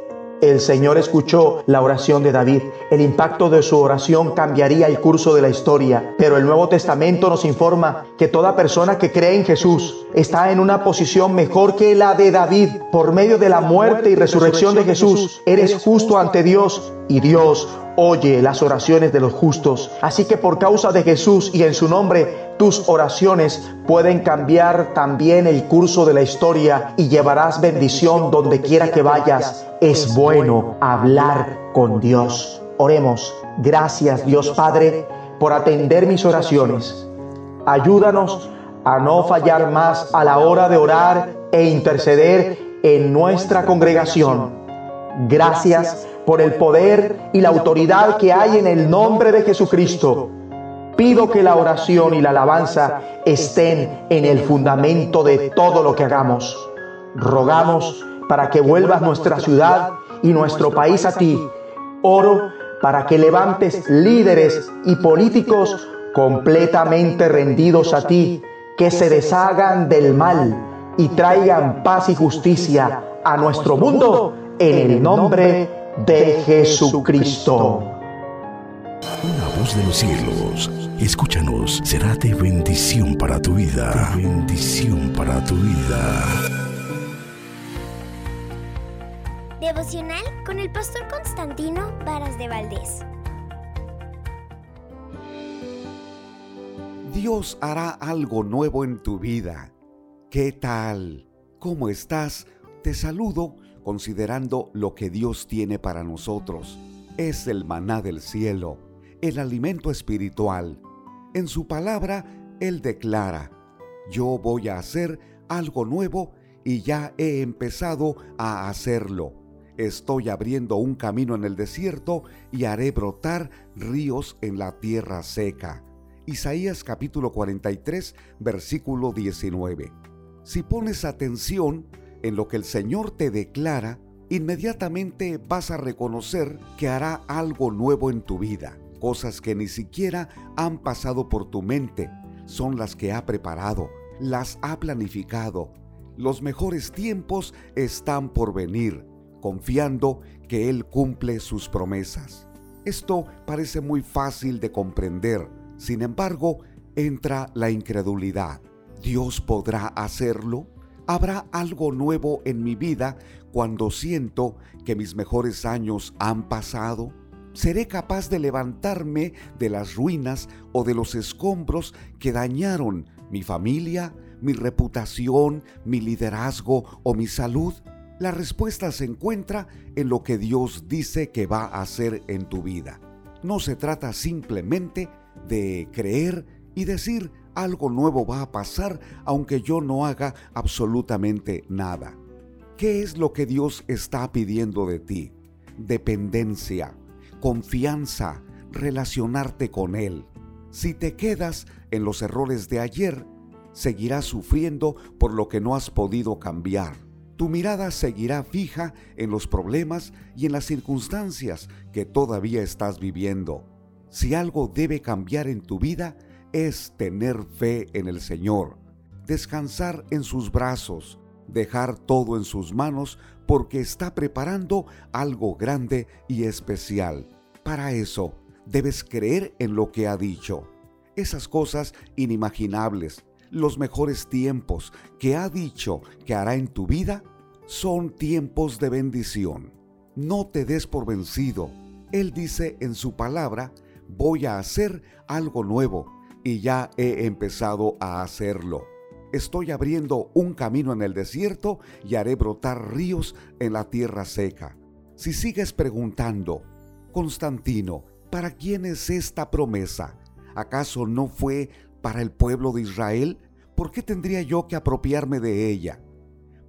El Señor escuchó la oración de David. El impacto de su oración cambiaría el curso de la historia. Pero el Nuevo Testamento nos informa que toda persona que cree en Jesús está en una posición mejor que la de David. Por medio de la muerte y resurrección de Jesús, eres justo ante Dios y Dios oye las oraciones de los justos. Así que por causa de Jesús y en su nombre, tus oraciones pueden cambiar también el curso de la historia y llevarás bendición donde quiera que vayas. Es bueno hablar con Dios. Oremos. Gracias Dios Padre por atender mis oraciones. Ayúdanos a no fallar más a la hora de orar e interceder en nuestra congregación. Gracias por el poder y la autoridad que hay en el nombre de Jesucristo. Pido que la oración y la alabanza estén en el fundamento de todo lo que hagamos. Rogamos para que vuelvas nuestra ciudad y nuestro país a ti oro para que levantes líderes y políticos completamente rendidos a ti, que se deshagan del mal y traigan paz y justicia a nuestro mundo en el nombre de Jesucristo. Una voz de los cielos, escúchanos, será de bendición para tu vida. Bendición para tu vida. Devocional con el pastor Constantino Varas de Valdés. Dios hará algo nuevo en tu vida. ¿Qué tal? ¿Cómo estás? Te saludo considerando lo que Dios tiene para nosotros. Es el maná del cielo, el alimento espiritual. En su palabra, Él declara, yo voy a hacer algo nuevo y ya he empezado a hacerlo. Estoy abriendo un camino en el desierto y haré brotar ríos en la tierra seca. Isaías capítulo 43, versículo 19. Si pones atención en lo que el Señor te declara, inmediatamente vas a reconocer que hará algo nuevo en tu vida. Cosas que ni siquiera han pasado por tu mente, son las que ha preparado, las ha planificado. Los mejores tiempos están por venir, confiando que Él cumple sus promesas. Esto parece muy fácil de comprender, sin embargo, entra la incredulidad. ¿Dios podrá hacerlo? ¿Habrá algo nuevo en mi vida cuando siento que mis mejores años han pasado? ¿Seré capaz de levantarme de las ruinas o de los escombros que dañaron mi familia, mi reputación, mi liderazgo o mi salud? La respuesta se encuentra en lo que Dios dice que va a hacer en tu vida. No se trata simplemente de creer y decir algo nuevo va a pasar aunque yo no haga absolutamente nada. ¿Qué es lo que Dios está pidiendo de ti? Dependencia, confianza, relacionarte con Él. Si te quedas en los errores de ayer, seguirás sufriendo por lo que no has podido cambiar. Tu mirada seguirá fija en los problemas y en las circunstancias que todavía estás viviendo. Si algo debe cambiar en tu vida, es tener fe en el Señor, descansar en sus brazos, dejar todo en sus manos porque está preparando algo grande y especial. Para eso, debes creer en lo que ha dicho. Esas cosas inimaginables, los mejores tiempos que ha dicho que hará en tu vida, son tiempos de bendición. No te des por vencido. Él dice en su palabra voy a hacer algo nuevo y ya he empezado a hacerlo. Estoy abriendo un camino en el desierto y haré brotar ríos en la tierra seca. Si sigues preguntando, Constantino, ¿para quién es esta promesa? ¿Acaso no fue para el pueblo de Israel? ¿Por qué tendría yo que apropiarme de ella?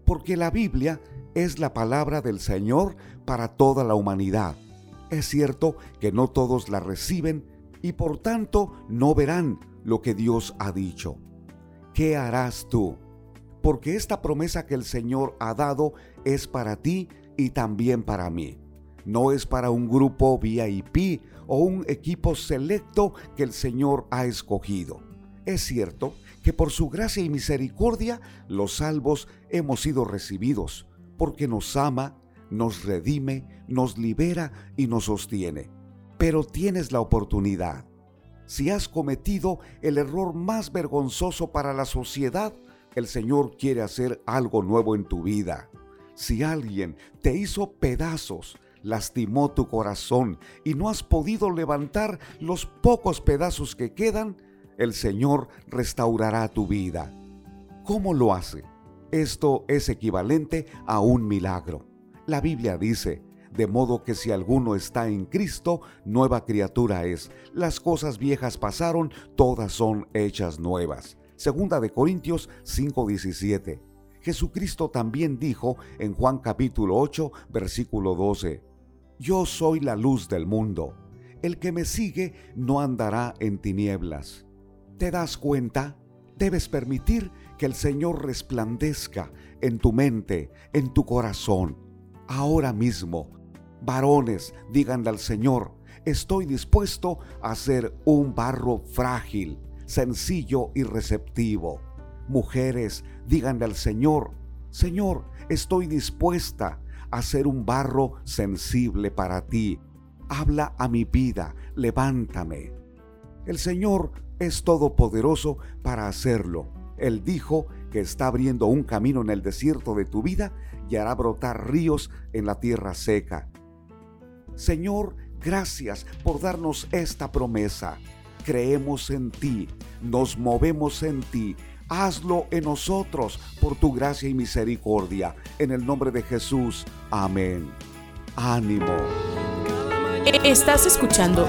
Porque la Biblia es la palabra del Señor para toda la humanidad es cierto que no todos la reciben y por tanto no verán lo que Dios ha dicho. ¿Qué harás tú? Porque esta promesa que el Señor ha dado es para ti y también para mí. No es para un grupo VIP o un equipo selecto que el Señor ha escogido. Es cierto que por su gracia y misericordia los salvos hemos sido recibidos, porque nos ama nos redime, nos libera y nos sostiene. Pero tienes la oportunidad. Si has cometido el error más vergonzoso para la sociedad, el Señor quiere hacer algo nuevo en tu vida. Si alguien te hizo pedazos, lastimó tu corazón y no has podido levantar los pocos pedazos que quedan, el Señor restaurará tu vida. ¿Cómo lo hace? Esto es equivalente a un milagro. La Biblia dice, de modo que si alguno está en Cristo, nueva criatura es. Las cosas viejas pasaron, todas son hechas nuevas. Segunda de Corintios 5:17. Jesucristo también dijo en Juan capítulo 8, versículo 12, Yo soy la luz del mundo. El que me sigue no andará en tinieblas. ¿Te das cuenta? Debes permitir que el Señor resplandezca en tu mente, en tu corazón ahora mismo. Varones, díganle al Señor, estoy dispuesto a ser un barro frágil, sencillo y receptivo. Mujeres, díganle al Señor, Señor, estoy dispuesta a ser un barro sensible para ti. Habla a mi vida, levántame. El Señor es todopoderoso para hacerlo. Él dijo que está abriendo un camino en el desierto de tu vida y hará brotar ríos en la tierra seca. Señor, gracias por darnos esta promesa. Creemos en ti, nos movemos en ti. Hazlo en nosotros por tu gracia y misericordia. En el nombre de Jesús. Amén. Ánimo. Estás escuchando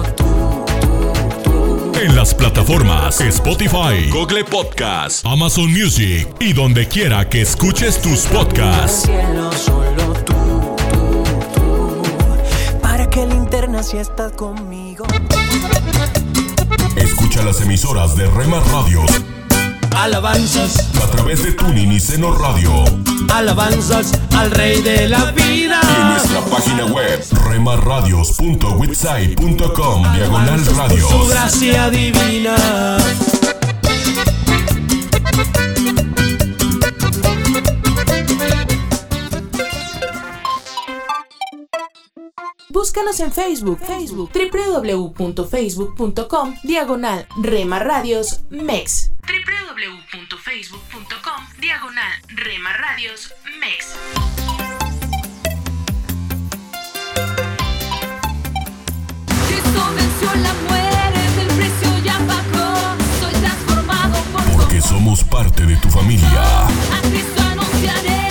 En las plataformas Spotify, Google Podcast, Amazon Music y donde quiera que escuches tus podcasts. Para que linterna si estás conmigo. Escucha las emisoras de Rema Radios Alabanzas a través de Tuning y Seno Radio. Alabanzas al Rey de la vida. Y en nuestra página web, remarradios.witsai.com, diagonal Su radios. gracia divina. Búscanos en Facebook, Facebook, www.facebook.com, diagonal Rema Radios MEX. www.facebook.com, diagonal Rema Radios MEX. Cristo venció la muerte, el precio ya pagó. Soy transformado por su Porque somos parte de tu familia. A Cristo anunciaré.